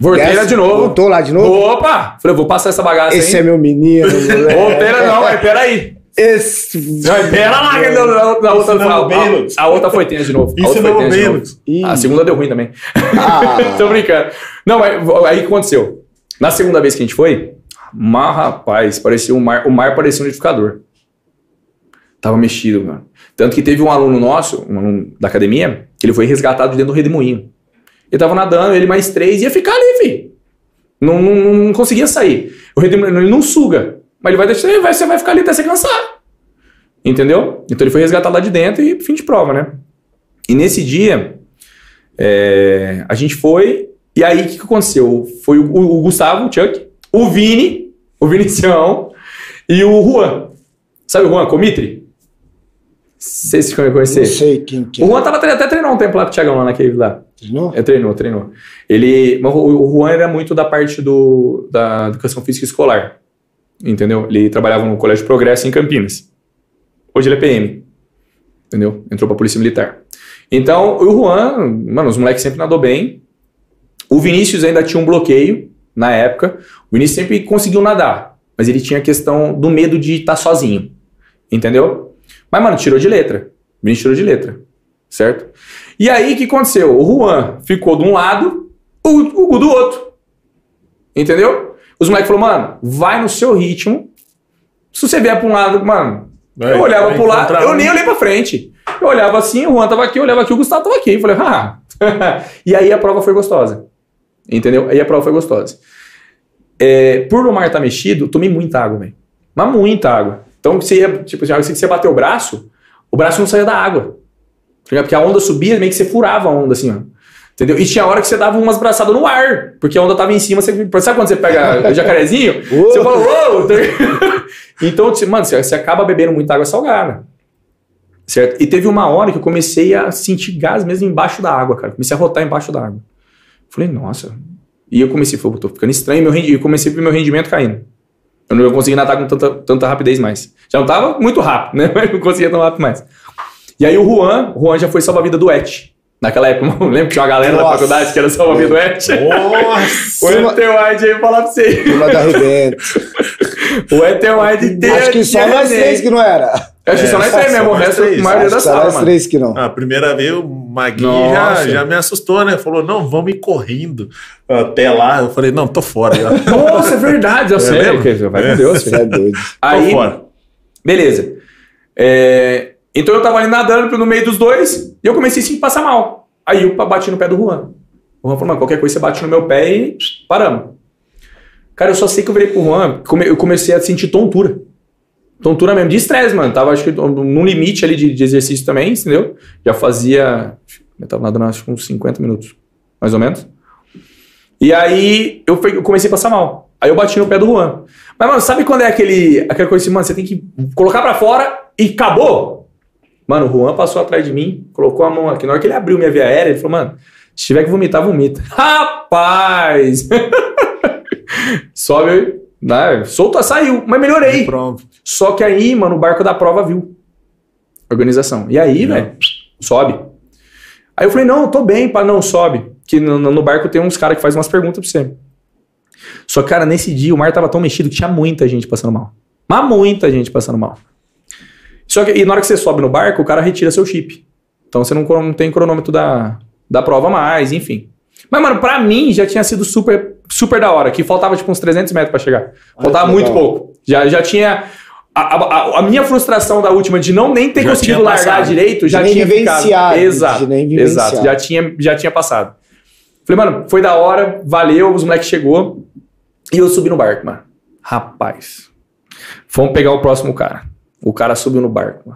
Volteira de novo. Voltou lá de novo? Opa! Falei, vou passar essa bagaça Esse aí. é meu menino. Volteira não, é, peraí. Esse... Não, pera lá, que a, outra, a, a, outra foi tensa de novo. Isso não foi menos. A segunda deu ruim também. Ah. Tô brincando. Não, mas aí o que aconteceu? Na segunda vez que a gente foi, mas rapaz, parecia um mar, o mar parecia um edificador. Tava mexido, mano. Tanto que teve um aluno nosso, um aluno da academia, que ele foi resgatado dentro do redemoinho. Ele tava nadando, ele mais três, ia ficar ali, filho. Não, não, não conseguia sair. O redemoinho, ele não suga. Mas ele vai deixar, vai, você vai ficar ali até você cansar. Entendeu? Então ele foi resgatado lá de dentro e fim de prova, né? E nesse dia, é, a gente foi, e aí o que, que aconteceu? Foi o, o, o, Gustavo, o Chuck, o Vini, o Vinicião e o Juan. Sabe o Juan Comitri? Sei se conhecer. Não sei quem que é. O Juan tava, até treinou um tempo lá com o Thiagão lá naquele lá. Treinou? É, treinou, treinou. Ele, o Juan era muito da parte do, da educação física escolar. Entendeu? Ele trabalhava no Colégio Progresso em Campinas. Hoje ele é PM. Entendeu? Entrou pra Polícia Militar. Então, o Juan, mano, os moleques sempre nadou bem. O Vinícius ainda tinha um bloqueio na época. O Vinícius sempre conseguiu nadar, mas ele tinha a questão do medo de estar tá sozinho. Entendeu? Mas, mano, tirou de letra. Me tirou de letra. Certo? E aí, o que aconteceu? O Juan ficou de um lado, o Hugo do outro. Entendeu? Os moleques falaram, mano, vai no seu ritmo. Se você vier pra um lado, mano, vai, eu olhava pro lado, eu nem olhei pra frente. Eu olhava assim, o Juan tava aqui, eu olhava aqui, o Gustavo tava aqui. Eu falei, ah. e aí a prova foi gostosa. Entendeu? Aí a prova foi gostosa. É, por o mar estar tá mexido, tomei muita água, velho. Mas muita água. Então, você ia, tipo, assim, você bater o braço, o braço não saía da água. Tá porque a onda subia, meio que você furava a onda, assim, ó. Entendeu? E tinha hora que você dava umas braçadas no ar, porque a onda tava em cima. Você, sabe quando você pega o jacarezinho? você fala, uou! então, mano, você acaba bebendo muita água salgada. Certo? E teve uma hora que eu comecei a sentir gás mesmo embaixo da água, cara. Comecei a rotar embaixo da água. Falei, nossa. E eu comecei, falei, tô ficando estranho, meu rendi... eu comecei a ver meu rendimento caindo. Eu não consegui nadar com tanta, tanta rapidez mais. Já não tava muito rápido, né? Mas não conseguia tão rápido mais. E aí o Juan, o Juan já foi salva-vida do Et. Naquela época, eu lembro que tinha uma galera Nossa. da faculdade que era salva-vida do Et. Nossa! o Et White aí falar pra você. Turma da O Et White inteiro. Acho que só nós três que não era. Acho que só nós três mesmo, o resto a maioria da sala, mano. três que não. A primeira vez o Maguinho já, já me assustou, né? Falou, não, vamos ir correndo até lá. Eu falei, não, tô fora. Nossa, é verdade, eu sei. Vai com Deus, filho. É doido. Aí, tô fora. beleza. É, então eu tava ali nadando no meio dos dois e eu comecei assim a passar mal. Aí eu bati no pé do Juan. O Juan falou, mano, qualquer coisa você bate no meu pé e paramos. Cara, eu só sei que eu virei pro Juan, eu comecei a sentir tontura tontura mesmo, de estresse, mano. Tava, acho que, num limite ali de, de, exercício também, entendeu? Já fazia. Eu tava nadando, acho que uns 50 minutos, mais ou menos. E aí eu, eu, comecei a passar mal. Aí eu bati no pé do Juan. Mas, mano, sabe quando é aquele, aquela coisa assim, mano, você tem que colocar para fora e acabou? Mano, o Juan passou atrás de mim, colocou a mão aqui. Na hora que ele abriu minha via aérea, ele falou, mano, se tiver que vomitar, vomita. Rapaz! Sobe né? Solta, saiu, mas melhorei. Pronto. Só que aí, mano, o barco da prova viu. Organização. E aí, velho, sobe. Aí eu falei, não, eu tô bem, pá, não, sobe. Que no, no barco tem uns caras que fazem umas perguntas pra você. Só que, cara, nesse dia o mar tava tão mexido que tinha muita gente passando mal. Mas muita gente passando mal. Só que, e na hora que você sobe no barco, o cara retira seu chip. Então você não, não tem cronômetro da, da prova mais, enfim. Mas, mano, pra mim já tinha sido super, super da hora, que faltava tipo uns 300 metros pra chegar. Faltava muito pouco. Já, já tinha. A, a, a minha frustração da última de não nem ter Já conseguido tinha largar direito já De nem tinha vivenciado, ficado. Exato. de nem vivenciado. Exato. Já tinha, já tinha passado. Falei, mano, foi da hora, valeu, os moleques chegou. E eu subi no barco, mano. Rapaz. Fomos pegar o próximo cara. O cara subiu no barco.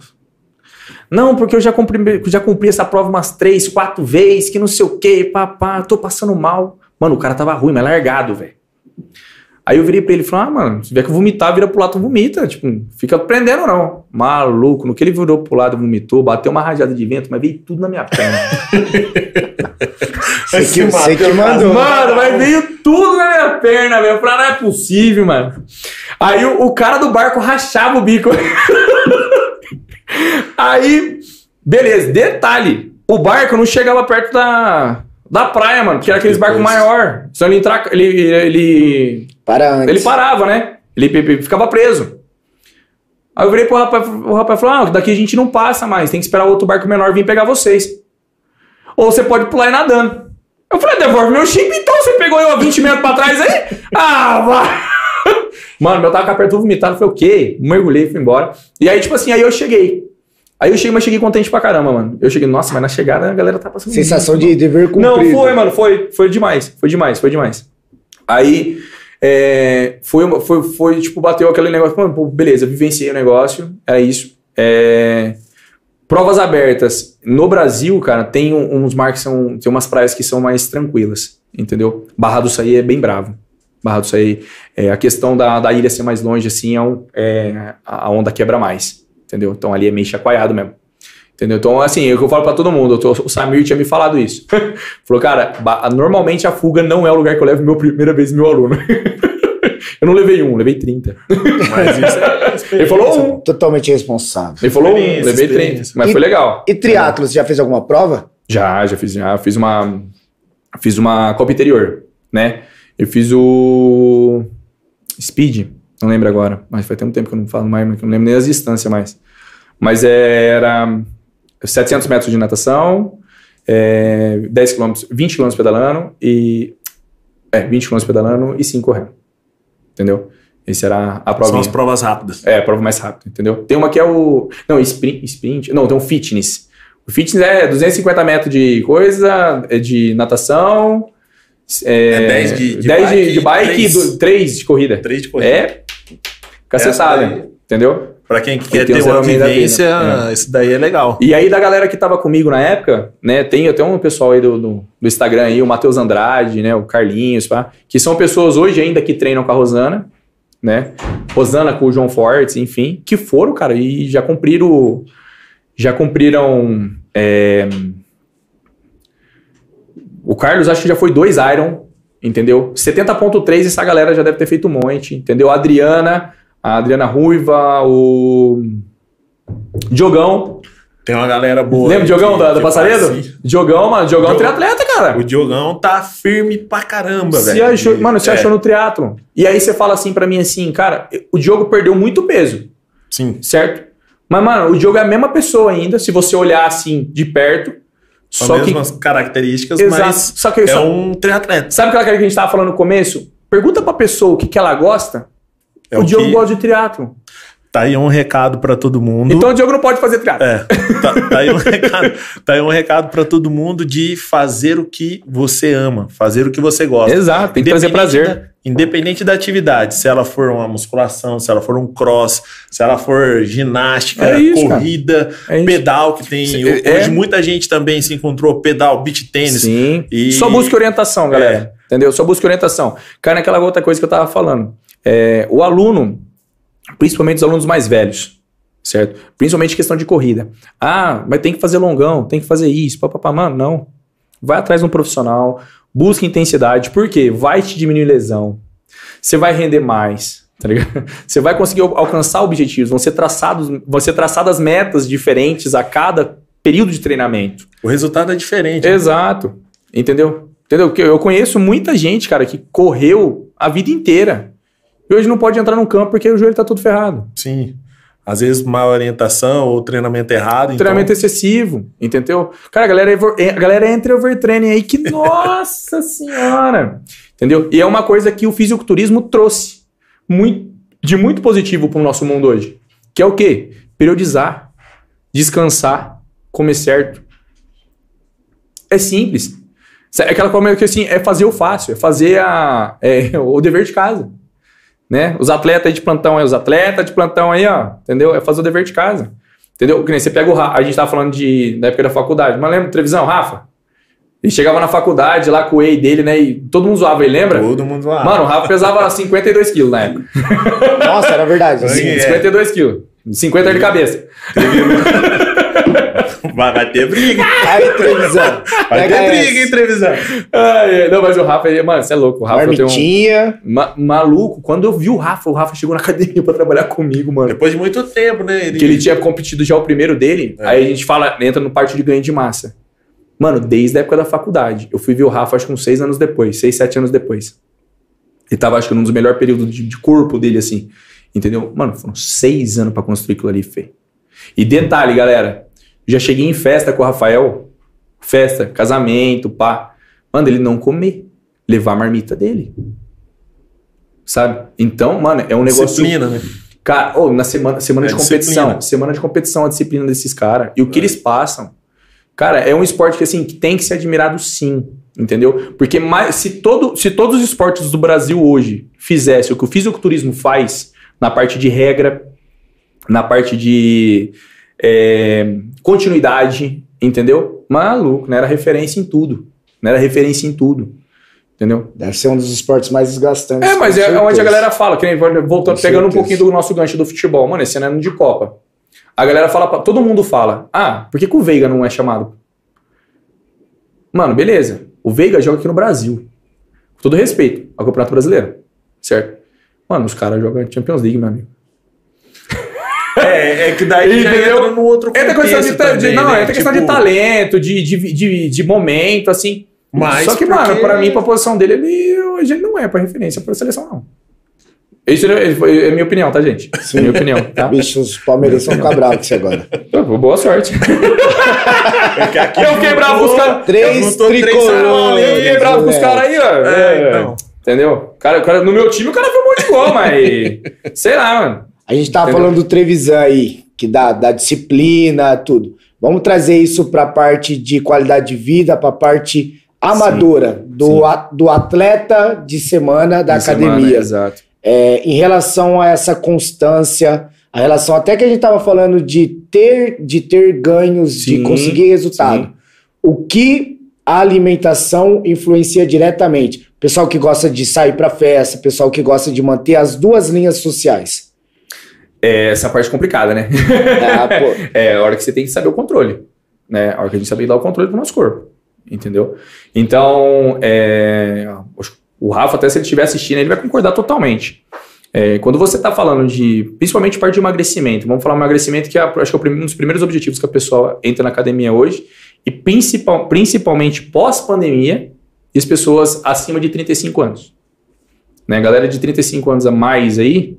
Não, porque eu já cumpri, já cumpri essa prova umas três, quatro vezes, que não sei o quê, papá, tô passando mal. Mano, o cara tava ruim, mas largado, velho. Aí eu virei pra ele e falei, ah, mano, se tiver que vomitar, vira pro lado, tu vomita. Tipo, fica prendendo, não. Maluco, no que ele virou pro lado, vomitou, bateu uma rajada de vento, mas veio tudo na minha perna. Você que, você que mandou. Mano, mas veio tudo na minha perna, velho. Eu falei, não é possível, mano. Aí o, o cara do barco rachava o bico. Aí, beleza, detalhe. O barco não chegava perto da, da praia, mano, porque era aqueles barcos maior. Senão ele, entra, ele, ele, Para antes. ele parava, né? Ele ficava preso. Aí eu virei pro rapaz, o rapaz falou: ah, daqui a gente não passa mais, tem que esperar outro barco menor vir pegar vocês. Ou você pode pular e nadando. Eu falei, devolve meu chip então, você pegou eu há 20 metros pra trás aí? Ah, vai! Mano, meu tava com a perna eu falei, o quê? Mergulhei, fui embora. E aí, tipo assim, aí eu cheguei. Aí eu cheguei, mas cheguei contente pra caramba, mano. Eu cheguei, nossa, mas na chegada a galera tá passando Sensação muito de dever cumprido. não, foi, mano, foi, foi demais, foi demais, foi demais. Aí, é, foi, uma- foi, foi, tipo, bateu aquele negócio, pô, beleza, vivenciei o negócio, era isso. É, provas abertas. No Brasil, cara, tem uns mar que são, tem umas praias que são mais tranquilas, entendeu? Barra do Saí é bem bravo. Barra do Saí, é, a questão da, da ilha ser mais longe, assim, é, um- é, a onda quebra mais, entendeu? Então ali é meio chacoalhado mesmo. Entendeu? Então, assim, é o que eu falo pra todo mundo. eu tô- o Samir tinha me falado isso. Falou, cara, normalmente a fuga não é o lugar que eu levo meu primeira vez meu aluno. eu não levei um, levei 30. Mas isso é Ele falou um. Totalmente responsável. Ele falou um, levei 30. experiência. Mas E- foi legal. E triatlo, você já fez alguma prova? Já, já fiz, já fiz uma. Fiz uma Copa Interior, né? Eu fiz o. Speed, não lembro agora, mas faz tanto tempo que eu não falo mais, que eu não lembro nem as distâncias mais. Mas é, era 700 metros de natação, é, 10 km, 20 km pedalando e. É, 20 km pedalando e 5 correndo. Entendeu? Esse era a prova. São as provas rápidas. É, a prova mais rápida, entendeu? Tem uma que é o. Não, sprint. sprint não, tem um fitness. O fitness é 250 metros de coisa, é de natação. É, É 10 de- de 10 bike de, bike e três- 3 de corrida. Três de corrida. É cacetada, entendeu? Pra quem quer ter uma vivência, É. isso daí é legal. E aí, da galera que tava comigo na época, né, tem até um pessoal aí do, do, do Instagram aí, o Matheus Andrade, né, o Carlinhos, pá, que são pessoas hoje ainda que treinam com a Rosana, né, Rosana com o João Fortes, enfim, que foram, cara, e já cumpriram, já cumpriram, é, o Carlos acho que já foi dois Iron, entendeu? 70.3 essa galera já deve ter feito um monte, entendeu? A Adriana, a Adriana Ruiva, o Diogão, Tem uma galera boa. Lembra o Diogão que- da, da que Passaredo? Diogão, mano. Diogão é Diogão. triatleta, cara. O Diogão tá firme pra caramba, Se velho. achou, mano, você É, achou no triatlo. E aí você fala assim pra mim assim, cara, o Diogo perdeu muito peso, Sim. certo? Mas, mano, o Diogo é a mesma pessoa ainda, se você olhar assim de perto. São Só as que. mesmas características, Exato. mas Só que é só- um triatleta. sabe aquela que a gente tava falando no começo? Pergunta pra pessoa o que, que ela gosta. É o o Diogo que- gosta de triatlo. Tá aí um recado pra todo mundo. Então o Diogo não pode fazer triatlo. É, tá, tá aí um recado, tá aí um recado para todo mundo de fazer o que você ama, fazer o que você gosta. Exato, tem que Independente prazer. da- independente da atividade, se ela for uma musculação, se ela for um cross, se ela for ginástica, É isso, corrida, É pedal que tem. Hoje é. muita gente também se encontrou pedal, beach tênis. Sim. E- Só busque orientação, galera. Entendeu? Só busque orientação. Cara, naquela outra coisa que eu tava falando. É, o aluno, principalmente os alunos mais velhos, certo? Principalmente questão de corrida. Ah, mas tem que fazer longão, tem que fazer isso, papapá. Mano, não. Vai atrás de um profissional, busque intensidade, porque vai te diminuir lesão. Você vai render mais, tá ligado? Você vai conseguir al- alcançar objetivos, vão ser traçados, vão ser traçadas metas diferentes a cada período de treinamento. O resultado é diferente. Exato. Entendeu? Entendeu? Porque eu conheço muita gente, cara, que correu a vida inteira. E hoje não pode entrar no campo porque o joelho tá todo ferrado. Sim. Às vezes má orientação ou treinamento errado. então- Treinamento excessivo, entendeu? Cara, a galera, é é- a galera entra em overtraining aí que, nossa senhora! Entendeu? E é uma coisa que o fisiculturismo trouxe. Muito, de muito positivo para o nosso mundo hoje. Que é o quê? Periodizar, descansar, comer certo. É simples. É aquela coisa que assim, é fazer o fácil, é fazer a, é, o dever de casa. Né? Os atletas aí de plantão aí, os atletas de plantão aí, ó, entendeu? É fazer o dever de casa. Entendeu? Que nem você pega o Rafa, a gente tava falando de, da época da faculdade, mas lembra televisão, Rafa? Ele chegava na faculdade lá com o whey dele, né? E todo mundo zoava ele, lembra? Todo mundo zoava. Mano, o Rafa pesava 52 quilos na época. Nossa, era verdade. Sim, é. 52 quilos. 50 de cabeça. Vai, vai ter briga. Aí, televisão. Vai Pega ter briga, hein, não, mas o Rafa, ele- mano, você é louco. O Rafa tem um. Marmitinha. Ma- maluco, quando eu vi o Rafa, o Rafa chegou na academia pra trabalhar comigo, mano. Depois de muito tempo, né? Que ele tinha competido já o primeiro dele, É. aí a gente fala, entra no parte de ganho de massa. Mano, desde a época da faculdade. Eu fui ver o Rafa, acho que uns seis anos depois, seis, sete anos depois. Ele tava, acho que, num dos melhores períodos de, de corpo dele, assim. Entendeu? Mano, foram seis anos pra construir aquilo ali, Fê. E detalhe, galera, já cheguei em festa com o Rafael, festa, casamento, pá. Mano, ele não comer, levar a marmita dele. Sabe? Então, mano, é um negócio. Disciplina, né? Cara, ô, na semana, semana É, de competição, disciplina. semana de competição, a disciplina desses caras e o que eles passam. Cara, é um esporte que assim, que tem que ser admirado sim, entendeu? Porque mais, se, todo, se todos os esportes do Brasil hoje fizessem o que o fisiculturismo faz na parte de regra, na parte de é, continuidade, entendeu? Maluco, não era referência em tudo. Não era referência em tudo. Entendeu? Deve ser um dos esportes mais desgastantes. É, mas é onde a certeza. galera fala, que nem voltando, Com pegando um certeza. pouquinho do nosso gancho do futebol. Mano, esse ano é ano de Copa. A galera fala, pra- todo mundo fala, ah, por que, que o Veiga não é chamado? Mano, beleza. O Veiga joga aqui no Brasil. Com todo respeito ao Campeonato Brasileiro. Certo? Mano, os caras jogam Champions League, meu amigo. É, é que daí já Entendeu? entra no outro Entra questão de, contexto ta- de- também, não, né? entra questão de Tipo, talento, de, de, de, de momento, assim. Mas Só que, porque- mano, pra mim, pra posição dele, ele, hoje ele não é pra referência pra seleção, não. Isso é, é minha opinião, tá, gente? É minha opinião, tá? Bicho, os palmeirenses vão ficar bravos com agora. Pô, Boa sorte. É Eu com os caras. Três tricolores. Eu com os caras aí, ó. É, então. Entendeu? Cara, cara, no meu time, o cara foi de gol, mas. Sei lá, mano. A gente tava Entendeu? falando do Trevisan aí, que dá, dá disciplina, tudo. Vamos trazer isso pra parte de qualidade de vida, pra parte amadora, do, sim. a- do atleta de semana da De semana, academia. exato. É, em relação a essa constância, a relação até que a gente tava falando de ter, de ter ganhos, de Sim, conseguir resultado. sim. O que a alimentação influencia diretamente? Pessoal que gosta de sair pra festa, pessoal que gosta de manter as duas linhas sociais. É essa parte complicada, né? Ah, É a hora que você tem que saber o controle. Né? A hora que a gente sabe dar o controle pro nosso corpo. Entendeu? Então, é, o Rafa, até se ele estiver assistindo, ele vai concordar totalmente. É, quando você está falando de, principalmente parte de emagrecimento, vamos falar emagrecimento que é, acho que é um dos primeiros objetivos que a pessoa entra na academia hoje, e principal, principalmente pós-pandemia, e as pessoas acima de 35 anos. Né? Galera de 35 anos a mais aí,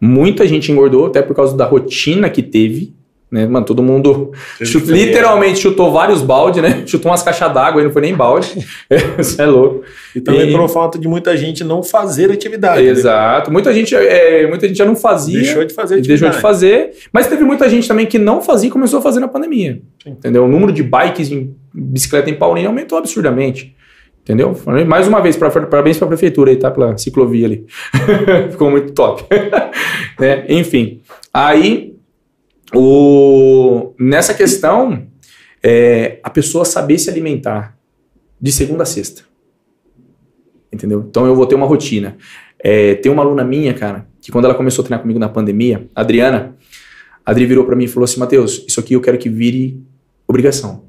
muita gente engordou, até por causa da rotina que teve. Né? Mano, todo mundo literalmente chutou vários balde, né? Chutou umas caixas d'água aí, não foi nem balde. Isso é louco. E também E- por falta de muita gente não fazer atividade. né? Exato. Muita gente, é, muita gente já não fazia. Deixou de fazer e atividade. deixou de fazer. Mas teve muita gente também que não fazia e começou a fazer na pandemia. Sim. Entendeu? O número de bikes em bicicleta em Paulínia aumentou absurdamente. Entendeu? Mais uma vez, parabéns para a prefeitura aí, tá? Pela ciclovia ali. Ficou muito top. Né? Enfim. Aí, o... nessa questão, é, a pessoa saber se alimentar de segunda a sexta. Entendeu? Então eu vou ter uma rotina. É, tem uma aluna minha, cara, que quando ela começou a treinar comigo na pandemia, a Adriana, a Adri virou pra mim e falou assim: Matheus, isso aqui eu quero que vire obrigação.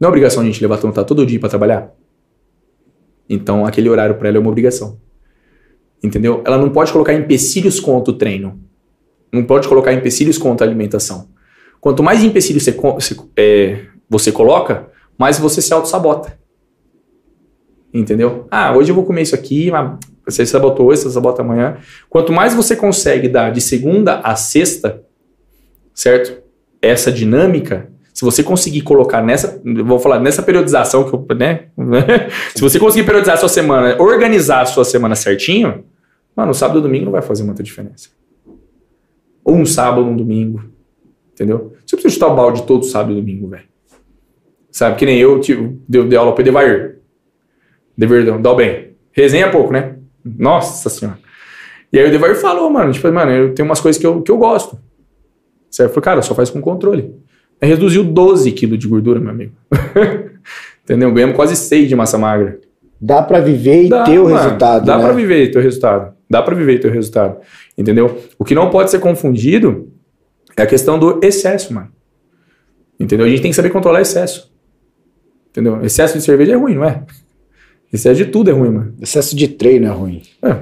Não é obrigação a gente levantar todo dia pra trabalhar? Então aquele horário pra ela é uma obrigação. Entendeu? Ela não pode colocar empecilhos contra o treino. Não pode colocar empecilhos contra a alimentação. Quanto mais empecilhos você, é, você coloca, mais você se auto-sabota. Entendeu? Ah, hoje eu vou comer isso aqui, você sabotou hoje, você sabota amanhã. Quanto mais você consegue dar de segunda a sexta, certo? Essa dinâmica, se você conseguir colocar nessa, vou falar nessa periodização que eu, né? se você conseguir periodizar a sua semana, organizar a sua semana certinho, Mano, sábado e domingo não vai fazer muita diferença. Ou um sábado um domingo. Entendeu? Você precisa chutar o balde todo sábado e domingo, velho. Sabe, que nem eu tive, deu, deu aula pro Edevair. Edevair dá bem. Resenha pouco, né? Nossa senhora. E aí o Edevair falou, mano, tipo, mano, eu tenho umas coisas que eu, que eu gosto. Certo? Eu falei, cara, só faz com controle. Reduziu 12 quilos de gordura, meu amigo. Entendeu? Ganhamos quase 6 de massa magra. Dá pra viver e dá, ter o mano, resultado. Dá né? pra viver e ter o resultado. Dá pra viver e ter o resultado. Entendeu? O que não pode ser confundido é a questão do excesso, mano. Entendeu? A gente tem que saber controlar excesso. Entendeu? Excesso de cerveja é ruim, não é? Excesso de tudo é ruim, mano. Excesso de treino é ruim. É.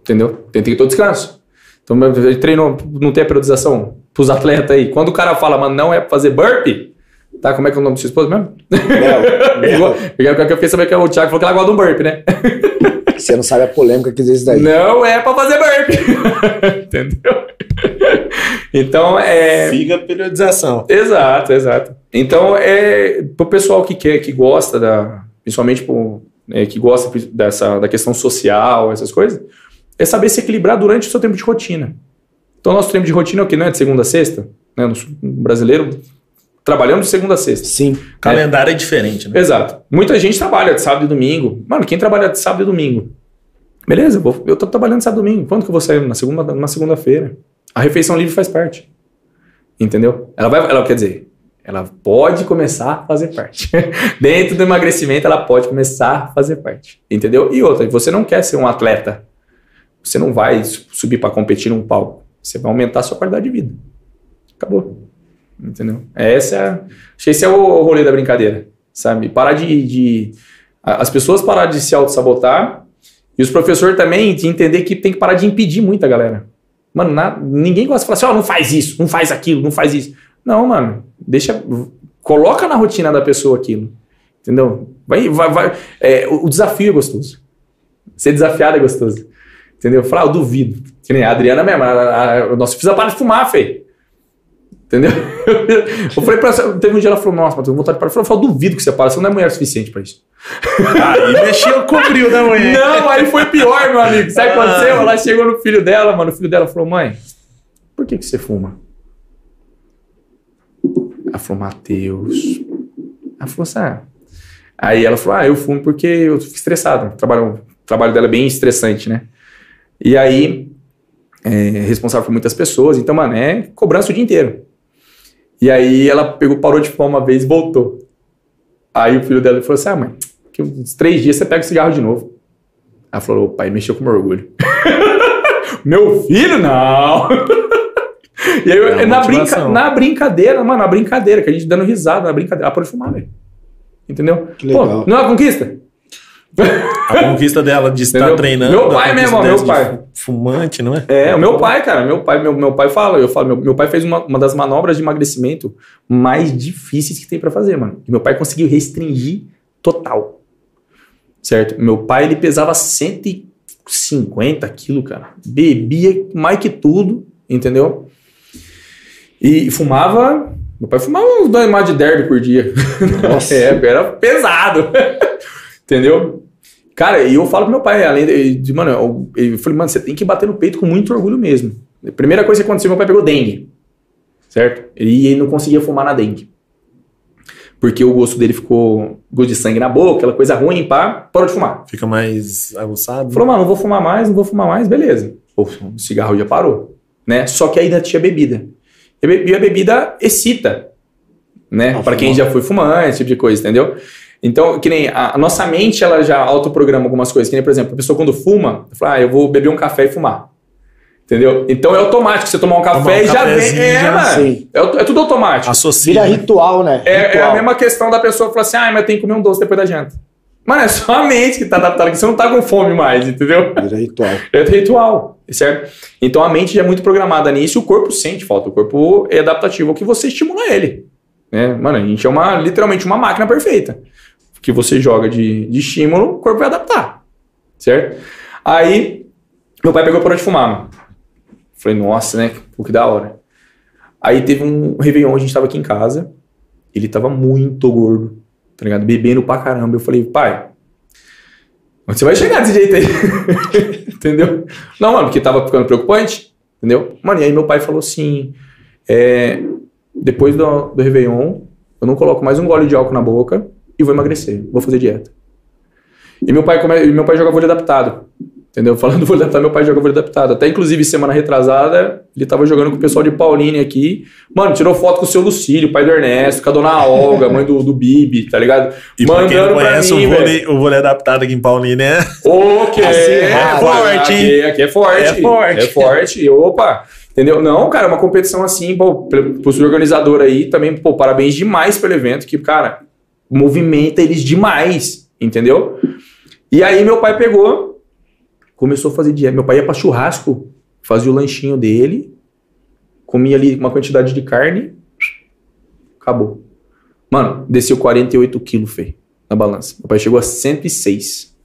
Entendeu? Tem que ter todo descanso. Então, treino não tem a periodização pros atletas aí. Quando o cara fala, mano, não é pra fazer burpee, tá? Como é que é o nome do seu esposo mesmo? Léo. Eu fiquei sabendo que é o Thiago falou que ela gosta de um burpee, né? Você não sabe a polêmica que existe daí. Não é pra fazer burpee. Entendeu? Então, é. Fica a periodização. Exato, exato. Então, é. Pro pessoal que quer, que gosta da. Principalmente pro, é, que gosta dessa, da questão social, essas coisas, é saber se equilibrar durante o seu tempo de rotina. Então, nosso tempo de rotina é o que? Não é de segunda a sexta? Né? No brasileiro, trabalhamos de segunda a sexta. Sim. O calendário é, é diferente, né? Exato. Muita gente trabalha de sábado e domingo. Mano, quem trabalha de sábado e domingo? Beleza, eu tô trabalhando de sábado e domingo. Quando que eu vou sair? Na segunda, na segunda-feira. A refeição livre faz parte. Entendeu? Ela vai, ela quer dizer, ela pode começar a fazer parte. Dentro do emagrecimento, ela pode começar a fazer parte. Entendeu? E outra, você não quer ser um atleta. Você não vai subir para competir num palco. Você vai aumentar a sua qualidade de vida. Acabou. Entendeu? Essa é, que esse é o rolê da brincadeira. Sabe? Parar de. de as pessoas parar de se auto-sabotar e os professores também de entender que tem que parar de impedir muita galera. Mano, na, ninguém gosta de falar assim, ó, oh, não faz isso, não faz aquilo, não faz isso. Não, mano, deixa. Coloca na rotina da pessoa aquilo. Entendeu? Vai, vai, vai. É, o, desafio é gostoso. Ser desafiado é gostoso. Entendeu? Falar, ah, eu duvido. Que nem a Adriana mesmo. A, a, nossa filha para de fumar, feio. Entendeu? Eu falei pra ela, teve um dia ela falou, nossa, mas tenho vontade de parar. Eu falei, eu duvido que você para, você não é mulher suficiente pra isso. Aí mexeu, cobriu da mulher. Não, aí foi pior, meu amigo. Sabe o que aconteceu? Ela chegou no filho dela, mano. O filho dela falou, mãe, por que, que você fuma? Ela falou, Matheus. Ela falou assim, ah. Aí ela falou, ah, eu fumo porque eu fico estressado. O trabalho, o trabalho dela é bem estressante, né? E aí, é responsável por muitas pessoas. Então, mano, é cobrança o dia inteiro. E aí ela pegou, parou de fumar uma vez e voltou. Aí o filho dela falou assim: Ah, mãe, que uns três dias você pega o cigarro de novo. Ela falou: o pai mexeu com meu orgulho. meu filho, não! e aí, é na, brinca, na brincadeira, mano, na brincadeira, que a gente dando risada, na brincadeira, ela pode fumar, velho. Entendeu? Que legal. Pô, não é uma conquista? A conquista dela de estar treinando. Meu pai mesmo, meu pai. Fumante, não é? É, o meu pai, cara. Meu pai, meu, meu pai fala, eu falo, meu, meu pai fez uma, uma das manobras de emagrecimento mais difíceis que tem para fazer, mano. E meu pai conseguiu restringir total. Certo? Meu pai, ele pesava 150 quilos, cara. Bebia mais que tudo, entendeu? E fumava. Meu pai fumava uns dois de derby por dia. Nossa. é, era pesado. entendeu? Cara, e eu falo pro meu pai, além de, de mano, eu, eu, falei, mano, você tem que bater no peito com muito orgulho mesmo. A primeira coisa que aconteceu, meu pai pegou dengue, certo? E ele não conseguia fumar na dengue. Porque o gosto dele ficou gosto de sangue na boca, aquela coisa ruim, pá, parou de fumar. Fica mais aguçado. Falou, mano, não vou fumar mais, não vou fumar mais, beleza. o cigarro já parou, né? Só que ainda tinha bebida. E a bebida excita, né? Ah, Para quem já foi fumante, esse tipo de coisa, entendeu? Então, que nem a, a, nossa mente, ela já autoprograma algumas coisas. Que nem, por exemplo, a pessoa quando fuma, fala, ah, eu vou beber um café e fumar. Entendeu? Então é automático. Você tomar um café tomar um e já vem. É, já, mano. É, é, tudo automático. Associa. Vira ritual, né? É, ritual. é, a mesma questão da pessoa falar assim, ah, mas tenho que comer um doce depois da janta. Mano, é só a mente que tá adaptada, que você não tá com fome mais, entendeu? Vira ritual. É ritual, certo? Então a mente já é muito programada nisso e o corpo sente falta. O corpo é adaptativo ao que você estimula ele. Né? Mano, a gente é uma, literalmente uma máquina perfeita que você joga de, de estímulo, o corpo vai adaptar, certo? Aí, meu pai pegou para de fumar, mano. Falei, nossa, né? Pô, que da hora. Aí teve um Réveillon, a gente tava aqui em casa, ele tava muito gordo, tá ligado? Bebendo pra caramba. Eu falei, pai, Onde você vai chegar desse jeito aí? entendeu? Não, mano, porque tava ficando preocupante. Entendeu? Mano, e aí meu pai falou assim: é, depois do, do Réveillon, eu não coloco mais um gole de álcool na boca e vou emagrecer, vou fazer dieta. E meu pai, come, meu pai joga vôlei adaptado. Entendeu? Falando do vôlei adaptado, meu pai joga vôlei adaptado. Até inclusive semana retrasada, ele tava jogando com o pessoal de Pauline aqui. Mano, tirou foto com o seu Lucílio, pai do Ernesto, com a dona Olga, mãe do, do Bibi, tá ligado? E pra quem não Mandando conhece mim, o, vôlei, o vôlei adaptado aqui em Paulínia, é... Ok, Assim, é ah, forte, aqui, aqui é forte. É forte. É forte. Opa, entendeu? Não, cara, uma competição assim, pô, pro organizador aí também, pô, parabéns demais pelo evento, que, cara, movimenta eles demais, entendeu? E aí meu pai pegou, começou a fazer dieta. Meu pai ia pra churrasco, fazia o lanchinho dele, comia ali uma quantidade de carne, acabou. Mano, desceu 48 quilos, feio, na balança. Meu pai chegou a 106.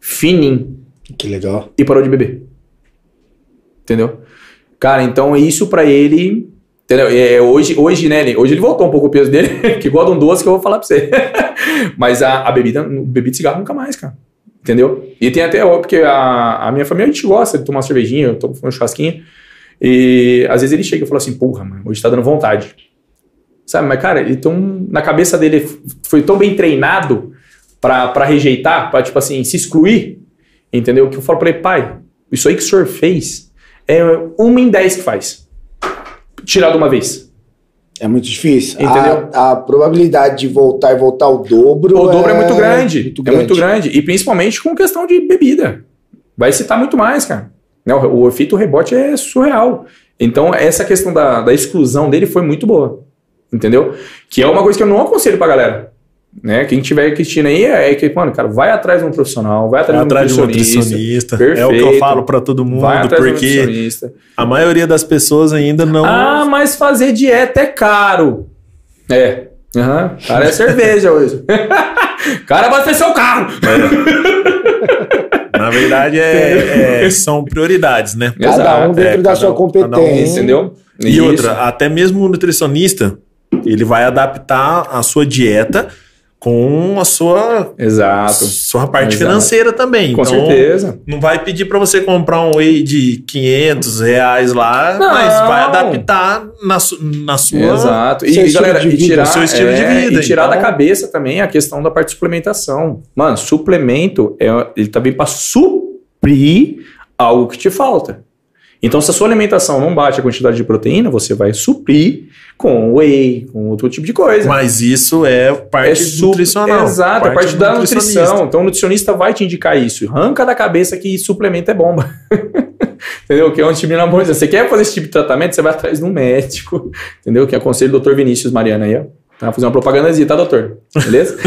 Fininho Que legal. e parou de beber. Entendeu? Cara, então isso pra ele. Entendeu? É, hoje, hoje, né? Hoje ele voltou um pouco o peso dele, que igual de um doce que eu vou falar pra você. Mas a, a bebida, bebida de cigarro nunca mais, cara. Entendeu? E tem até, porque a, a minha família, a gente gosta de tomar uma cervejinha, eu tomo um churrasquinho. E às vezes ele chega e fala assim, porra, mano, hoje tá dando vontade. Sabe, mas cara, ele tão, na cabeça dele foi tão bem treinado pra rejeitar, pra tipo assim, se excluir, entendeu? Que eu falo pra ele, pai, isso aí que o senhor fez é uma em dez que faz. Tirar de uma vez. É muito difícil. Entendeu? A, a probabilidade de voltar e voltar ao dobro. O dobro é muito grande. muito É muito grande. E principalmente com questão de bebida. Vai excitar muito mais, cara. Né, O, o efeito rebote é surreal. Então, essa questão da, da exclusão dele foi muito boa. Entendeu? Que é uma coisa que eu não aconselho pra galera. Né? Quem tiver assistindo aí é que, mano, cara, vai atrás de um profissional, vai atrás, atrás de um nutricionista. nutricionista. É Perfeito. o que eu falo pra todo mundo, Vai atrás de um porque nutricionista. a maioria das pessoas ainda não. Ah, mas fazer dieta é caro. É. Aham. Cara, é cerveja hoje. Cara, abastecer o carro. Na verdade, é, é- são prioridades, né? Cada Exato, um dentro é, da sua um- cada um, competência. Entendeu? E Isso. outra, até mesmo o nutricionista, ele vai adaptar a sua dieta com a sua, Exato. sua parte Exato. financeira também. Com então, certeza. Não vai pedir para você comprar um whey de 500 reais lá, Não. mas vai adaptar na, na sua. Exato. E, estilo galera, de e tirar, seu estilo de é, vida, E tirar então- da cabeça também a questão da parte de suplementação. Mano, suplemento, é, ele bem para suprir algo que te falta. Então, se a sua alimentação não bate a quantidade de proteína, você vai suprir com whey, com outro tipo de coisa. Mas isso é parte é nutricional. Exato, é parte da nutrição. Então o nutricionista vai te indicar isso. Arranca da cabeça que suplemento é bomba. Entendeu? Que é um time na mão. Você quer fazer esse tipo de tratamento, você vai atrás de um médico. Entendeu? Que aconselho o doutor Vinícius Mariana aí, ó. Tá fazer uma propagandazinha, tá, doutor? Beleza?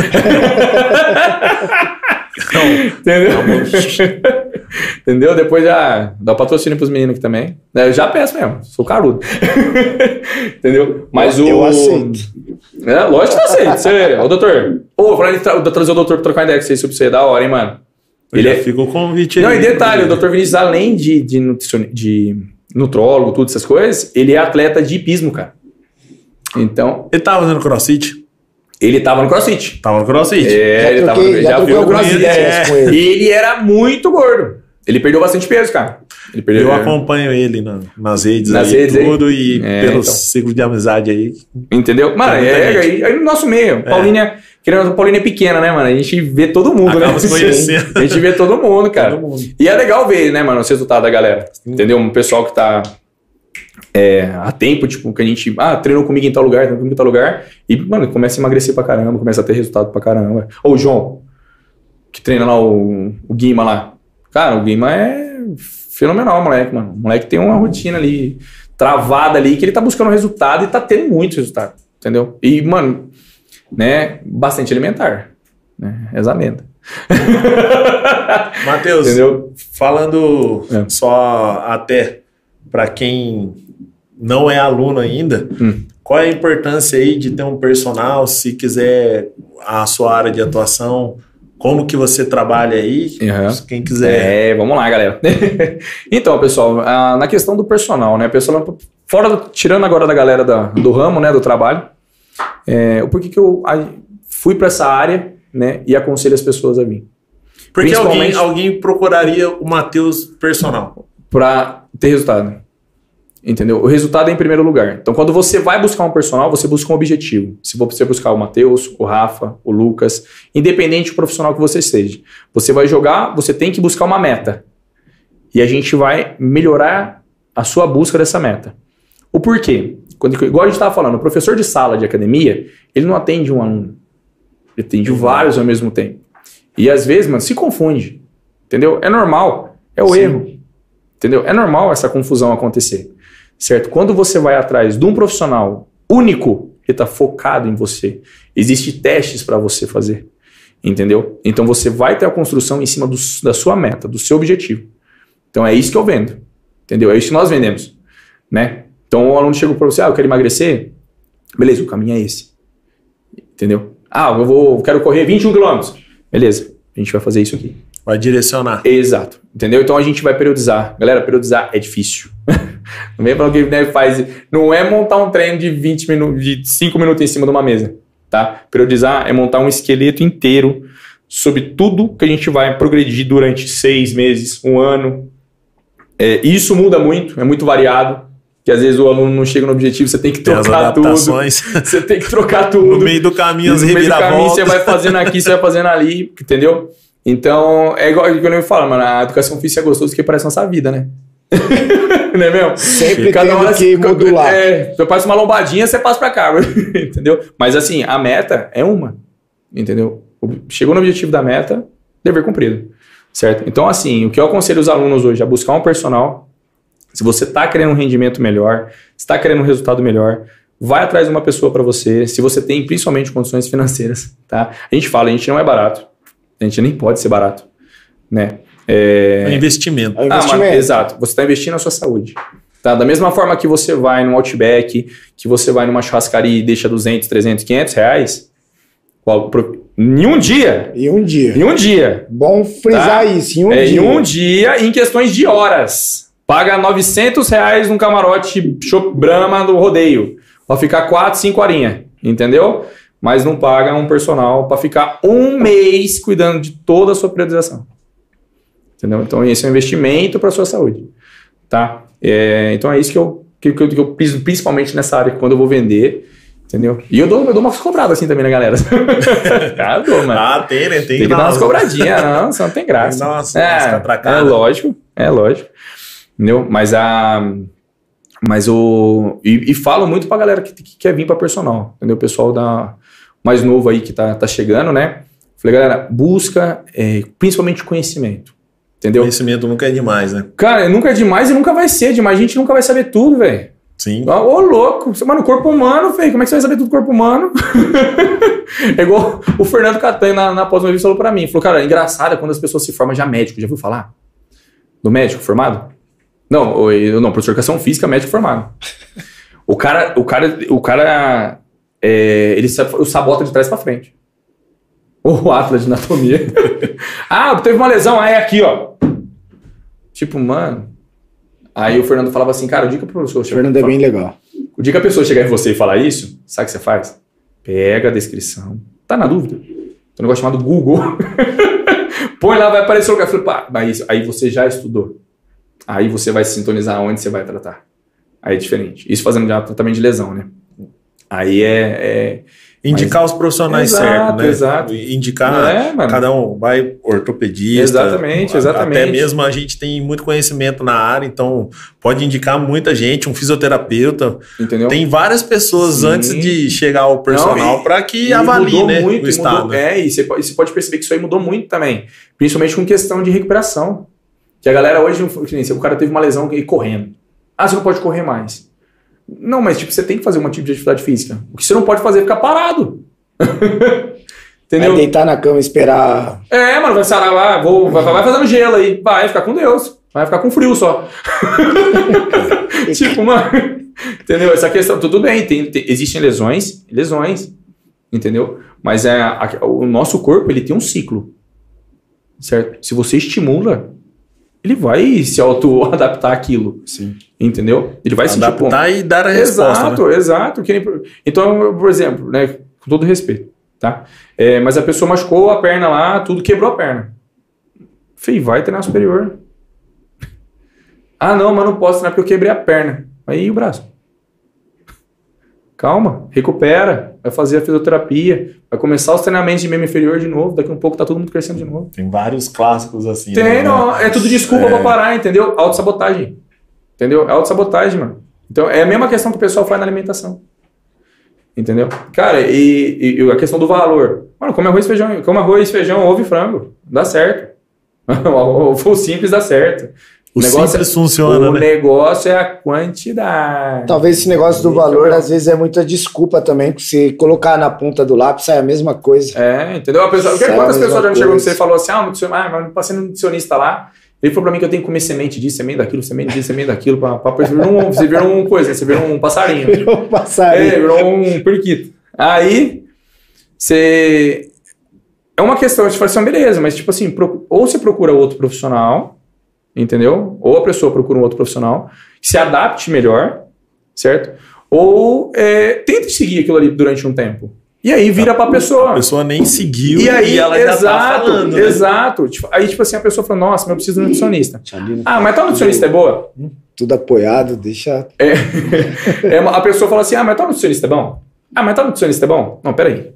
Entendeu? Entendeu? Depois já dá o patrocínio pros meninos aqui também. É, Eu já peço mesmo, sou carudo. Entendeu? Mas Eu o. aceito. É, lógico que eu aceito. Você, ô, doutor. Ô, tra trazer o doutor pra trocar ideia com você sobre você, é da hora, hein, mano? Ele Já é. fica o convite Não, aí. e detalhe, o doutor Vinícius, além de, de, de nutrólogo, tudo essas coisas, ele é atleta de hipismo, cara. Então, Ele tava fazendo crossfit? Ele tava no crossfit. Tava no crossfit. É, Já ele tava troquei- no, já já viu o crossfit. É, ele. E ele era muito gordo. Ele perdeu bastante peso, cara. Ele perdeu. Eu acompanho ele na- nas redes Nas aí, redes aí? tudo, e É, pelos então. ciclos de amizade aí. Entendeu? Mano, é, aí, aí no nosso meio. Paulínia, querendo, Paulínia é pequena, né, mano? A gente vê todo mundo, Acaba né? se conhecendo. A gente vê todo mundo, cara. Todo mundo. E é legal ver, né, mano, os resultados da galera. Entendeu? Um pessoal que tá é, há tempo, tipo, que a gente, ah, treinou comigo em tal lugar, treinou comigo em tal lugar, e, mano, começa a emagrecer pra caramba, começa a ter resultado pra caramba. Ô, o João, que treina lá o, o Guima lá. Cara, o Guima é fenomenal, moleque, mano. O moleque tem uma rotina ali, travada ali, que ele tá buscando resultado e tá tendo muito resultado, entendeu? E, mano, né, bastante alimentar, né, reza a lenda. Matheus, Entendeu? falando É. só até para quem não é aluno ainda, Hum. qual é a importância aí de ter um personal, se quiser a sua área de atuação, como que você trabalha aí? Uhum. Quem quiser. É, vamos lá, galera. então, pessoal, na questão do personal, né? Pessoal, fora, do- tirando agora da galera da- do ramo, né, do trabalho, é, o porquê que eu fui para essa área, né, e aconselho as pessoas a vir. Porque alguém, alguém procuraria o Matheus personal. para ter resultado. Entendeu? O resultado é em primeiro lugar. Então, quando você vai buscar um personal, você busca um objetivo. Se você buscar o Matheus, o Rafa, o Lucas, independente do profissional que você seja, você vai jogar, você tem que buscar uma meta. E a gente vai melhorar a sua busca dessa meta. O porquê? Quando, igual a gente estava falando, o professor de sala de academia, ele não atende um aluno. Ele atende vários ao mesmo tempo. E às vezes, mano, se confunde. Entendeu? É normal. É o Sim. erro. Entendeu? É normal essa confusão acontecer. Certo? Quando você vai atrás de um profissional único, ele está focado em você. Existem testes para você fazer. Entendeu? Então você vai ter a construção em cima do- da sua meta, do seu objetivo. Então é isso que eu vendo. Entendeu? É isso que nós vendemos. Né? Então o aluno chega para você, ah, eu quero emagrecer. Beleza, o caminho é esse. Entendeu? Ah, eu vou, quero correr 21 quilômetros. Beleza, a gente vai fazer isso aqui. Vai direcionar. Exato. Entendeu? Então a gente vai periodizar. Galera, periodizar é difícil. não vem falando que né, faz. Não é montar um treino de 20 minutos, de 5 minutos em cima de uma mesa. Tá? Periodizar é montar um esqueleto inteiro sobre tudo que a gente vai progredir durante seis meses, um ano. É, isso muda muito, é muito variado. Que às vezes o aluno não chega no objetivo, você tem que Tem trocar tudo. adaptações. Você tem que trocar No tudo. meio do caminho, as No meio do caminho, reviravoltas. você vai fazendo aqui, você vai fazendo ali, entendeu? Então, é igual que eu falo, mano, a educação física é gostoso porque parece nossa vida, né? não é mesmo? Sempre Cada hora que você- modular. É, você passa uma lombadinha, você passa pra cá, entendeu? Mas assim, a meta é uma, entendeu? Chegou no objetivo da meta, dever cumprido, certo? Então, assim, o que eu aconselho os alunos hoje é buscar um personal. Se você tá querendo um rendimento melhor, está querendo um resultado melhor, vai atrás de uma pessoa para você. Se você tem principalmente condições financeiras, tá? A gente fala, a gente não é barato, a gente nem pode ser barato, né? É, É um investimento. É um ah, mas- investimento. exato. Você está investindo na sua saúde. Tá? Da mesma forma que você vai no Outback, que você vai numa churrascaria e deixa 200, 300, 500 reais, em um dia, Em um dia. em um dia, Bom frisar Tá. isso, em um é, dia. em um dia, em questões de horas, paga 900 reais num camarote Brahma do rodeio, pra ficar 4, 5 horinhas, entendeu? Mas não paga um personal para ficar um mês cuidando de toda a sua periodização. Entendeu? Então, esse é um investimento para sua saúde. Tá? É, então, é isso que eu, que, que eu, que eu piso principalmente nessa área, quando eu vou vender. Entendeu? E eu dou, eu dou umas cobradas assim também, né, galera? ah, dou, mano. Ah, tem, né? Tem, tem que dar umas cobradinhas, não, não tem graça. Tem umas- é, umas é lógico, é lógico. Entendeu? Mas a. Mas o. E, e falo muito pra galera que, que quer vir pra personal. Entendeu? O pessoal da, mais novo aí que tá, tá chegando, né? Falei, galera, busca é, principalmente conhecimento. Entendeu? Conhecimento nunca é demais, né? Cara, nunca é demais e nunca vai ser demais. A gente nunca vai saber tudo, velho. Sim. Ô, louco. Mano, corpo humano, velho. Como é que você vai saber tudo do corpo humano? é igual o Fernando Catanha na, na pós uma vez falou pra mim. Falou, cara, engraçado é quando as pessoas se formam já médico. Já viu falar? Do médico formado? Não, eu- não, professor de educação física, médico formado. O cara, o cara, o cara, é, ele o sabota de trás pra frente. O atlas de anatomia. ah, teve uma lesão, aí aqui, ó. Tipo, mano. Aí o Fernando falava assim, cara, o dia que o professor O Fernando é bem legal. o dia que a pessoa chegar em você e falar isso, sabe o que você faz? Pega a descrição. Tá na dúvida? Tem um negócio chamado Google. Põe lá, vai aparecer o lugar. Fala, pá, mas aí você já estudou. Aí você vai se sintonizar onde você vai tratar. Aí é diferente. Isso fazendo já tratamento de lesão, né? Aí é. é- Indicar os profissionais certos, né? exato. Indicar, É, cada um vai ortopedista. Exatamente, exatamente. Até mesmo a gente tem muito conhecimento na área, então pode indicar muita gente, um fisioterapeuta. Entendeu? Tem várias pessoas Sim. antes de chegar ao personal para que avalie, né, muito, o estado. Mudou, é, e você pode, você pode perceber que isso aí mudou muito também. Principalmente com questão de recuperação. Que a galera hoje, o cara teve uma lesão e correndo. Ah, você não pode correr mais. Não, mas tipo, você tem que fazer um tipo de atividade física. O que você não pode fazer é ficar parado. Entendeu? Vai deitar na cama e esperar. É, mano, vai sarar lá, vou, vai, vai fazendo gelo aí. Vai ficar com Deus. Vai ficar com frio só. tipo, mano. Entendeu? Essa questão, tudo bem, tem, tem- existem lesões, lesões. Entendeu? Mas é, a- o nosso corpo, ele tem um ciclo. Certo? Se você estimula, ele vai se auto-adaptar àquilo. Sim. Entendeu? Ele vai sentir pô, Adaptar e dar a resposta. Exato, né? exato. Então, por exemplo, né, com todo respeito, tá? É, mas a pessoa machucou a perna lá, tudo quebrou a perna. Falei, vai treinar superior. Ah, não, mas não posso treinar porque eu quebrei a perna. Aí o braço. Calma, recupera, vai fazer a fisioterapia, vai começar os treinamentos de membro inferior de novo, daqui a um pouco tá todo mundo crescendo de novo. Tem vários clássicos assim. Tem, né? não, é tudo desculpa É. pra parar, entendeu? Autossabotagem. Entendeu? É autossabotagem, mano. Então é a mesma questão que o pessoal faz na alimentação. Entendeu? Cara, e, e a questão do valor. Mano, come arroz, feijão, come arroz, feijão, ovo e frango. Dá certo. o simples dá certo. O simples funciona, o né? negócio é a quantidade. Talvez esse negócio do valor, às vezes, é muita desculpa também, que você colocar na ponta do lápis sai a mesma coisa. É, entendeu? A pessoa, porque é quantas pessoas já me chegou coisa. você e falou assim: ah, nutricionista, ah, mas eu passei no nutricionista lá. Ele falou pra mim que eu tenho que comer semente disso, semente daquilo, semente disso, semente daquilo. Pra, pra, você virou um, você virou um coisa, você virou um passarinho. Virou um passarinho. É, virou um periquito. Aí, você. É uma questão de falar assim, beleza, mas tipo assim, ou você procura outro profissional, entendeu? Ou a pessoa procura um outro profissional que se adapte melhor, certo? Ou é, tenta seguir aquilo ali durante um tempo. E aí vira pra pessoa. A pessoa nem seguiu E aí, ela já tá exato, falando. né? exato. Tipo, aí, tipo assim, a pessoa fala, nossa, mas eu preciso de um nutricionista. Ah, mas tal nutricionista é boa? Tudo apoiado, deixa. É, a pessoa fala assim, ah, mas tal nutricionista é bom? Ah, mas tal nutricionista é bom? Não, peraí.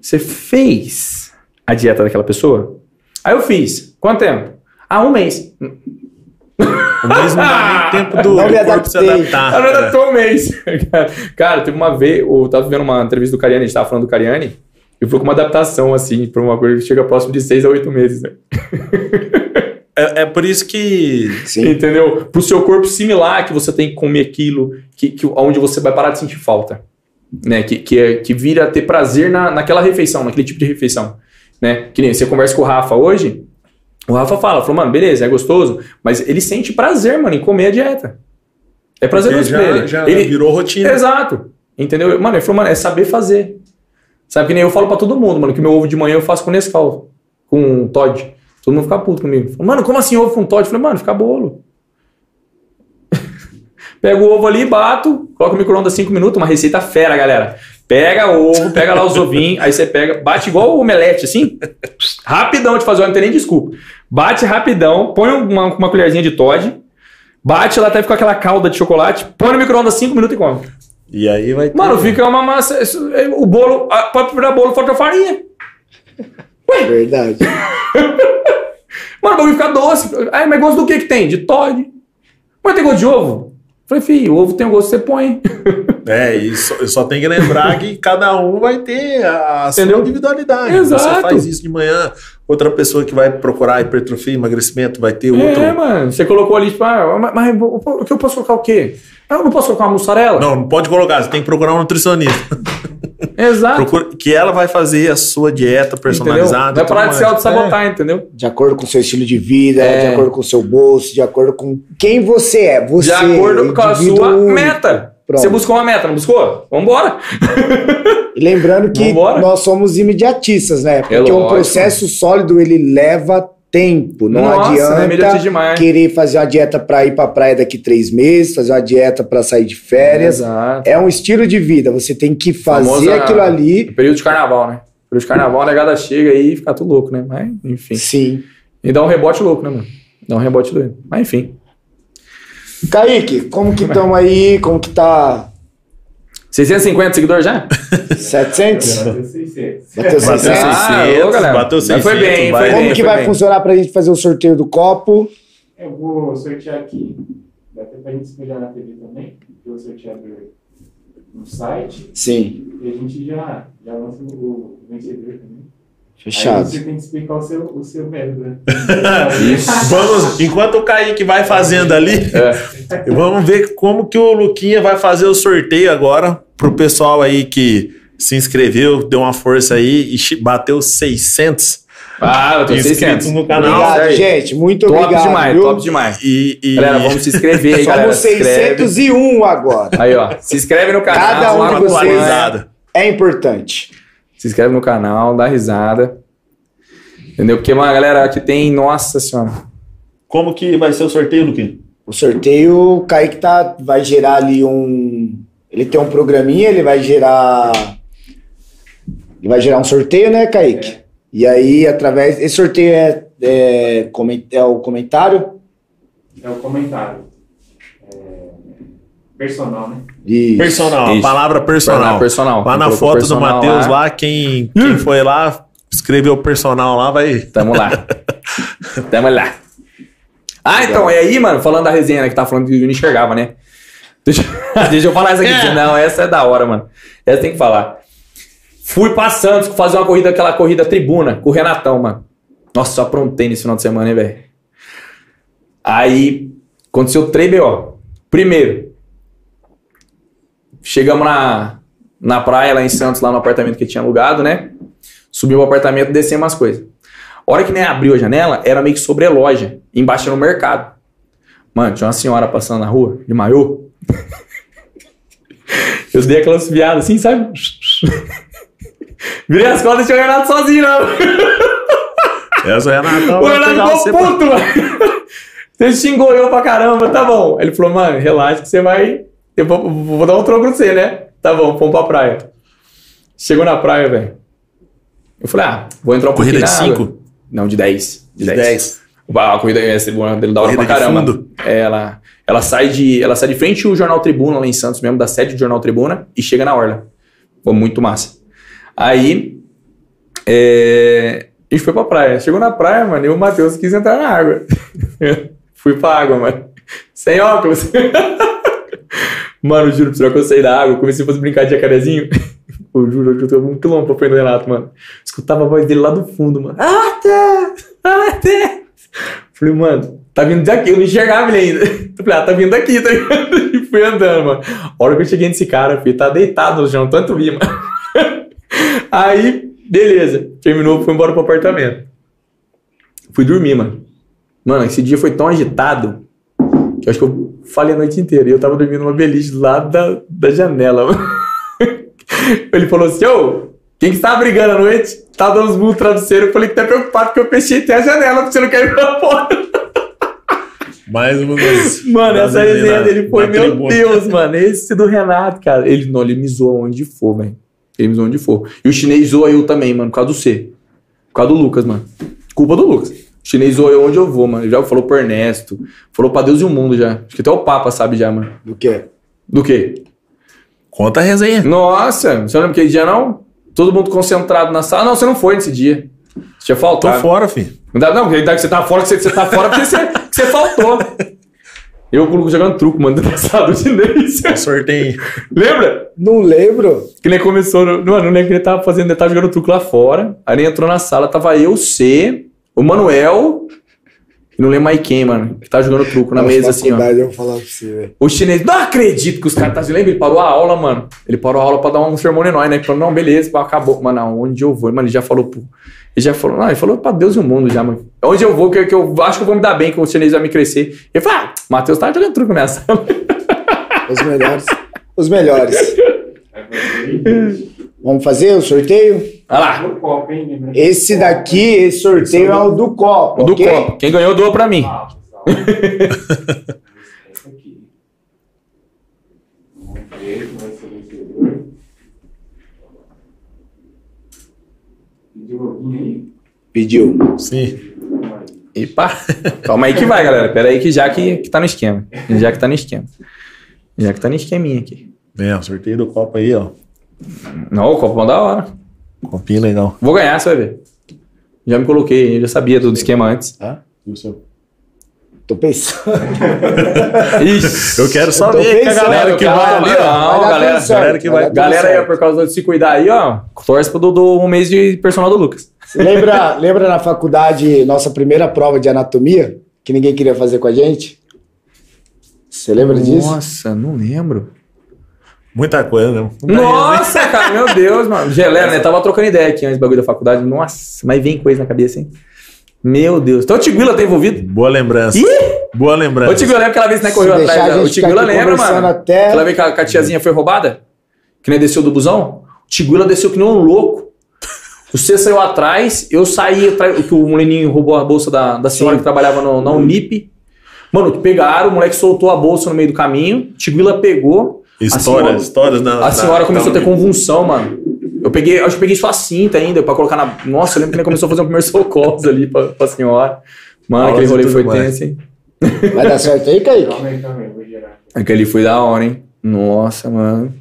Você fez a dieta daquela pessoa? Aí eu fiz. Quanto tempo? Ah, um mês. O mês não dá nem tempo do, Não corpo se adaptei. adaptar. Ah, não É. adaptou um mês. Cara, teve uma vez, eu tava vendo uma entrevista do Cariani, a gente tava falando do Cariani, e foi com uma adaptação, assim, pra uma coisa que chega próximo de seis a oito meses, né? É, é por isso que Sim. Entendeu? Pro seu corpo similar que você tem que comer aquilo, que, que, onde você vai parar de sentir falta. Né? Que, que, é, que vira ter prazer na, naquela refeição, naquele tipo de refeição. Né? Que nem você conversa com o Rafa hoje, o Rafa fala, falou, mano, beleza, é gostoso, mas ele sente prazer, mano, em comer a dieta. É prazeroso pra ele. já ele virou rotina. Exato. Entendeu? Mano, ele falou, mano, é saber fazer. Sabe que nem eu falo pra todo mundo, mano, que meu ovo de manhã eu faço com Nescau, com Todd. Todo mundo fica puto comigo. Fala, mano, como assim ovo com Todd? Eu falei, mano, fica bolo. Pega o ovo ali, bato, coloca no micro-ondas 5 minutos, uma receita fera, galera. Pega ovo, pega lá os ovinhos, aí você pega, bate igual o omelete, assim, rapidão de fazer, não tem nem desculpa. Bate rapidão, põe uma, uma colherzinha de Todd, bate lá até ficar aquela calda de chocolate, põe no micro-ondas 5 minutos e come. E aí vai ter. Mano, fica uma massa. isso- é, O bolo. Pode virar bolo da farinha. Verdade. Mano, o bagulho fica doce. Ai, mas gosto do que que tem? De Todd. Mas tem gosto de ovo? Falei, filho, o ovo tem o gosto que você põe. É, e só, tenho que lembrar que cada um vai ter a, a sua individualidade. Exato. Você faz isso de manhã, outra pessoa que vai procurar hipertrofia, emagrecimento, vai ter outro. É, mano. Você colocou ali, tipo, ah, mas, mas o que eu posso colocar o quê? Ah, eu não posso colocar uma mussarela? Não, não pode colocar, você tem que procurar um nutricionista. Exato. Procura- que ela vai fazer a sua dieta Entendeu? personalizada. Vai parar de se auto-sabotar, entendeu? De acordo com o seu estilo de vida, É. de acordo com o seu bolso, de acordo com quem você é. Você, De acordo com a sua único. meta. Pronto. Você buscou uma meta, não buscou? Vambora. E lembrando que Vambora. nós somos imediatistas, né? Porque um lógico. processo sólido ele leva tempo. Não Nossa, adianta demais. querer fazer uma dieta para ir para praia daqui três meses, fazer uma dieta para sair de férias. Exato. É um estilo de vida. Você tem que fazer Famosa- aquilo ali. Período de carnaval, né? Período de carnaval, a negada chega aí e fica tudo louco, né? Mas, enfim. Sim. E dá um rebote louco, né, mano? Dá um rebote doido. Mas, enfim. Kaique, como que estamos aí? Como que tá? 650 seguidores já? 700? Bateu 600. Bateu Bateu 600? Ah, 600, ô, galera. bateu Mas 600, foi bem, vai. foi Como bem, que foi vai bem. funcionar pra gente fazer o sorteio do copo? Eu vou sortear aqui. Dá até pra gente espelhar na TV também. Eu vou sortear no site. Sim. E a gente já, já lança o vencedor também. Aí Fechado. você tem que explicar o seu, o seu método, né? Vamos, enquanto o Kaique vai fazendo ali, É. vamos ver como que o Luquinha vai fazer o sorteio agora pro pessoal aí que se inscreveu, deu uma força aí e bateu 600 Ah, eu tô inscritos 600. no canal. Obrigado, aí. gente. Muito Top obrigado. demais, viu? top demais. E, e- Galera, vamos se inscrever aí, galera. Somos Se inscreve. 601 agora. Aí, ó. Se inscreve no canal. Cada um de uma vocês. É importante. Se inscreve no canal, dá risada. Entendeu? Porque, mano, galera, aqui tem. Nossa senhora. Como que vai ser o sorteio, Luquinha? O sorteio, o Kaique tá, vai gerar ali um. Ele tem um programinha, ele vai gerar. Ele vai gerar um sorteio, né, Kaique? E aí, através. Esse sorteio é é, é o comentário. É o comentário. É, personal, né? Isso. Personal, Isso. palavra personal. Personal. Lá na foto do Matheus lá, quem, quem foi lá, escreveu personal lá, vai. Tamo lá. Tamo lá. Ah, então, e aí, mano, falando da resenha né, que tá falando que eu não enxergava, né? Deixa, deixa eu falar essa aqui. É. Não, essa é da hora, mano. Essa tem que falar. Fui pra Santos fazer uma corrida, aquela corrida tribuna, com o Renatão, mano. Nossa, só aprontei nesse final de semana, hein, velho? Aí, aconteceu três BO. Primeiro, chegamos na, na praia lá em Santos, lá no apartamento que tinha alugado, né? Subimos o apartamento descemos as coisas. A hora que nem abriu a janela, era meio que sobre a loja, embaixo era no mercado. Mano, tinha uma senhora passando na rua, de maiô. Eu dei aquela subiada assim, sabe? Virei as costas e tinha o Renato sozinho, não. Essa é Renatão. O Renato ficou pra- puto, mano. Você xingou eu pra caramba, tá bom. Ele falou, mano, relaxa que você vai. Eu vou, vou dar um troco pra você, né? Tá bom, vamos pra praia. Chegou na praia, velho. Eu falei, ah, vou entrar um Corrida de na água. cinco? Não, de 10. De 10. A corrida é dele da hora Corrida pra caramba. fundo? Ela, ela, sai de, ela sai de frente ao Jornal Tribuna, lá em Santos mesmo, da sede do Jornal Tribuna, e chega na Orla. Foi muito massa. Aí, é, a gente foi pra praia. Chegou na praia, mano, e o Matheus quis entrar na água. Fui pra água, mano. Sem óculos. mano, juro, será que eu saí da água? Comecei a fazer brincar de jacarezinho. Eu juro, eu tô um quilômetro pra frente do Renato, mano. Escutava a voz dele lá do fundo, mano. Ah, tá! Falei, mano, tá vindo daqui. Eu não enxergava ele ainda. Eu falei, ah, tá vindo daqui, tá ligado? E fui andando, mano. A hora que eu cheguei nesse cara, filho, tá deitado no chão, tanto vi, mano. Aí, beleza. Terminou, fui embora pro apartamento. Fui dormir, mano. Mano, esse dia foi tão agitado que eu acho que eu falei a noite inteira. E eu tava dormindo numa beliche lado da, da janela. Ele falou assim, ô, quem que tava brigando à noite? Tava dando uns burros no travesseiro. Eu falei que tá preocupado porque eu fechei até a janela porque você não quer ir pra fora. Mais uma vez. Mano, essa resenha dele foi, meu tribuna. Deus, mano. Esse do Renato, cara. Ele não, ele me zoa onde for, velho. Ele me zoa onde for. E o chinês zoa eu também, mano, por causa do C. Por causa do Lucas, mano. Culpa do Lucas. O chinês zoa eu onde eu vou, mano. Ele já falou pro Ernesto. Falou pra Deus e o mundo já. Acho que até o Papa sabe já, mano. Do quê? Do quê? Conta a resenha. Nossa, você não lembra aquele dia, não? Todo mundo concentrado na sala. Não, você não foi nesse dia. Você tinha Tô faltado. fora, filho. Não, dá- não, porque que você tá fora, que você, que você tá fora porque você, que você faltou. Eu jogando truco, mano, do passado chinês. Sorteio. Lembra? Não lembro. Que nem começou. No, mano, não lembro que ele tava fazendo, ele tava jogando truco lá fora. Aí ele entrou na sala, tava eu, C, o Manuel. Não lembro mais quem, mano. Que tava jogando truco na Nossa, mesa assim, ó. Eu vou falar pra você, velho. O chinês, não acredito que os caras tá se lembra? Ele parou a aula, mano. Ele parou a aula pra dar um sermão em nós, né? Ele falou, não, beleza, acabou. Mano, aonde eu vou? Mano, ele já falou, pô. Ele já falou, não, ele falou pra Deus e o mundo já, mano. Onde eu vou, que, que eu acho que eu vou me dar bem, que o chinês vai me crescer. Ele falou, ah, Matheus tá jogando truco nessa. Os melhores. Os melhores. Fazer Vamos fazer o sorteio? Olha lá, copo, hein? Esse daqui, esse sorteio é o do copo. o do ok? copo. Quem ganhou, doa pra mim. Ah. Pediu alguém aí? Pediu. Sim. E pá. Calma aí que vai, galera. Pera aí que já que, que tá no esquema. Já que tá no esquema. Já que tá no esqueminha aqui. É, o sorteio do copo aí, ó. Não, o copo é da hora. Copinho legal. Vou ganhar, você vai ver. Já me coloquei, eu já sabia do esquema antes. Tá? E o seu? Tô pensando. Ixi. Eu quero ver que a galera que vai ali, ó. Não, galera, galera que vai- Galera aí, por causa de se cuidar aí, ó, torce pro Dudu um mês de personal do Lucas. Você lembra, lembra na faculdade, nossa primeira prova de anatomia? Que ninguém queria fazer com a gente? Você lembra disso? Nossa, não lembro. Muita coisa, né? Nossa, cara, meu Deus, mano. Gelé, né? Tava trocando ideia aqui antes do bagulho da faculdade. Nossa, mas vem coisa na cabeça, hein? Meu Deus. Então o Tiguila tá envolvido? Boa lembrança. Ih! Boa lembrança. Tiguila, lembra aquela vez que né, Se correu atrás? O Tiguila lembra, mano? até- Aquela vez que a, que a tiazinha foi roubada? Que nem desceu do busão? O Tiguila desceu que nem um louco. Você saiu atrás, eu saí atrás, que o moleninho roubou a bolsa da, da senhora que trabalhava no, na Unip. Mano, pegaram, o moleque soltou a bolsa no meio do caminho, Tiguila pegou. História, senhora- histórias da. A senhora começou a ter convulsão, mano. Eu peguei, acho que eu peguei só a cinta ainda pra colocar na. Nossa, eu lembro que ele começou a fazer um primeiro socorros ali pra, pra senhora. Mano, Aulas aquele rolê foi tenso, hein? Vai dar certo aí, Kaique? Aquele foi da hora, hein? Nossa, mano.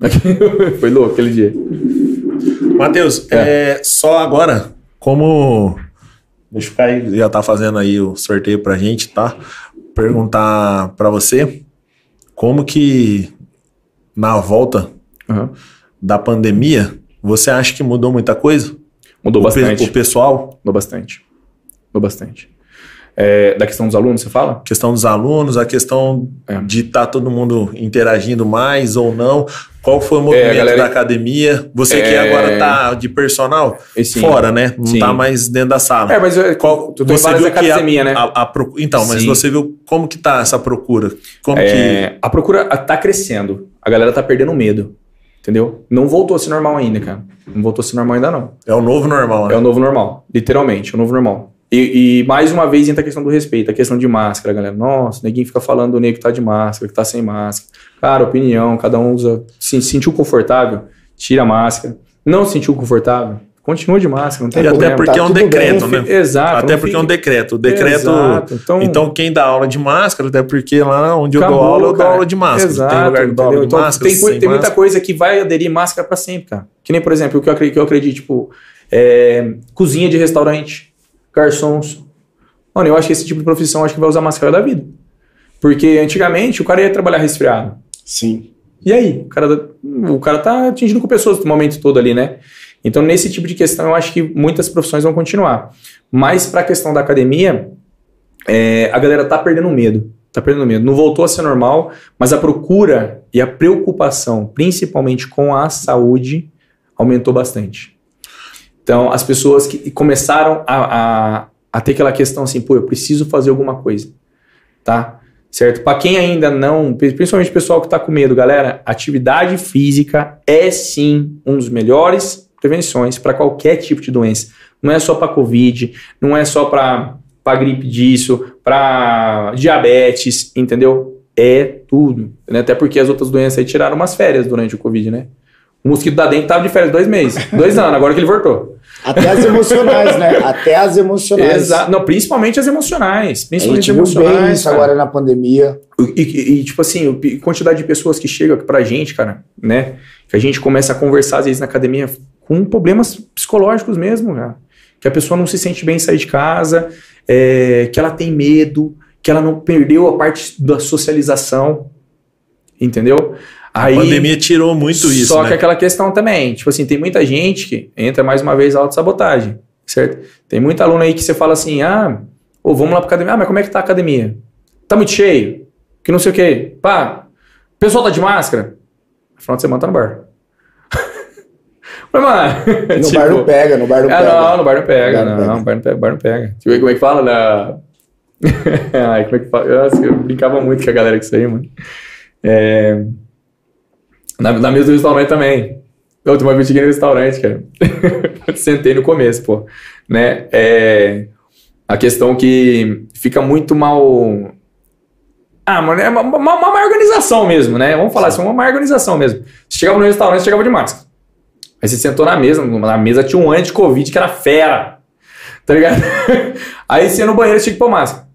foi louco aquele dia. Matheus, é, só agora, como. Deixa eu ficar aí, já tá fazendo aí o sorteio pra gente, tá? Perguntar pra você como que na volta Aham. da pandemia você acha que mudou muita coisa? Mudou O pe- bastante. O pessoal, Mudou bastante. Mudou bastante. É, da questão dos alunos, você fala? questão dos alunos, a questão É. de estar todo mundo interagindo mais ou não. Qual foi o movimento galera- da academia? Você que É. agora tá de personal sim. fora, né? Não Sim. tá mais dentro da sala. É, mas é, Qual, tu tem várias que academia, a, né? a- a então, mas Sim. você viu como que tá essa procura? Como É, a procura tá crescendo. A galera tá perdendo medo. Entendeu? Não voltou a ser normal ainda, cara. Não voltou a ser normal ainda, não. é o novo normal, né? É o novo normal. Literalmente, é o novo normal. E, e mais uma vez entra a questão do respeito, a questão de máscara, galera. Nossa, ninguém fica falando do nego que tá de máscara, que tá sem máscara. Cara, opinião, cada um usa. Se sentiu confortável, tira a máscara. Não se sentiu confortável, continua de máscara, não tem E até problema. porque tá é um decreto, Não né? Exato. Até porque é um fica- decreto. O decreto. Exato, então- Então, quem dá aula de máscara, até porque lá onde eu Acabou, dou aula, eu dou aula de máscara. Exato, tem lugar que dou aula de Então, máscara. tem, tem muita máscara. coisa que vai aderir máscara pra sempre, cara. Que nem, por exemplo, o que eu acredito, que eu acredito tipo, é, cozinha de restaurante, garçons. Mano, eu acho que esse tipo de profissão acho que vai usar máscara da vida. Porque antigamente o cara ia trabalhar resfriado. Sim. E aí? O cara, o cara tá atingindo com pessoas no momento todo ali, né? Então, nesse tipo de questão, eu acho que muitas profissões vão continuar. Mas para a questão da academia, é, a galera tá perdendo medo. Tá perdendo medo. Não voltou a ser normal, mas a procura e a preocupação, principalmente com a saúde, aumentou bastante. Então, as pessoas que começaram a, a, a ter aquela questão assim, pô, eu preciso fazer alguma coisa, tá? Certo? Para quem ainda não, principalmente o pessoal que tá com medo, galera, atividade física é sim um dos melhores prevenções para qualquer tipo de doença. Não é só para Covid, não é só para gripe disso, para diabetes, entendeu? É tudo. Né? Até porque as outras doenças aí tiraram umas férias durante o Covid, né? O mosquito da dengue tava de férias dois meses, dois anos, agora que ele voltou. Até as emocionais, né? Até as emocionais. Exato. Não, principalmente as emocionais. A Principalmente gente viu bem emocionais. isso cara. agora na pandemia. E, e- e, tipo assim, quantidade de pessoas que chegam aqui pra gente, cara, né? Que a gente começa a conversar, às vezes, na academia, com problemas psicológicos mesmo, cara. Que a pessoa não se sente bem em sair de casa, é, que ela tem medo, que ela não perdeu a parte da socialização. Entendeu? A pandemia tirou muito isso, Só né? que aquela questão também, tipo assim, tem muita gente que entra mais uma vez a autossabotagem, certo? Tem muita aluno aí que você fala assim, ah, ô, vamos lá pra academia. Ah, mas como é que tá a academia? Tá muito cheio? Que não sei o quê. Pá, o pessoal tá de máscara? Final de semana tá no bar. Mas, mano, No tipo, bar não pega, no bar não ah, pega. não, no bar não pega, No bar não não, no bar não pega, bar não pega. Eu ver como é que fala, né? Ai, como é que fala? Nossa, eu brincava muito com a galera com isso aí, mano. É... Na, na mesa do restaurante também. Da última vez eu cheguei no restaurante, cara. Sentei no começo, pô. Né? É... A questão que fica muito mal... Ah, mano, é uma, uma, uma má organização mesmo, né? Vamos falar assim, uma má organização mesmo. Você chegava no restaurante, você chegava de máscara. Aí você sentou na mesa, na mesa tinha um anti-covid que era fera. Tá ligado? Aí você ia no banheiro, tinha que pôr máscara.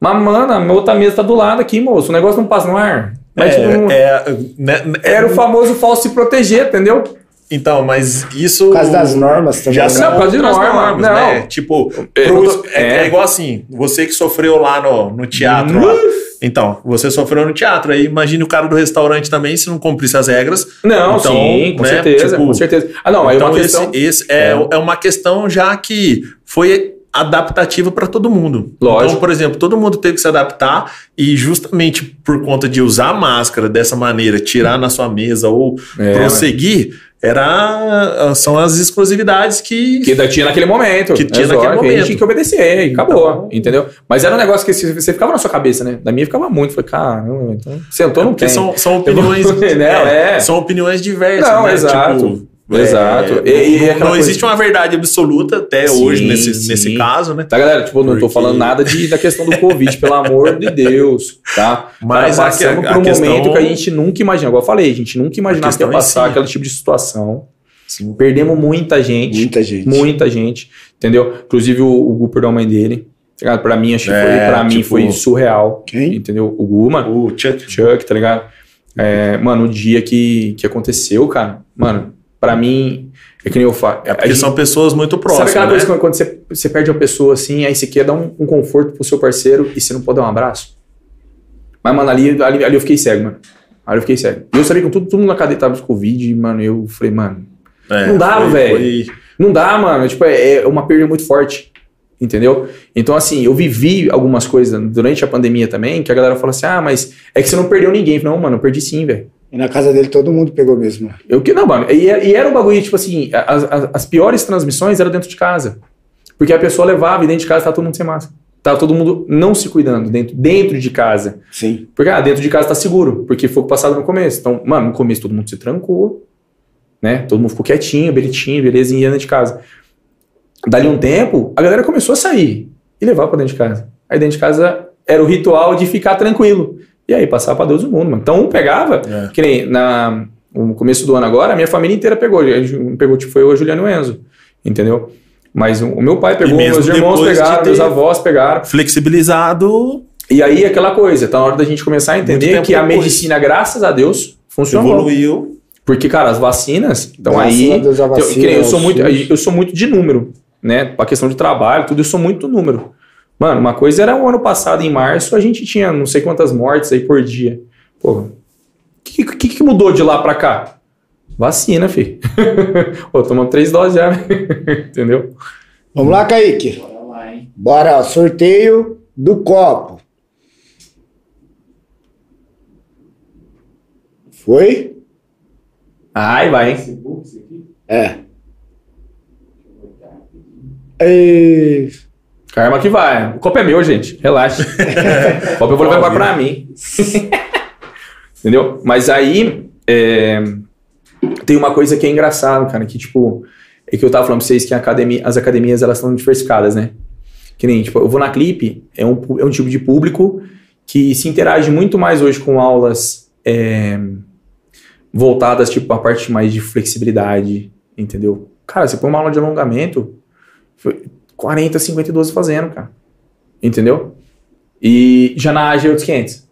Mas, mano, a outra mesa tá do lado aqui, moço. O negócio não passa no ar. Mas, tipo, não- É, é, né, né, Era o famoso falso se proteger, entendeu? Então, mas isso. Por causa das normas também. Já né? Não, por causa de norma, normas, não. né? Tipo, É, pro- é, é. é igual assim, você que sofreu lá no, no teatro. lá. Então, você sofreu no teatro. Aí imagine o cara do restaurante também, se não cumprisse as regras. Não, Então, sim, com né, certeza, tipo, com certeza. Ah, não, aí então, uma questão... esse, esse é, é uma questão já que foi adaptativa para todo mundo. Lógico. Então, por exemplo, todo mundo teve que se adaptar e justamente por conta de usar máscara dessa maneira, tirar na sua mesa ou É, prosseguir, era são as exclusividades que, Que tinha naquele momento. Que tinha É naquele A momento. gente tinha que obedecer e Então- acabou, entendeu? Mas era um negócio que você ficava na sua cabeça, né? Da minha ficava muito. Falei, caramba, então... Sentou, não porque tem. são, são opiniões, Não, é. são opiniões diversas, Não, né? exato. Tipo, Exato. é, E- não, não existe uma verdade absoluta até Sim, hoje nesse, sim. nesse caso, né? Tá, galera? Tipo, não tô Porque- falando nada de, da questão do Covid, pelo amor de Deus, tá? Mas Cara, a- passamos a por um questão- momento que a gente nunca imaginou. Igual eu falei, a gente nunca imaginava que ia em passar si. aquele tipo de situação, Sim. Perdemos muita gente. Muita gente. Muita gente, entendeu? Inclusive o, o Gu perdeu a mãe dele. tá ligado? Pra mim, acho que foi, É, pra mim tipo- foi surreal. Quem? Entendeu? O Gu, mano. O Chuck. Chuck, tá ligado? É, mano, o dia que, que aconteceu, cara, mano, pra mim, é que nem eu falo. É porque são pessoas muito próximas, Sabe aquela né? coisa que quando você, você perde uma pessoa assim, aí você quer dar um, um conforto pro seu parceiro e você não pode dar um abraço? Mas, mano, ali, ali, ali eu fiquei cego, mano. Ali eu fiquei cego. E eu sabia que todo, todo mundo na cadeia tava de Covid, e, mano, eu falei, mano, É, Não foi- velho. foi- Não dá, mano. Tipo, é, é uma perda muito forte. Entendeu? Então, assim, eu vivi algumas coisas durante a pandemia também, que a galera fala assim: ah, mas é que você não perdeu ninguém. Não, mano, eu perdi sim, velho. E na casa dele todo mundo pegou mesmo. Eu que não, mano. E, e era um bagulho, tipo assim, as, as, as piores transmissões eram dentro de casa. Porque a pessoa levava e dentro de casa tava todo mundo sem máscara. Tava todo mundo não se cuidando dentro, dentro de casa. Sim. Porque, ah, dentro de casa tá seguro, porque foi o passado no começo. Então, mano, no começo todo mundo se trancou, né? Todo mundo ficou quietinho, bonitinho, e ia dentro de casa. Dali um tempo, a galera começou a sair e levar pra dentro de casa. Aí dentro de casa era o ritual de ficar tranquilo. E aí passar pra Deus o mundo, mano. Então um pegava, É. que nem na, no começo do ano agora, a minha família inteira pegou. Pegou, tipo, foi eu, a Juliano e o Enzo. Entendeu? Mas o, meu pai pegou, meus irmãos pegaram, meus avós pegaram. Flexibilizado, E aí, aquela coisa, tá na hora da gente começar a entender que a depois. medicina, graças a Deus, funcionou. evoluiu. Porque, cara, as vacinas estão Graças aí. a Deus, a eu, vacina, que nem eu sou muito, eu sou muito de número, né? Pra questão de trabalho, tudo, eu sou muito número. Mano, uma coisa era o ano passado, em março, a gente tinha não sei quantas mortes aí por dia. Pô, o que, que, que mudou de lá pra cá? Vacina, filho. Pô, tomamos três doses já, né? Entendeu? Vamos lá, Kaique. Bora lá, hein? Bora, sorteio do copo. Foi? Ai, vai, hein? É. Deixa Karma que vai. O copo é meu, gente. Relaxa. o copo eu vou levar pra mim. Entendeu? Mas aí é, tem uma coisa que é engraçado, cara, que tipo, é que eu tava falando pra vocês que academia, as academias elas são diversificadas, né? Que nem, tipo, eu vou na Clipe, é um, é um tipo de público que se interage muito mais hoje com aulas é, voltadas, tipo, a parte mais de flexibilidade, entendeu? Cara, você põe uma aula de alongamento, 40, 50 idosos fazendo, cara. Entendeu? E já na AGE é outros 500.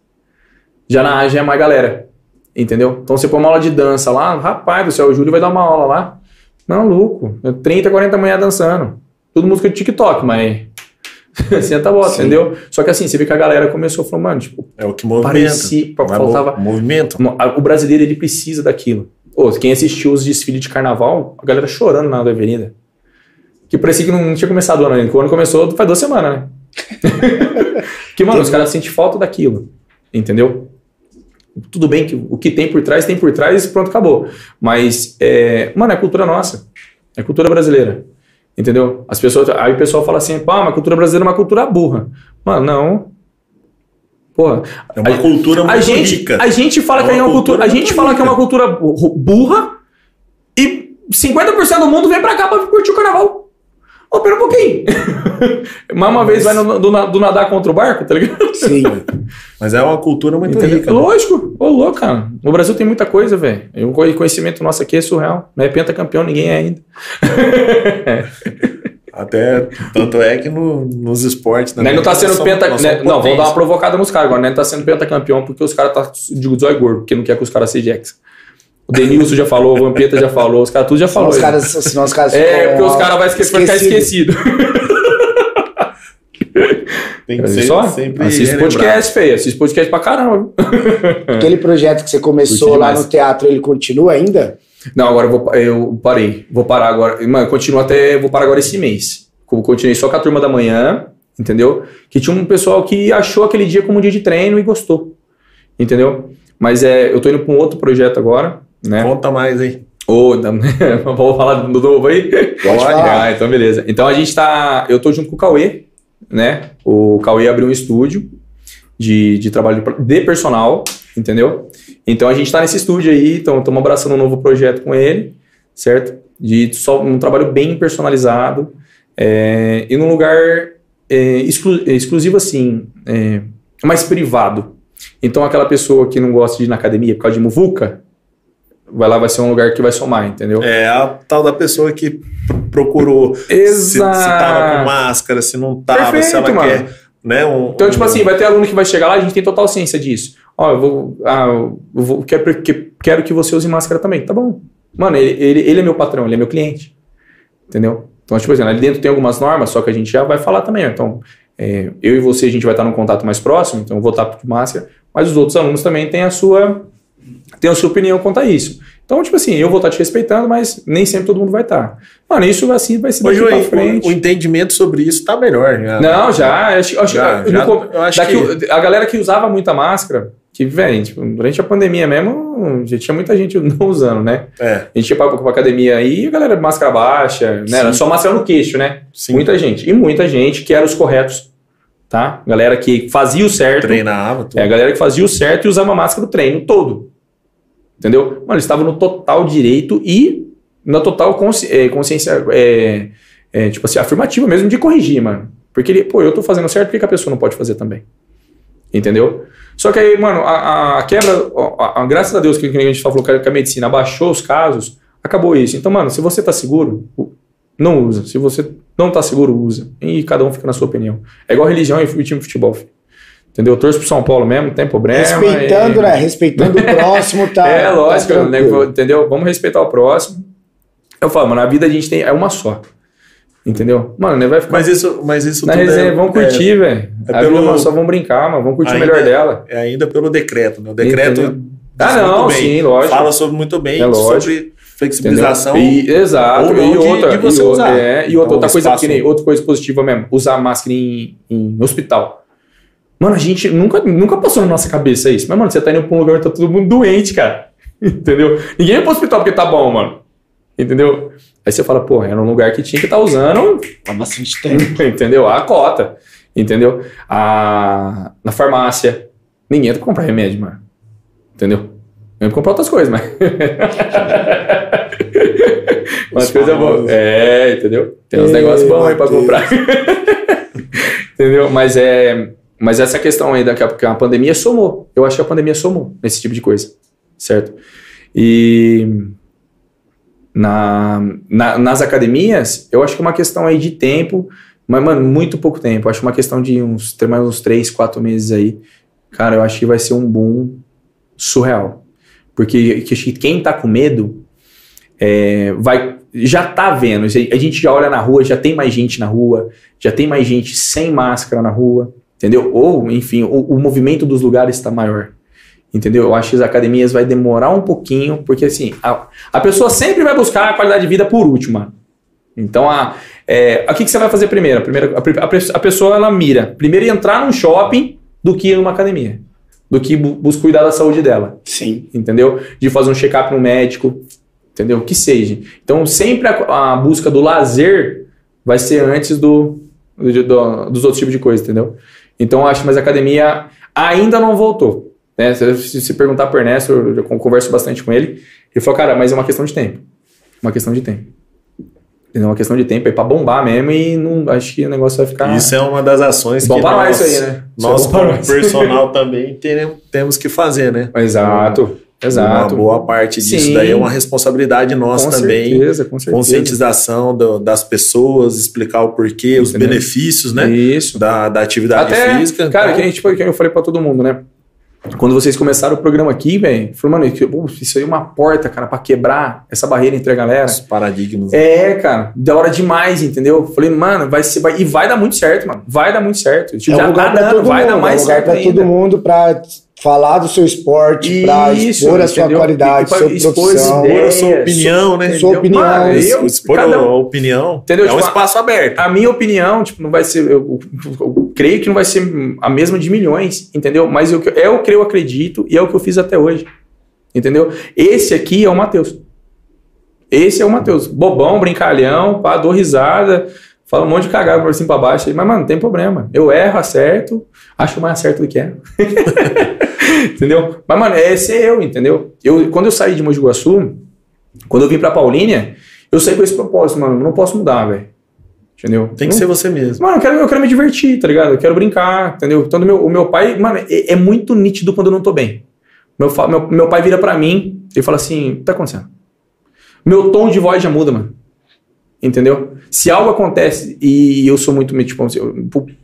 Já na AGE é mais galera. Entendeu? Então você põe uma aula de dança lá, rapaz do céu, o Júlio vai dar uma aula lá. Maluco, 30, 40 manhã dançando. Todo música de TikTok, mas. Senta a bota, Sim. entendeu? Só que assim, você vê que a galera começou a falar, mano, tipo, É o que movimenta. parecia. Mas Faltava. mo- Movimento. O brasileiro, ele precisa daquilo. Ô, quem assistiu os desfiles de carnaval, a galera chorando na avenida. Que parecia que não tinha começado o ano ainda. que O ano começou faz duas semanas, né? que, mano, os caras sentem falta daquilo. Entendeu? Tudo bem que o que tem por trás, tem por trás e pronto, acabou. Mas, é, mano, é cultura nossa. É cultura brasileira. Entendeu? As pessoas. Aí o pessoal fala assim, pá, mas a cultura brasileira é uma cultura burra. Mano, não. Porra. É uma A- cultura muito A gente, rica. a gente fala É que é uma cultura, cultura a gente fala que é uma cultura bu- burra e 50% do mundo vem pra cá pra curtir o carnaval. Ô, pera um pouquinho. Mais uma vez vai no, do, do nadar contra o barco, tá ligado? sim. Mas é uma cultura muito Entendeu? rica. né? Lógico. Ô, louco, cara. No Brasil tem muita coisa, velho. O conhecimento nosso aqui é surreal. Não é pentacampeão, ninguém é ainda. Até tanto é que no- nos esportes Né, também. não tá sendo penta... né, não, vamos dar uma provocada nos caras agora. Né? Não tá sendo pentacampeão porque os caras tá de zóio gordo, porque não quer que os caras sejam ex. O Denilson já falou, o Vampeta já falou, os caras tudo já falou. os caras, senão os caras É, porque os caras vão ficar esquecido. Tem que Olha ser só, sempre assiste relembrado. podcast, feio. Assiste podcast pra caramba. Aquele projeto que você começou lá no teatro, ele continua ainda? Não, agora eu, vou, eu parei. Vou parar agora. Mano, eu continuo até. Vou parar agora esse mês. Eu continuei só com a turma da manhã, entendeu? Que tinha um pessoal que achou aquele dia como um dia de treino e gostou. Entendeu? Mas é, eu tô indo pra um outro projeto agora, né? Conta mais aí. Da- vamos falar do novo aí? Pode falar. Ah, então beleza. Então a gente tá. Eu tô junto com o Cauê, né? O Cauê abriu um estúdio de, de trabalho de personal, entendeu? Então a gente tá nesse estúdio aí, então estamos abraçando um novo projeto com ele, certo? De só um trabalho bem personalizado é, e num lugar é, exclu- é, exclusivo assim, é, mais privado. Então aquela pessoa que não gosta de ir na academia por causa de muvuca, vai lá, vai ser um lugar que vai somar, entendeu? É a tal da pessoa que pr- procurou se, se tava com máscara, se não tava, se Perfeito, ela mano. quer. Né, um, Então, tipo um- assim, vai ter aluno que vai chegar lá, a gente tem total ciência disso. Ó, eu vou. Ah, eu vou quero, que- quero que você use máscara também. Tá bom. Mano, ele, ele, ele é meu patrão, ele é meu cliente. Entendeu? Então, tipo assim, ali dentro tem algumas normas, só que a gente já vai falar também. Então, é, eu e você, a gente vai estar num contato mais próximo, então eu vou estar de máscara, mas os outros alunos também têm a sua, têm a sua opinião quanto a isso. Então, tipo assim, eu vou estar te respeitando, mas nem sempre todo mundo vai estar. Mano, isso assim vai Hoje daqui o, pra frente. o entendimento sobre isso tá melhor. Já. Não, já. Acho, acho, Já, no já, eu acho daqui que- A galera que usava muita máscara, que, velho, tipo, durante a pandemia mesmo, já tinha muita gente não usando, né? É, A gente ia pra, pra academia aí, e a galera máscara baixa, né? Era só máscara no queixo, né? sim. Muita gente. E muita gente que era os corretos, tá? Galera que fazia o certo. Treinava, tudo. É a galera que fazia o certo e usava a máscara o treino todo. Entendeu? Mano, eles estavam no total direito e na total consci- é, consciência, é, é, tipo assim, afirmativa mesmo de corrigir, mano. Porque ele, pô, eu tô fazendo certo, por que a pessoa não pode fazer também? Entendeu? Só que aí, mano, a, a quebra, a, a- graças a Deus que, que a gente falou que a medicina abaixou os casos, acabou isso. Então, mano, se você tá seguro, não usa. Se você não tá seguro, usa. E cada um fica na sua opinião. É igual religião e time de futebol, filho. Entendeu? Eu torço pro São Paulo mesmo, não tem problema. Respeitando, e- né? Respeitando o próximo, tá? é, lógico, tá né, entendeu? Vamos respeitar o próximo. Eu falo, mano, a vida a gente tem é uma só. Entendeu? Mano, né, vai ficar Mas isso, mas isso na tudo resenha, é, vamos curtir, velho. é a pelo- vida é uma só, vamos brincar, mano, vamos curtir o Ainda- melhor dela. é, é ainda pelo decreto, né? O decreto Entendeu? Ah, não, muito bem, sim, lógico. Fala sobre muito bem É lógico. sobre flexibilização. E, exato. ou não e de- outra, de você e, o- usar. É, e Então, outra, outra coisa que nem, outra coisa positiva mesmo, usar máscara em, em hospital. Mano, a gente nunca, nunca passou na nossa cabeça isso. Mas, mano, você tá indo pra um lugar onde tá todo mundo doente, cara. Entendeu? Ninguém vai pro hospital porque tá bom, mano. Entendeu? Aí você fala, pô, era um lugar que tinha que estar usando Há bastante tempo. entendeu? A cota, entendeu? A, na farmácia, ninguém entra pra comprar remédio, mano. Entendeu? Pra comprar outras coisas, mas. Umas coisas boas. É, entendeu? Tem uns Ei, negócios bons aí pra comprar. entendeu? Mas é. Mas essa questão aí da que a, que a pandemia somou. Eu acho que a pandemia somou nesse tipo de coisa. Certo? E na, na- nas academias, eu acho que é uma questão aí de tempo, mas, mano, muito pouco tempo. Eu acho uma questão de uns, mais uns 3, 4 meses aí. Cara, eu acho que vai ser um boom surreal. Porque que- que quem tá com medo é, vai já tá vendo. A gente já olha na rua, já tem mais gente na rua, já tem mais gente sem máscara na rua, entendeu? Ou, enfim, o, o movimento dos lugares está maior. Entendeu? Eu acho que as academias vai demorar um pouquinho, porque assim, a, a pessoa sempre vai buscar a qualidade de vida por último, mano. Então, a, é, o que, que você vai fazer primeiro? Primeiro, a, a a pessoa ela mira primeiro entrar num shopping do que ir numa academia, do que bu buscar cuidar da saúde dela Sim. entendeu? De fazer um check-up no médico, entendeu? Que seja. Então, sempre a, a busca do lazer vai ser antes do, do- do- dos outros tipos de coisa, entendeu? Então, eu acho, mas a academia ainda não voltou. Né? Se, se- perguntar por Ernesto, eu con- converso bastante com ele, ele falou, cara, mas é uma questão de tempo. Uma questão de tempo. É uma questão de tempo aí pra bombar mesmo e não, acho que o negócio vai ficar... Isso é uma das ações Bom que nós isso aí, né? Nós é como personal também teremos- temos que fazer, né? Exato, exato. Uma boa parte disso Sim. daí é uma responsabilidade nossa com também. certeza, com certeza. Conscientização do- das pessoas, explicar o porquê, os Entendeu? benefícios, né? Isso. Da, da atividade Até, física. cara, então- que a gente, que eu falei pra todo mundo, né? Quando vocês começaram o programa aqui, velho, falou, mano, isso aí é uma porta, cara, pra quebrar essa barreira entre a galera. os paradigmas. É, cara, da hora demais, entendeu? Falei, mano, vai ser, vai, e vai dar muito certo, mano. Vai dar muito certo. Tipo, é um já lugar tá dando, todo vai mundo, dar mais é um lugar certo pra ainda. todo mundo pra falar do seu esporte, pra expor a sua entendeu? qualidade, E sua expor profissão. ideias. Sua opinião, né? Sua opinião. Mano, eu, Expor cada a opinião. Entendeu? É um Tipo, espaço aberto. A minha opinião, tipo, não vai ser. Eu, eu- eu creio que não vai ser a mesma de milhões, entendeu? Mas eu, é o que eu acredito e é o que eu fiz até hoje. Entendeu? Esse aqui é o Matheus. Esse é o Matheus. Bobão, brincalhão, pá, dou risada, fala um monte de cagada por cima pra baixo. Mas, mano, não tem problema. Eu erro, acerto, acho mais acerto do que erro. entendeu? Mas, mano, esse é eu, entendeu? Eu, quando eu saí de Mogi Guaçu, quando eu vim pra Paulínia, eu saí com esse propósito, mano. Não posso mudar, velho. Entendeu? Tem que Não- ser você mesmo. Mano, eu quero, eu quero me divertir, tá ligado? Eu quero brincar, entendeu? Então, o meu, o meu pai, mano, é, é muito nítido quando eu não tô bem. Meu, meu, meu pai vira pra mim e fala assim: o que tá acontecendo? Meu tom de voz já muda, mano. Entendeu? Se algo acontece e eu sou muito, tipo, assim,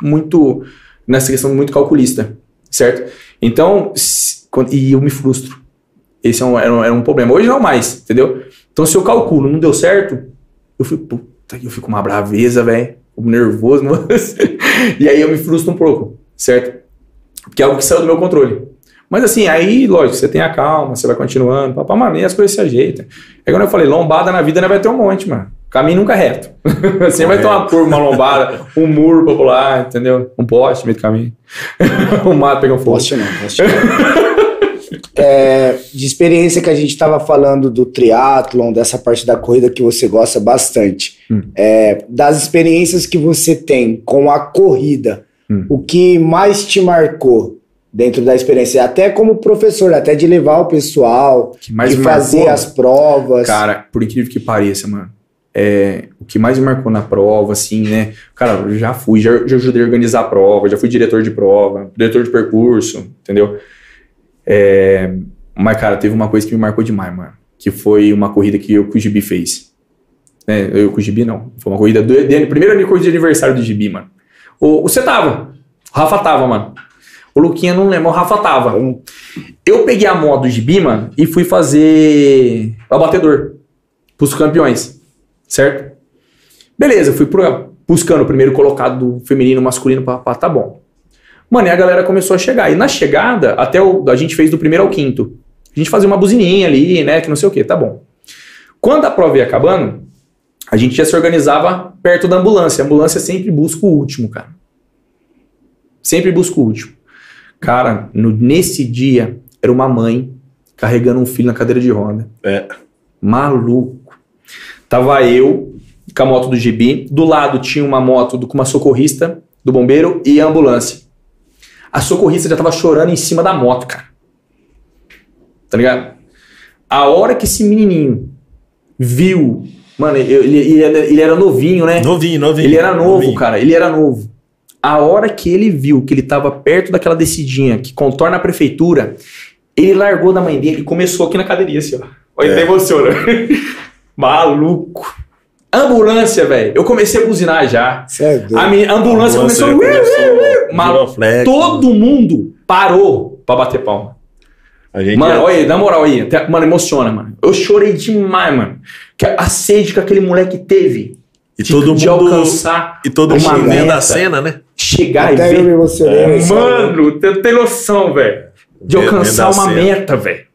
muito nessa questão muito calculista, certo? Então, se- quando- e eu me frustro. Esse é um, era, um, era um problema. Hoje não mais, entendeu? Então, se eu calculo, não deu certo, eu fico, eu fico uma braveza, velho, nervoso, moço. e aí eu me frustro um pouco, certo? Porque é algo que saiu do meu controle. Mas assim, aí, lógico, você tem a calma, você vai continuando, papá, mano, e as coisas se ajeitam. É quando eu falei, lombada na vida não vai ter um monte, mano. Caminho nunca é reto. Sempre vai ter uma curva, uma lombada, um muro pra pular, entendeu? Um poste no meio do caminho. um mato pegar um fogo. Poste não, poste não. É, de experiência que a gente estava falando do triatlon, dessa parte da corrida que você gosta bastante, Hum. é, das experiências que você tem com a corrida, Hum. o que mais te marcou dentro da experiência, até como professor, até de levar o pessoal, que mais de fazer marcou, as provas. Cara, por incrível que pareça, mano. É, o que mais me marcou na prova, assim, né? Cara, eu já fui, já, já ajudei a organizar a prova, já fui diretor de prova, diretor de percurso, entendeu? É, mas, cara, teve uma coisa que me marcou demais, mano. Que foi uma corrida que eu que o Gibi fez. É, eu com o Gibi, não. Foi uma corrida do EDN, primeira minha corrida de aniversário do Gibi, mano. O, você tava. O Rafa tava, mano. O Luquinha não lembra, o Rafa tava. Eu peguei a moto do Gibi, mano, e fui fazer o abatedor pros campeões, certo? Beleza, fui pro- buscando o primeiro colocado do feminino, masculino, pá, pá, tá bom. Mano, e a galera começou a chegar. E na chegada, até o, a gente fez do primeiro ao quinto. A gente fazia uma buzininha ali, né, que não sei o que, tá bom. Quando a prova ia acabando, a gente já se organizava perto da ambulância. A ambulância sempre busca o último, cara. Sempre busca o último. Cara, no- nesse dia, era uma mãe carregando um filho na cadeira de roda. É. Maluco. Tava eu com a moto do GB. Do lado tinha uma moto do- com uma socorrista do bombeiro e a ambulância. A socorrista já tava chorando em cima da moto, cara. Tá ligado? A hora que esse menininho viu. Mano, ele, ele- ele era- ele era novinho, né? Novinho, novinho. Ele era novo, novinho. cara. Ele era novo. A hora que ele viu que ele tava perto daquela descidinha que contorna a prefeitura, ele largou da mãe dele e começou aqui na cadeirinha, assim, ó. Olha, É. até emociona. Maluco. Ambulância, velho. Eu comecei a buzinar já. Cê é. A, minha, a ambulância começou. Maluco. Giroflex. Todo mundo parou pra bater palma. A gente Mano, olha aí, na moral aí, até- mano, emociona, mano. Eu chorei demais, mano. Que a sede que aquele moleque teve e de, todo de mundo alcançar e todo uma mundo vendo meta. a cena, né? chegar Até e eu me ver. emocionei. Mano, tem, tem noção, velho. De alcançar uma cena. meta, velho.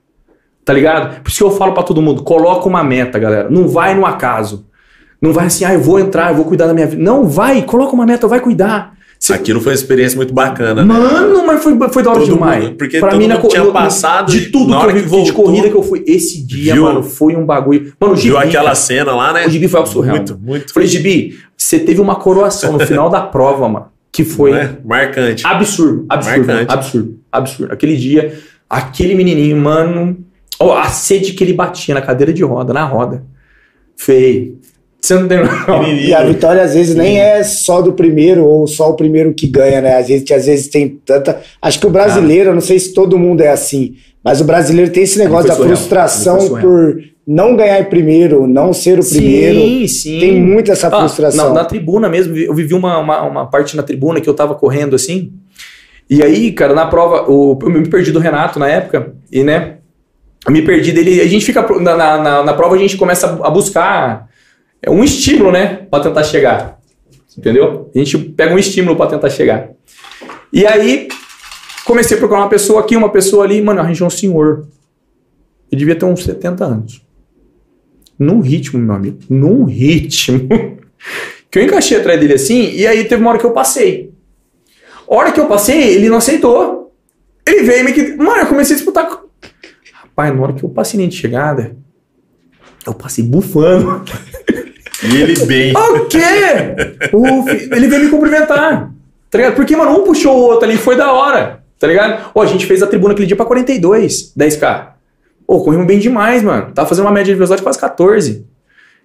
Tá ligado? Por isso que eu falo pra todo mundo: coloca uma meta, galera. Não vai no acaso. Não vai assim, ah, eu vou entrar, eu vou cuidar da minha vida. Não, vai, coloca uma meta, vai cuidar. Você- Aquilo foi uma experiência muito bacana, né? Mano, mas foi, foi da hora Todo demais. mundo- porque pra mim, na tinha no- passado De tudo na que eu vi que de voltou, corrida que eu fui. Esse dia, viu- mano, foi um bagulho. Mano, o Gibi. Viu aquela cara, cena lá, né? O Gibi foi algo surreal. Muito, muito. Falei, Gibi, você teve uma coroação no final da prova, mano. Que foi é? Marcante. Absurdo, absurdo, Marcante. absurdo, absurdo. Aquele dia, aquele menininho, mano, ó, a sede que ele batia na cadeira de roda, na roda. Feio. Você não tem. E a vitória às vezes nem é só do primeiro ou só o primeiro que ganha, né? Às vezes, às vezes tem tanta. Acho que o brasileiro, eu não sei se todo mundo é assim, mas o brasileiro tem esse negócio da surreal. frustração por não ganhar em primeiro, não ser o primeiro. Sim, sim. Tem muito essa Ah, frustração. na, na tribuna mesmo, eu vivi uma, uma, uma parte na tribuna que eu tava correndo assim. E aí, cara, na prova, o, eu me perdi do Renato na época, e né, eu me perdi dele. A gente fica, na, na- na prova, a gente começa a buscar um estímulo, né, pra tentar chegar. Entendeu? A gente pega um estímulo pra tentar chegar. E aí, comecei a procurar uma pessoa aqui, uma pessoa ali, mano, arranjou um senhor. Eu devia ter uns 70 anos. Num ritmo, meu amigo. Num ritmo. que eu encaixei atrás dele assim, e aí teve uma hora que eu passei. Hora que eu passei, ele não aceitou. Ele veio meio que. Mano, eu comecei a disputar. com- Rapaz, na hora que eu passei nem de chegada, eu passei bufando. E ele bem. O quê? O ele veio me cumprimentar. Tá ligado? Porque, mano, um puxou o outro ali, foi da hora. Tá ligado? Ó, a gente fez a tribuna aquele dia pra 42, 10k. Pô, corremos bem demais, mano. Tava fazendo uma média de velocidade quase 14.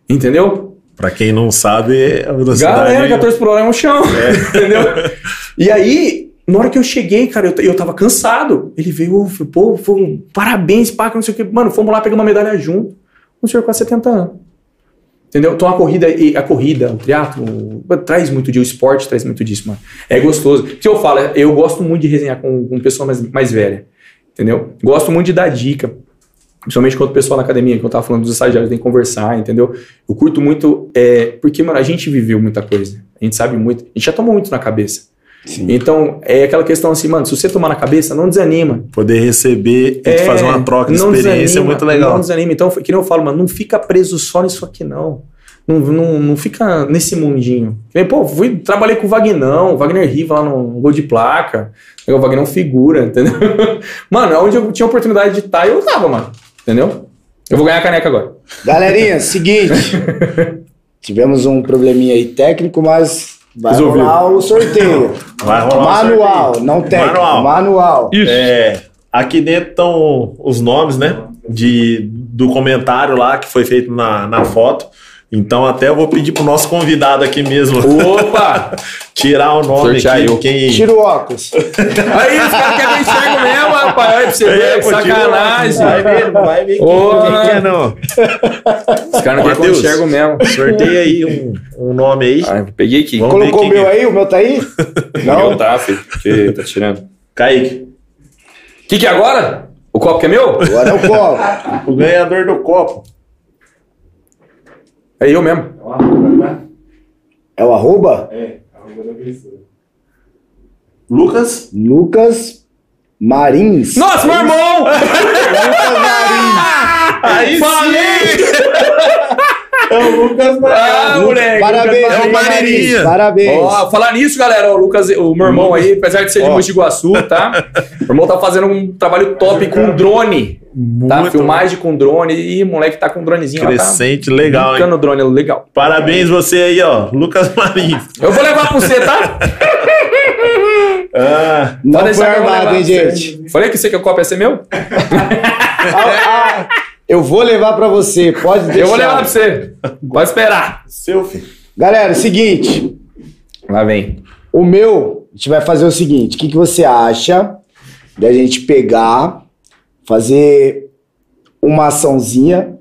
Entendeu? Pra quem não sabe, a velocidade. Galera, 14 por hora é um chão. Entendeu? E aí, na hora que eu cheguei, cara, eu, eu tava cansado. Ele veio, pô, pô, parabéns, pá, não sei o que. Mano, fomos lá pegar uma medalha junto. Um senhor com 70 anos. Entendeu? Então a corrida, a corrida, o triatlo, traz muito disso, o esporte traz muito disso, mano. É gostoso. Que eu falo, eu gosto muito de resenhar com, com pessoa mais, mais velha. Entendeu? Gosto muito de dar dica. Principalmente quando o pessoal na academia, que eu tava falando dos estagiários, tem que conversar, entendeu? Eu curto muito, é, porque, mano, a gente viveu muita coisa. A gente sabe muito. A gente já tomou muito na cabeça. Sim. Então, é aquela questão assim, mano, se você tomar na cabeça, não desanima. Poder receber e É, fazer uma troca de não experiência é desanima, muito legal. Não desanima. Então, que nem eu falo, mano, não fica preso só nisso aqui, não. Não, não, não fica nesse mundinho. Nem, Pô, fui, trabalhei com o Vagnão, o Wagner Riva lá no Gol de Placa. O Vagnão figura, entendeu? Mano, onde eu tinha oportunidade de estar, eu tava, mano. Entendeu? Eu vou ganhar a caneca agora. Galerinha, seguinte. Tivemos um probleminha aí técnico, mas vai Resolveu. rolar o sorteio. Vai rolar Manual, sorteio. não técnico. Manual. Manual. É, aqui dentro estão os nomes, né? De, do comentário lá que foi feito na, na foto. Então até eu vou pedir pro nosso convidado aqui mesmo Opa! tirar o nome Sortear aqui. eu. Quem... Tira o óculos. Aí, os caras querem que eu enxergo mesmo, rapaz. Olha pra você ver, É, pô, tira o sacanagem. Vai ver, vai ver quem, Ô, quem que é não. Os caras não querem que enxergo mesmo. Sorteia aí um, um nome aí. Ah, peguei aqui. Vamos ver Colocou o quem meu que é. aí? O meu tá aí? Não tá, filho. Que tá tirando. Kaique, O que que é agora? O copo que é meu? Agora é o copo. o ganhador do copo. É eu mesmo. É uma arroba, tá? É o arroba? É, arroba da pessoa. Lucas Lucas Marins. Nossa, meu irmão! Lucas Marins. Aí É o Lucas Ah, moleque. Parabéns, É o Lucas. Marins. Parabéns. Ó, falar nisso, galera, o Lucas, o meu irmão aí, apesar de ser de Ó. Mogi de Iguaçu, tá? Meu irmão tá fazendo um trabalho top com drone, tá? Muito Filmagem com drone e moleque tá com um dronezinho lá, crescente, tá? legal, hein? Drone, legal. Parabéns você aí, ó, Lucas Marins. Eu vou levar pra você, tá? Ah, Não foi armado, levar hein, gente? Falei que você que o copo ia ser meu? Ah, ah, eu vou levar pra você. Pode deixar. Eu vou levar pra você. Pode esperar. seu filho. Galera, seguinte. Lá vem. O meu, a gente vai fazer o seguinte: o que, que você acha da gente pegar, fazer uma açãozinha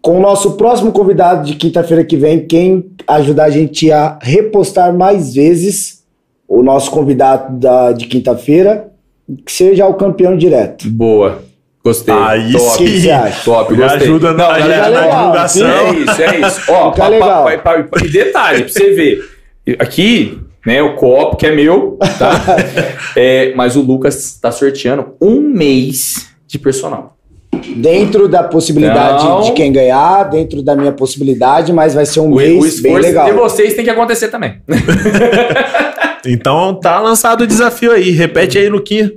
com o nosso próximo convidado de quinta-feira que vem, quem ajudar a gente a repostar mais vezes o nosso convidado da, de quinta-feira, que seja o campeão direto. Boa. Gostei. Aí Top. Acha? Top, Já gostei. ajuda Não, a gente galera, na legal, divulgação. É isso, é isso. Ó, Fica pa- legal. pa- pa- pa- e detalhe, pra você ver. Aqui, né, o copo, que é meu, tá? É, mas o Lucas tá sorteando um mês de personal. Dentro da possibilidade Não. de quem ganhar, dentro da minha possibilidade, mas vai ser um O, mês o bem legal. de vocês tem que acontecer também. Então tá lançado o desafio aí. Repete aí, Luquinha.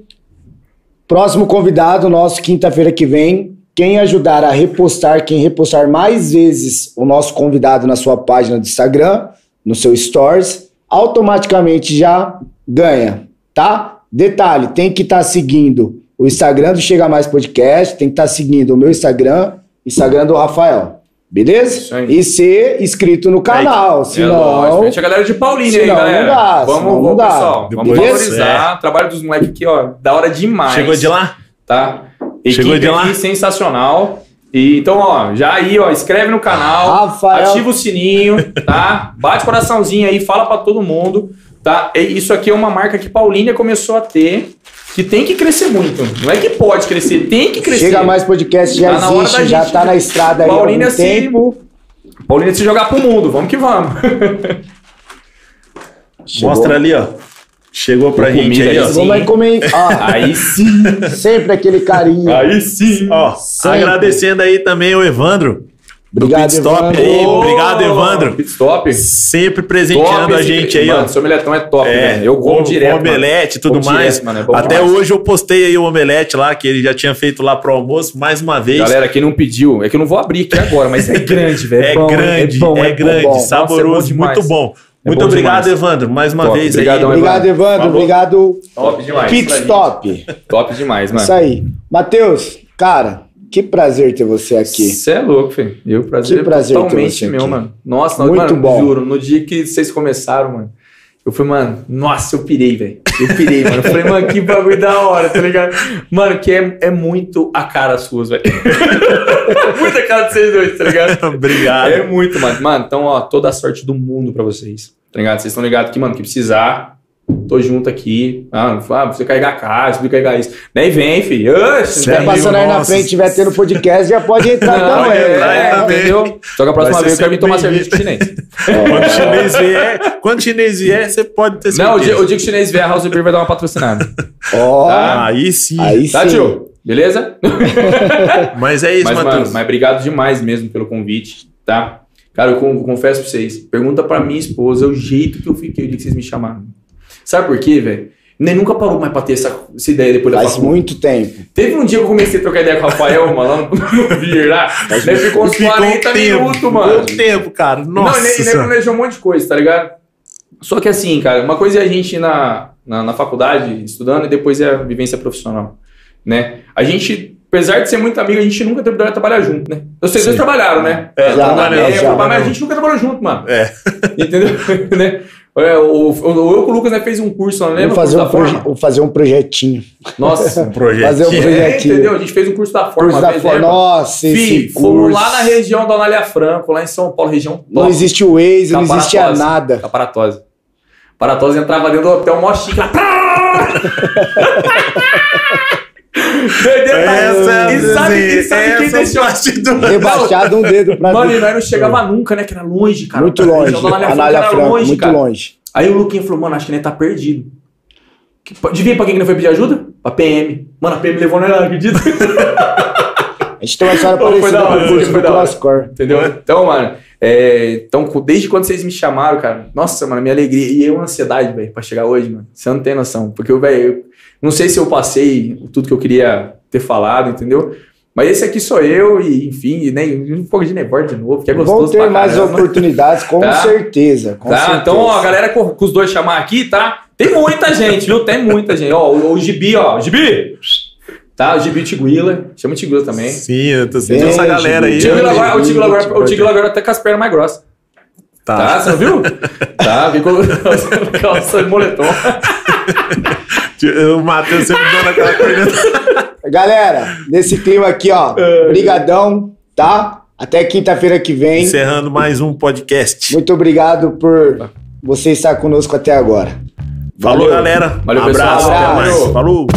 Próximo convidado nosso, quinta-feira que vem. Quem ajudar a repostar, quem repostar mais vezes o nosso convidado na sua página do Instagram, no seu Stories, automaticamente já ganha, tá? Detalhe, tem que estar seguindo o Instagram do Chega Mais Podcast, tem que estar seguindo o meu Instagram, Instagram do Rafael. Beleza? Isso aí. E ser inscrito no canal, É senão... Gente, a galera de Paulínia aí, galera. não dá, vamos, não vamos, dá. pessoal. Vamos Beleza? valorizar. O trabalho dos moleques aqui, ó, da hora demais. Chegou de lá? Tá? Chegou Equipe de lá? sensacional. E, então, ó, já aí, ó, inscreve no canal, Rafael. ativa o sininho, tá? Bate coraçãozinho aí, fala pra todo mundo, tá? E isso aqui é uma marca que Paulínia começou a ter, que tem que crescer muito. Não é que pode crescer, tem que crescer. Chega Mais Podcast já Tá na hora existe, já gente- tá na estrada aí há Paulínia, algum se- tempo. Paulínia se jogar pro mundo, vamos que vamos. Chegou. Mostra ali, ó. Chegou pra Com gente comida aí, ó. sim. Vamos aí comer. Ó, aí sim, sempre aquele carinho. aí sim. Ó, Sempre. agradecendo aí também o Evandro. Do Obrigado, Evandro. aí. Obrigado, Evandro. Pit Stop. Sempre presenteando Top a esse- gente aí, mano, ó. Seu omeletão é top, É, velho. Eu como direto. o omelete e tudo Como mais. direto, mano, é Até demais. hoje eu postei aí o omelete lá, que ele já tinha feito lá pro almoço, mais uma vez. Galera, quem não pediu, é que eu não vou abrir aqui agora, mas é grande, velho. é, bom, grande, é, bom, é grande, bom. saboroso, Nossa, é bom muito bom. É Muito bom obrigado, demais. Evandro, mais uma Top, vez obrigadão, aí. Obrigado, Evandro. Falou. Obrigado, Top demais. Pit Stop. Top demais, mano. Isso aí. Matheus, cara, que prazer ter você aqui. Você é louco, filho. Eu, prazer, Que prazer ter totalmente você meu, aqui. mano. Nossa, Muito mano, bom. juro, no dia que vocês começaram, mano, Eu falei, mano, nossa, eu pirei, velho. Eu pirei, mano. Eu falei, mano, que bagulho da hora, tá ligado? Mano, que é, é muito a cara suas, velho. Muita cara de vocês dois, tá ligado? Obrigado. É muito, mano. Mano, então, ó, toda a sorte do mundo pra vocês. Tá ligado? Vocês estão ligados que, mano, que precisar, tô junto aqui. Ah, ah você carregar a casa, você carregar isso. Nem vem, filho. Oxe, Se estiver tem- passando aí na frente e estiver tendo podcast, já pode entrar Não, também. é, entrar é, também. entendeu? Só que a próxima vez eu quero vir tomar cerveja com chinês. Quando o chinês vier, quando chinês vier, você pode ter Não, o dia, certeza. o dia que o chinês vier, a House Beer vai dar uma patrocinada. Ó, Tá. Aí sim. aí Tá, sim. tio? Beleza? Mas é isso, mas, mano, Matheus. mas obrigado demais mesmo pelo convite, tá? Cara, eu con- confesso pra vocês. Pergunta pra minha esposa o jeito que eu fiquei o dia que vocês me chamaram. Sabe por quê, velho? Nem nunca parou mais pra ter essa, essa ideia depois da Faz faculdade. muito tempo. Teve um dia que eu comecei a trocar ideia com o Rafael, mano, lá no, Beer lá. Daí ficou uns Ficou 40 tempo, minutos, ficou mano. tempo, cara. Nossa. Não, ele, planejou um monte de coisa, tá ligado? Só que assim, cara, uma coisa é a gente ir na, na, na faculdade estudando e depois é a vivência profissional, né? A gente, apesar de ser muito amigo, a gente nunca teve de trabalhar junto, né? Vocês dois trabalharam, né? É, Na trabalhamos, época, já. mas a gente nunca trabalhou junto, mano. É. Entendeu? né? É, o, o, eu com o Lucas né, fez um curso, não lembra? Fazer, um proje- fazer um projetinho. Nossa. Um projeto. Fazer um É, projetinho. entendeu? A gente fez um curso da forma. Curso da vez, forma. lembra? Nossa, Fih, fomos lá na região da Anália Franco, lá em São Paulo, região Não top. existe o Waze, não existia nada. Caparatose. Paratose entrava dentro do hotel, mó chique lá. Doideira, Essa é e sabe, e sabe quem deixou? Rebaixado um dedo pra Mano, e nós não chegava nunca, né? Que era longe, cara. Muito longe. Anália Franco longe, muito cara. longe. Aí o Luquinha falou, mano, acho que ele tá perdido. Que- Adivinha pra quem que não foi pedir ajuda? Pra PM. Mano, a PM levou lá, acredita? A gente tem uma história Pô, parecida da com hora, o hora. Crosscore. Entendeu? Então, mano, é, então, desde quando vocês me chamaram, cara, nossa, mano, minha alegria e eu ansiedade, velho, pra chegar hoje, mano. Você não tem noção. Porque, velho, eu não sei se eu passei tudo que eu queria ter falado, entendeu? Mas esse aqui sou eu e, enfim, e nem um pouco de nebordo de novo, que é gostoso Vão ter pra mais caramba. oportunididades, com Tá. certeza. Com Tá, certeza. então, ó, a galera com, com os dois chamar aqui, tá? Tem muita gente, viu? Tem muita gente. Ó, o, o Gibi, ó, Gibi! Tá, o Gibi Tiguila, chama o Tiguila também. Sim, eu tô Bem, sentindo essa galera aí. Tiguila agora, o Tiguila agora, o Tiguila. Agora tá com as pernas mais grossas. Tá, Tá. você não viu? tá, vem com calça de moletom. O Matheus sempre dando aquela corneta. Galera, nesse clima aqui, ó, É. brigadão, tá? Até quinta-feira que vem. Encerrando mais um podcast. Muito obrigado por você estar conosco até agora. Falou, Valeu. galera. Valeu, um abraço. pessoal. Até mais. Falou.